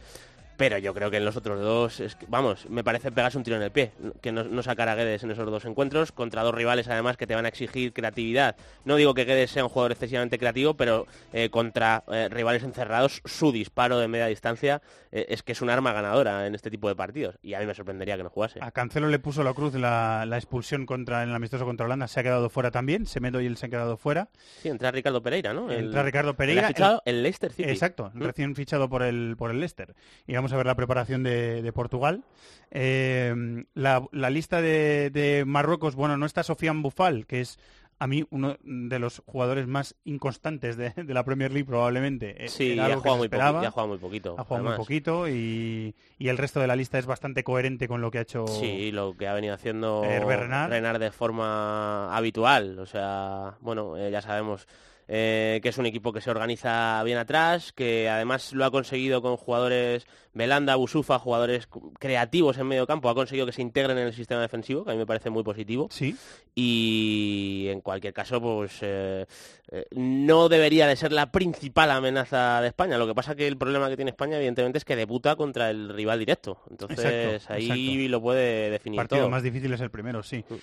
Pero yo creo que en los otros dos, es que- vamos, me parece pegarse un tiro en el pie, que no, no sacar a Guedes en esos dos encuentros, contra dos rivales además que te van a exigir creatividad. No digo que Guedes sea un jugador excesivamente creativo, pero eh, contra eh, rivales encerrados, su disparo de media distancia eh, es que es un arma ganadora en este tipo de partidos. Y a mí me sorprendería que no jugase. A Cancelo le puso la cruz la, la expulsión contra en el amistoso contra Holanda. Se ha quedado fuera también. Semedo y él se han quedado fuera. Sí, entra Ricardo Pereira, ¿no? El- Entra Ricardo el Pereira. ha fichado el Leicester City. Exacto, Mm. recién fichado por el, por el Leicester. Y vamos a ver la preparación de, de Portugal. Eh, la, la lista de, de Marruecos, bueno, no está Sofian Bufal, que es a mí uno de los jugadores más inconstantes de, de la Premier League probablemente. Eh, Sí, ha jugado muy ha jugado muy poquito, Ha jugado muy poquito y, y el resto de la lista es bastante coherente con lo que ha hecho Sí, lo que ha venido haciendo Hervé Renard. de forma habitual. O sea, bueno, eh, ya sabemos eh, que es un equipo que se organiza bien atrás, que además lo ha conseguido con jugadores Belanda, Busufa, jugadores creativos en medio campo, ha conseguido que se integren en el sistema defensivo, que a mí me parece muy positivo. Sí. Y en cualquier caso, pues eh, eh, no debería de ser la principal amenaza de España. Lo que pasa que el problema que tiene España, evidentemente, es que debuta contra el rival directo. Entonces Exacto, ahí exacto. lo puede definir partido todo. más difícil es el primero, sí. Mm.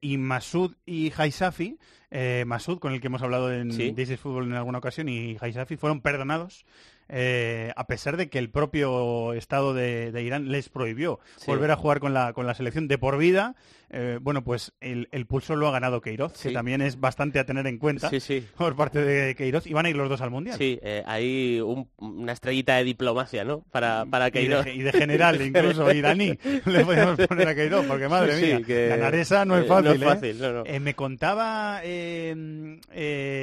Y Masud y Haisafi, eh, Masud, con el que hemos hablado en Sí. This is Football en alguna ocasión, y Haisafi fueron perdonados. Eh, a pesar de que el propio Estado de, de Irán les prohibió Sí. volver a jugar con la, con la selección de por vida, Eh, bueno, pues el, el pulso lo ha ganado Queiroz, que también es bastante a tener en cuenta Sí, por parte de Queiroz. Y van a ir los dos al Mundial. Sí, eh, hay un- una estrellita de diplomacia, ¿no? Para, para Y de, Queiroz. y de general, incluso iraní, le podemos poner a Queiroz, porque madre mía, que- ganar esa no es fácil. no es fácil, no, no. Me contaba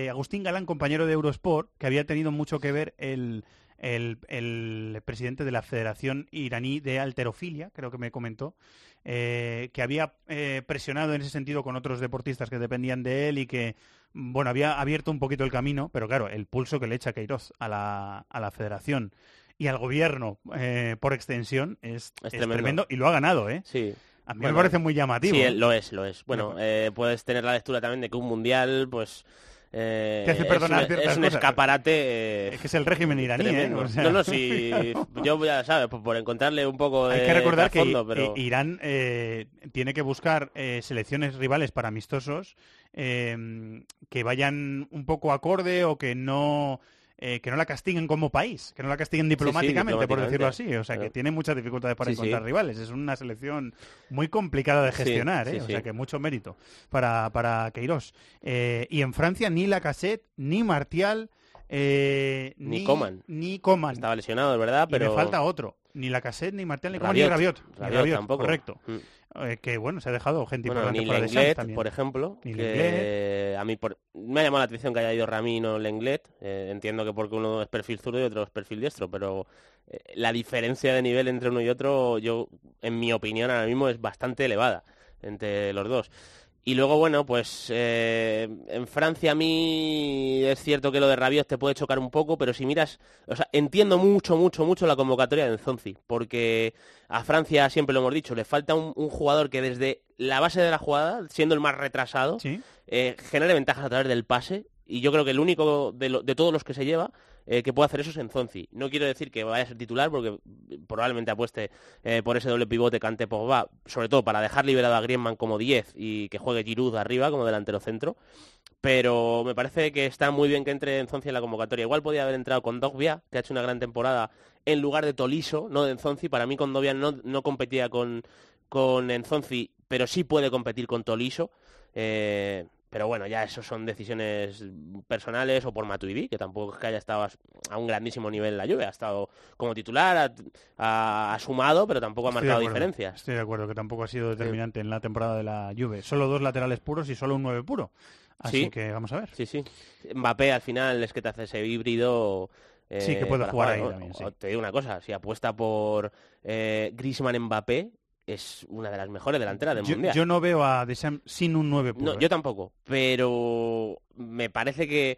Agustín Galán, compañero de Eurosport, que había tenido mucho que ver el, el, el presidente de la Federación Iraní de Alterofilia, creo que me comentó, eh, que había eh, presionado en ese sentido con otros deportistas que dependían de él y que, bueno, había abierto un poquito el camino, pero claro, el pulso que le echa Queiroz a la, a la Federación y al gobierno eh, por extensión es, es tremendo. tremendo y lo ha ganado, ¿eh? Sí. A mí Bueno, me parece muy llamativo. Sí, lo es, lo es. Bueno, eh, puedes tener la lectura también de que un mundial, pues... eh, Te hace es perdonar un- ciertas es un cosas. escaparate... eh, Es que es el régimen iraní, ¿eh? tremendo. O sea, No, no, sí, yo ya sabes, por, por encontrarle un poco de Hay que recordar que pero... Irán eh, tiene que buscar eh, selecciones rivales para amistosos que vayan un poco acorde o que no eh, que no la castiguen como país, que no la castiguen diplomáticamente, por decirlo así. O sea, que tiene muchas dificultades para Sí, encontrar rivales. Es una selección muy complicada de gestionar, ¿eh? o sea, que mucho mérito para, para Queiroz. Eh, y en Francia ni Lacazette, ni Martial, eh, Ni Coman. Ni Coman. Estaba lesionado, es verdad, Y pero... me falta otro. Ni Lacazette, ni Martial, ni Coman, ni Rabiot. Rabiot. Ni Rabiot Rabiot, tampoco. correcto. Mm. Eh, que bueno, se ha dejado gente Bueno, importante de Lenglet, también. por ejemplo, Ni que a mí por- me ha llamado la atención que haya ido Ramino Lenglet. Eh, entiendo que porque uno es perfil zurdo y otro es perfil diestro, pero eh, la diferencia de nivel entre uno y otro, yo, en mi opinión, ahora mismo es bastante elevada entre los dos. Y luego, bueno, pues eh, en Francia a mí es cierto que lo de Rabiot te puede chocar un poco, pero si miras, o sea, entiendo mucho, mucho, mucho la convocatoria de Nzonzi, porque a Francia, siempre lo hemos dicho, le falta un, un jugador que desde la base de la jugada, siendo el más retrasado, eh, genere ventajas a través del pase, y yo creo que el único de, lo- de todos los que se lleva eh, que puede hacer eso es Nzonzi. No quiero decir que vaya a ser titular, porque probablemente apueste eh, por ese doble pivote Cante Pogba, sobre todo para dejar liberado a Griezmann como 10 y que juegue Giroud arriba como delantero centro. Pero me parece que está muy bien que entre Nzonzi en la convocatoria. Igual podía haber entrado con Dogbia, que ha hecho una gran temporada, en lugar de Toliso, no de Nzonzi. Para mí con Dogbia no, no competía con, con Nzonzi, pero sí puede competir con Toliso. Eh, pero bueno, ya eso son decisiones personales o por Matuidi, que tampoco es que haya estado a, un grandísimo nivel en la lluvia. Ha estado como titular, ha, sumado, pero tampoco ha Estoy marcado diferencias. Estoy de acuerdo que tampoco ha sido determinante en la temporada de la Juve. Solo dos laterales puros y solo un 9 puro. Así Sí. que vamos a ver. Sí, sí. Mbappé al final es que te hace ese híbrido. eh, Sí, que puede para jugar ahí ¿no? también, sí. Te digo una cosa, si apuesta por eh, Griezmann Mbappé, es una de las mejores delanteras del Yo, Mundial. yo no veo a Deschamps sin un 9 puro. No, ¿eh? yo tampoco, pero me parece que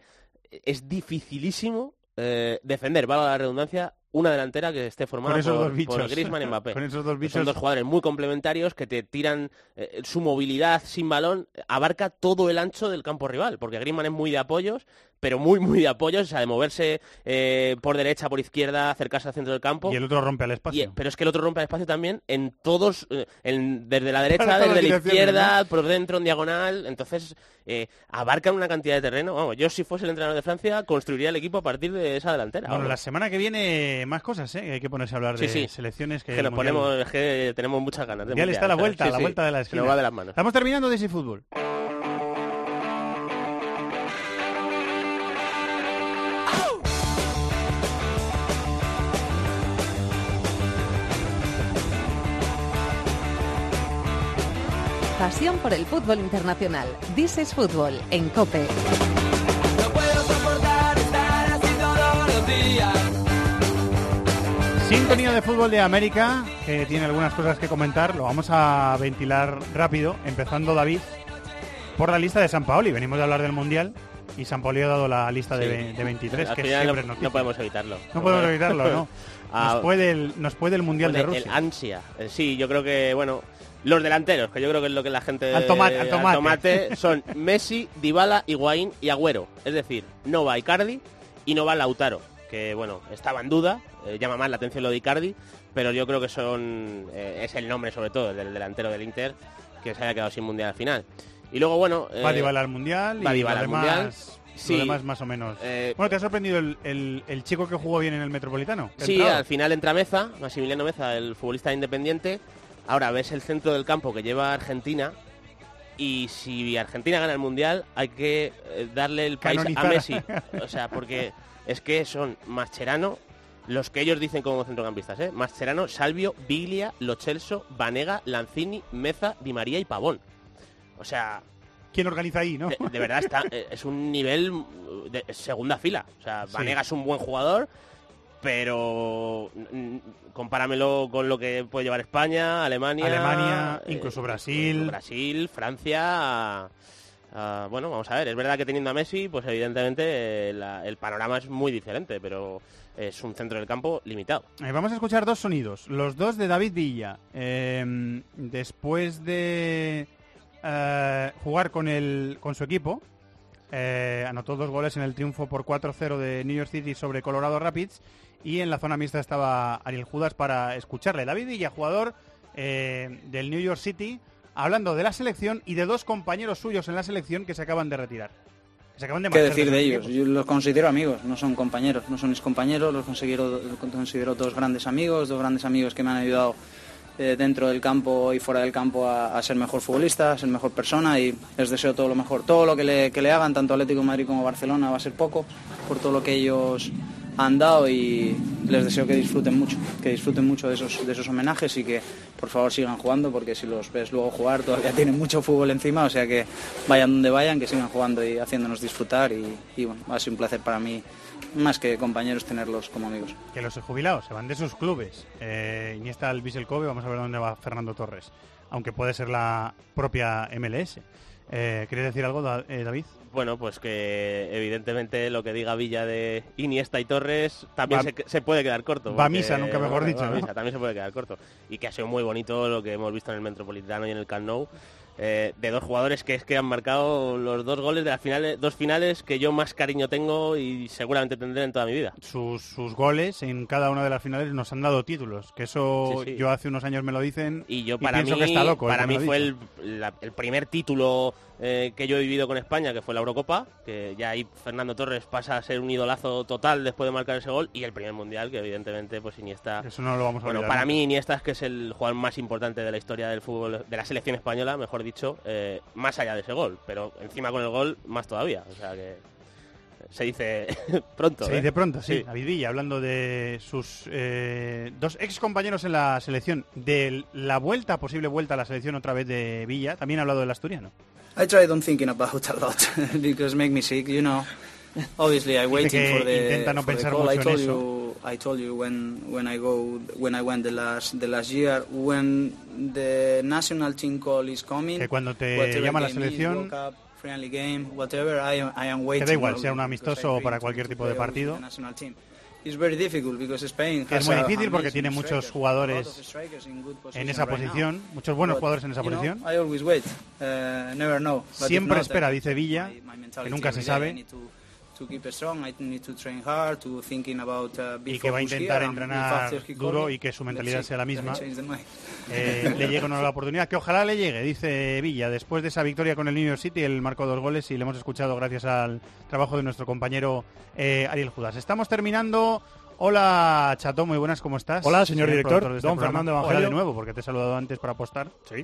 es dificilísimo eh, defender, valga la redundancia, una delantera que esté formada Con esos por, dos bichos. por Griezmann y Mbappé. Con esos dos Que Son bichos. dos jugadores muy complementarios que te tiran eh, su movilidad sin balón, abarca todo el ancho del campo rival, porque Griezmann es muy de apoyos, pero muy, muy de apoyos, o sea, de moverse eh, por derecha, por izquierda, acercarse al centro del campo. Y el otro rompe al espacio. Y- pero es que el otro rompe el espacio también en todos, eh, en- desde la derecha, desde la izquierda, por dentro, en diagonal. Entonces, eh, abarcan una cantidad de terreno. Vamos, yo si fuese el entrenador de Francia, construiría el equipo a partir de esa delantera. Bueno, vamos. la semana que viene más cosas, ¿eh? Hay que ponerse a hablar Sí, de sí. selecciones que, que nos ponemos, es que tenemos muchas ganas de Mundial está a la vuelta, la vuelta de la esquina. nos va de las manos. Estamos terminando de ese fútbol. Pasión por el fútbol internacional. This is Fútbol en COPE. soportar estar así todos los días. Sintonía de fútbol de América, que tiene algunas cosas que comentar. Lo vamos a ventilar rápido, empezando David por la lista de San Paoli. Venimos de hablar del Mundial y San Paoli ha dado la lista de, Sí. ve- de 23, Al que siempre no, no podemos evitarlo. No podemos evitarlo, ¿no? Ah, Nos puede el, nos puede el Mundial de Rusia. El ansia. Eh, Sí, yo creo que, bueno, los delanteros, que yo creo que es lo que la gente... Al tomate, al tomate. son Messi, Dybala, Higuaín y Agüero. Es decir, no va Icardi y no va Lautaro, que, bueno, estaba en duda, eh, llama más la atención lo de Icardi, pero yo creo que son eh, es el nombre, sobre todo, del delantero del Inter, que se haya quedado sin Mundial al final. Y luego, bueno... Va eh, Dybala al Mundial va y al Mundial. Sí. demás más o menos. Eh, bueno, ¿te ha sorprendido el, el- el chico que jugó bien en el Metropolitano? ¿Te ha Sí, entrado? al final entra Meza, Maximiliano Meza, el futbolista independiente, Ahora ves el centro del campo que lleva Argentina y si Argentina gana el Mundial hay que eh, darle el país a. Messi. O sea, porque es que son Mascherano, los que ellos dicen como centrocampistas, ¿eh? Mascherano, Salvio, Biglia, Lo Celso, Vanega, Lanzini, Meza, Di María y Pavón. O sea, ¿Quién organiza ahí, no? de, de verdad está, eh, es un nivel mm, de segunda fila. O sea, Sí. Vanega es un buen jugador, pero mm, compáramelo con lo que puede llevar España, Alemania, Alemania, eh, incluso Brasil. Brasil, Francia. ah, bueno, vamos a ver, es verdad que teniendo a Messi, pues evidentemente eh, la- el panorama es muy diferente, pero es un centro del campo limitado. Eh, vamos a escuchar dos sonidos, los dos de David Villa. Eh, después de jugar con, el, con su equipo, anotó dos goles en el triunfo por 4-0 de New York City sobre Colorado Rapids y en la zona mixta estaba Ariel Judas para escucharle. David Villa, jugador eh, del New York City, hablando de la selección y de dos compañeros suyos en la selección que se acaban de retirar. Que se acaban de ¿Qué decir de ellos? equipos. Yo los considero amigos, no son compañeros, no son mis compañeros, los considero, los considero dos grandes amigos, dos grandes amigos que me han ayudado eh, dentro del campo y fuera del campo a, a ser mejor futbolista, a ser mejor persona y les deseo todo lo mejor. Todo lo que le, que le hagan, tanto Atlético de Madrid como Barcelona, va a ser poco por todo lo que ellos han dado y les deseo que disfruten mucho, que disfruten mucho de esos, de esos homenajes y que por favor sigan jugando porque si los ves luego jugar todavía tienen mucho fútbol encima, o sea que vayan donde vayan, que sigan jugando y haciéndonos disfrutar y, y bueno, ha sido un placer para mí más que compañeros tenerlos como amigos. que los jubilados se van de sus clubes. Eh, Iniesta al Vissel Kobe, vamos a ver dónde va Fernando Torres, aunque puede ser la propia MLS. Eh, ¿Quieres decir algo, eh, David? Bueno, pues que evidentemente lo que diga Villa de Iniesta y Torres también Va- se, se puede quedar corto. va misa, nunca mejor va- dicho, va ¿no? misa, también se puede quedar corto. Y que ha sido muy bonito lo que hemos visto en el Metropolitano y en el Camp Nou. eh, de dos jugadores que es que han marcado los dos goles de las finales, dos finales que yo más cariño tengo y seguramente tendré en toda mi vida. Sus, sus goles en cada una de las finales nos han dado títulos, que eso Sí, sí. yo hace unos años me lo dicen Y yo para pienso mí, que está loco. eh, para mí fue dicho. el, la- el primer título eh, que yo he vivido con España, que fue la Eurocopa, que ya ahí Fernando Torres pasa a ser un idolazo total después de marcar ese gol, y el primer mundial, que evidentemente pues Iniesta... Eso no lo vamos a Bueno, olvidar para mí Iniesta es que es el jugador más importante de la historia del fútbol, de la selección española, mejor dicho, eh, más allá de ese gol, pero encima con el gol más todavía, o sea que se dice pronto. Se ¿eh? dice pronto, sí. David Villa, hablando de sus eh, dos ex compañeros en la selección, de la vuelta, posible vuelta a la selección otra vez de Villa, también ha hablado del asturiano. I tried on thinking about a lot because make me sick, you know. Obviously, I waiting for the, intenta no for the pensar call. mucho I en told eso. you, I told you when when I go when I went the last the last year when the national team call is coming. Que cuando te llama la is, selección, Cup, friendly game, whatever, I am, I am waiting. Te da igual, sea un amistoso o para cualquier tipo de partido. Que es muy difícil porque tiene muchos jugadores en esa posición, muchos buenos jugadores en esa posición. Siempre espera, dice Villa, que nunca se sabe, need to, to keep strong. I need to train hard, to thinking about uh, y que va a intentar entrenar duro y que su mentalidad sea la misma. Eh, le llegue o no la oportunidad, que ojalá le llegue, dice Villa, después de esa victoria con el New York City, él marcó dos goles y le hemos escuchado gracias al trabajo de nuestro compañero eh, Ariel Judas. Estamos terminando. Hola, Chato, muy buenas, ¿cómo estás? Hola, señor director, este don programa. Fernando Hola Evangelio. de nuevo, porque te he saludado antes para apostar. Sí.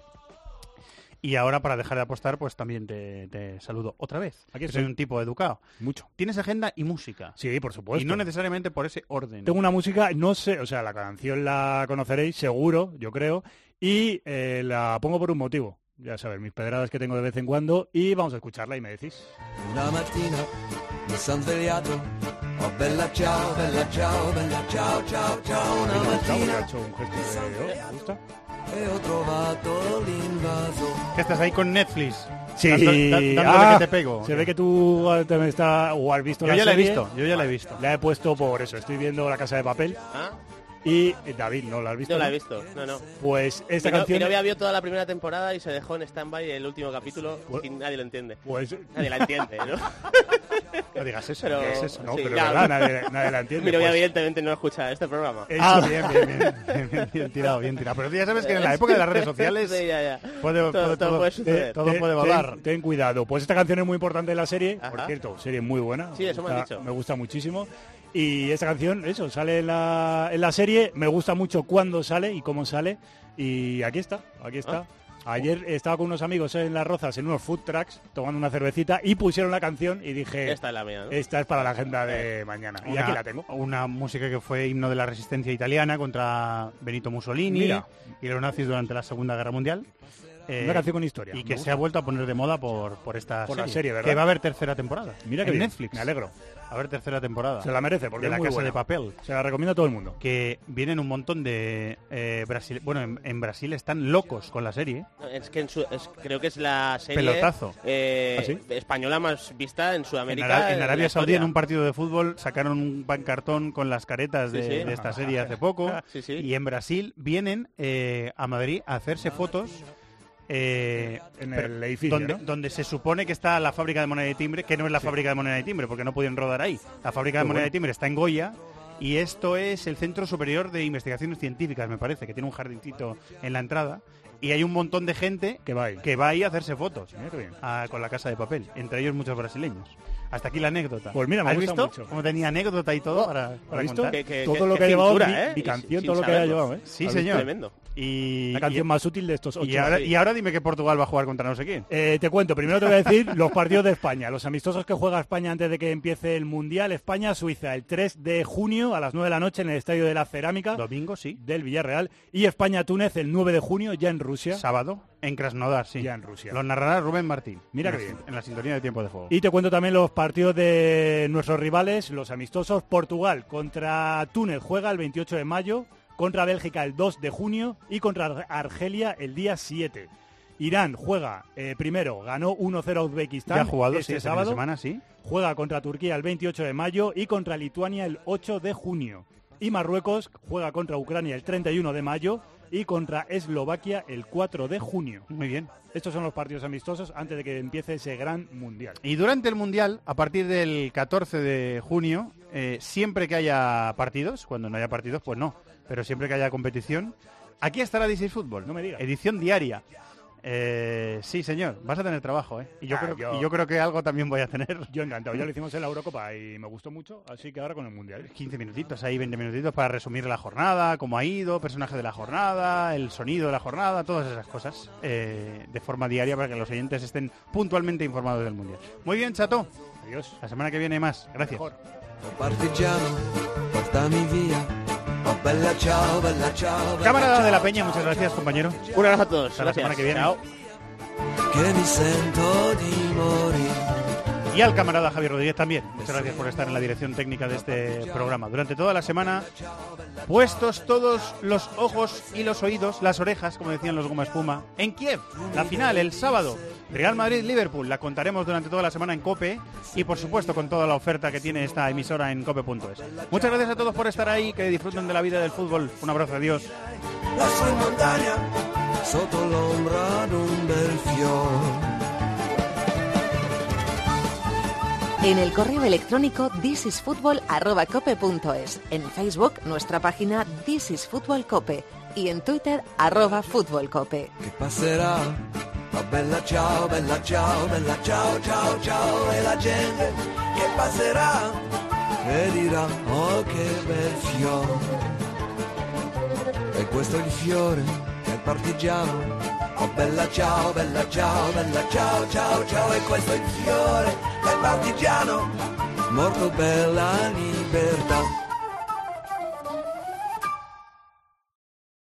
Y ahora, para dejar de apostar, pues también te, te saludo otra vez. Aquí estoy. soy un tipo educado. Mucho. Tienes agenda y música. Sí, por supuesto. Y no necesariamente por ese orden. Tengo una música, no sé, o sea, la canción la conoceréis seguro, yo creo, y eh, la pongo por un motivo. Ya sabes, mis pedradas que tengo de vez en cuando, y vamos a escucharla y me decís. Una mattina mi son svegliato, oh bella ciao, bella ciao, bella ciao, ciao, ciao, una mattina ha hecho un gesto de... gusta. Que estás ahí con Netflix. Sí, Dando- ah, que te pego. Se ve que tú ah, también está, o has visto Yo la ya la he serie. visto, yo ya la he visto. La he puesto por eso, estoy viendo La Casa de Papel. Ah. Y eh, David, ¿no la has visto? No la he visto, no, no. Pues esta mi, no- canción... mi novia vio toda la primera temporada y se dejó en stand-by el último capítulo y nadie lo entiende. Pues... Nadie la entiende, ¿no? No digas eso, Pero, no digas eso. No, sí, pero claro. verdad, nadie, nadie la entiende. Mi novia pues. evidentemente no escucha este programa. Ah, bien, bien, bien, bien, bien, bien tirado, bien tirado. Pero ya sabes que en la época de las redes sociales Sí, ya, ya. puede, Todo- puede- todo todo, puede suceder. todo Ten- puede ten- volar. Ten, cuidado. Pues esta canción es muy importante de la serie. Por cierto, serie muy buena. Sí, eso me han gusta- dicho. Me gusta muchísimo. Y esta canción, eso, sale en la, en la serie. Me gusta mucho cuándo sale y cómo sale. Y aquí está, aquí está. Ah. Ayer estaba con unos amigos en Las Rozas en unos food trucks tomando una cervecita y pusieron la canción y dije, Esta es la mía, ¿no? esta es para la agenda de mañana. Y aquí la tengo. Una música que fue himno de la resistencia italiana contra Benito Mussolini Mira. y los nazis durante la Segunda Guerra Mundial. Eh, Una canción con historia. Y que se ha vuelto a poner de moda por, por esta Por la serie. serie, ¿verdad? Que va a haber tercera temporada. Mira que en bien, Netflix. me alegro. A ver tercera temporada. Se la merece porque de es la muy Casa buena. de Papel. Se la recomiendo a todo el mundo. Que vienen un montón de eh, Brasil... Bueno, en, en Brasil están locos con la serie. No, Es que en su- es- creo que es la serie Pelotazo. eh, ¿Ah, sí? española más vista en En, Sudamérica. Ara- en la Arabia Saudí, en un partido de fútbol, sacaron un pancartón con las caretas de, Sí, sí. de esta serie hace poco. Sí, sí. Y en Brasil vienen eh, a Madrid a hacerse fotos. Eh, En el edificio, donde, ¿no? donde se supone que está la fábrica de moneda y timbre, que no es la fábrica de moneda y timbre, porque no pueden rodar ahí. La fábrica de moneda bueno. y timbre está en Goya y esto es el Centro Superior de Investigaciones Científicas, me parece, que tiene un jardincito en la entrada. Y hay un montón de gente que va ahí, que va ahí a hacerse fotos a- con la casa de papel, entre ellos muchos brasileños. Hasta aquí la anécdota. Pues mira, me ¿Has gusta visto mucho. cómo tenía anécdota y todo para, para ¿Has visto? contar? Que- que- todo que- lo que que ha llevado mi, ¿eh? mi Y canción, sin todo lo que ha llevado, ¿eh? Sí, ¿Has señor. Tremendo. Y, La canción y- más útil de estos ocho. y ahora, sí. y ahora dime que Portugal va a jugar contra no sé quién. Eh, te cuento, primero te voy a decir los partidos de España, los amistosos que juega España antes de que empiece el Mundial. España-Suiza el 3 de junio a las 9 de la noche en el Estadio de la Cerámica Domingo, sí. del Villarreal. Y España-Túnez el 9 de junio ya en Rusia. Sábado, en Krasnodar, sí. Ya en Rusia. Los narrará Rubén Martín. Mira la- bien. En la sintonía de tiempo de juego. Y te cuento también los partidos de nuestros rivales, los amistosos. Portugal contra Túnez juega el 28 de mayo, contra Bélgica el 2 de junio y contra Ar- Argelia el día 7. Irán juega eh, primero, ganó 1-0 a Uzbekistán ya ha jugado, este sí, este sábado. semana, sí. Juega contra Turquía el 28 de mayo y contra Lituania el 8 de junio. Y Marruecos juega contra Ucrania el 31 de mayo y contra Eslovaquia el 4 de junio. Muy bien. Estos son los partidos amistosos antes de que empiece ese gran mundial. Y durante el Mundial, a partir del 14 de junio, eh, siempre que haya partidos, cuando no haya partidos, pues no, pero siempre que haya competición, aquí estará DC Fútbol. No me digas. Edición diaria. Eh, sí, señor, vas a tener trabajo, ¿eh? Y yo, Ah, creo, yo- y yo creo que algo también voy a tener. Yo encantado, ya lo hicimos en la Eurocopa y me gustó mucho, así que ahora con el mundial. 15 minutitos ahí, 20 minutitos para resumir la jornada, cómo ha ido, personaje de la jornada, el sonido de la jornada, todas esas cosas eh, de forma diaria para que los oyentes estén puntualmente informados del Mundial. Muy bien, Chato. Adiós. La semana que viene más. Gracias. Partigiano, portami via. Bella ciao, bella ciao. bella Camarada ciao, de la Peña, muchas gracias, compañero. Un abrazo a todos. Hasta la semana que viene. Chao. Y al camarada Javier Rodríguez también. Muchas gracias por estar en la dirección técnica de este programa. Durante toda la semana, puestos todos los ojos y los oídos, las orejas, como decían los Goma Espuma, en Kiev. La final, el sábado. Real Madrid-Liverpool. La contaremos durante toda la semana en COPE y, por supuesto, con toda la oferta que tiene esta emisora en cope.es. Muchas gracias a todos por estar ahí. Que disfruten de la vida del fútbol. Un abrazo. Adiós. En el correo electrónico thisisfutbol@cope.es, en Facebook nuestra página This is Fútbol Cope y en Twitter arroba Fútbol Cope. Che oh bella ciao, bella ciao, bella ciao, ciao, ciao. E la gente che passerà e dirà, oh che bel fiore. E questo è il fiore del partigiano. Oh bella ciao, bella ciao, bella ciao, ciao, ciao. E questo è il fiore del partigiano. Morto per libertà.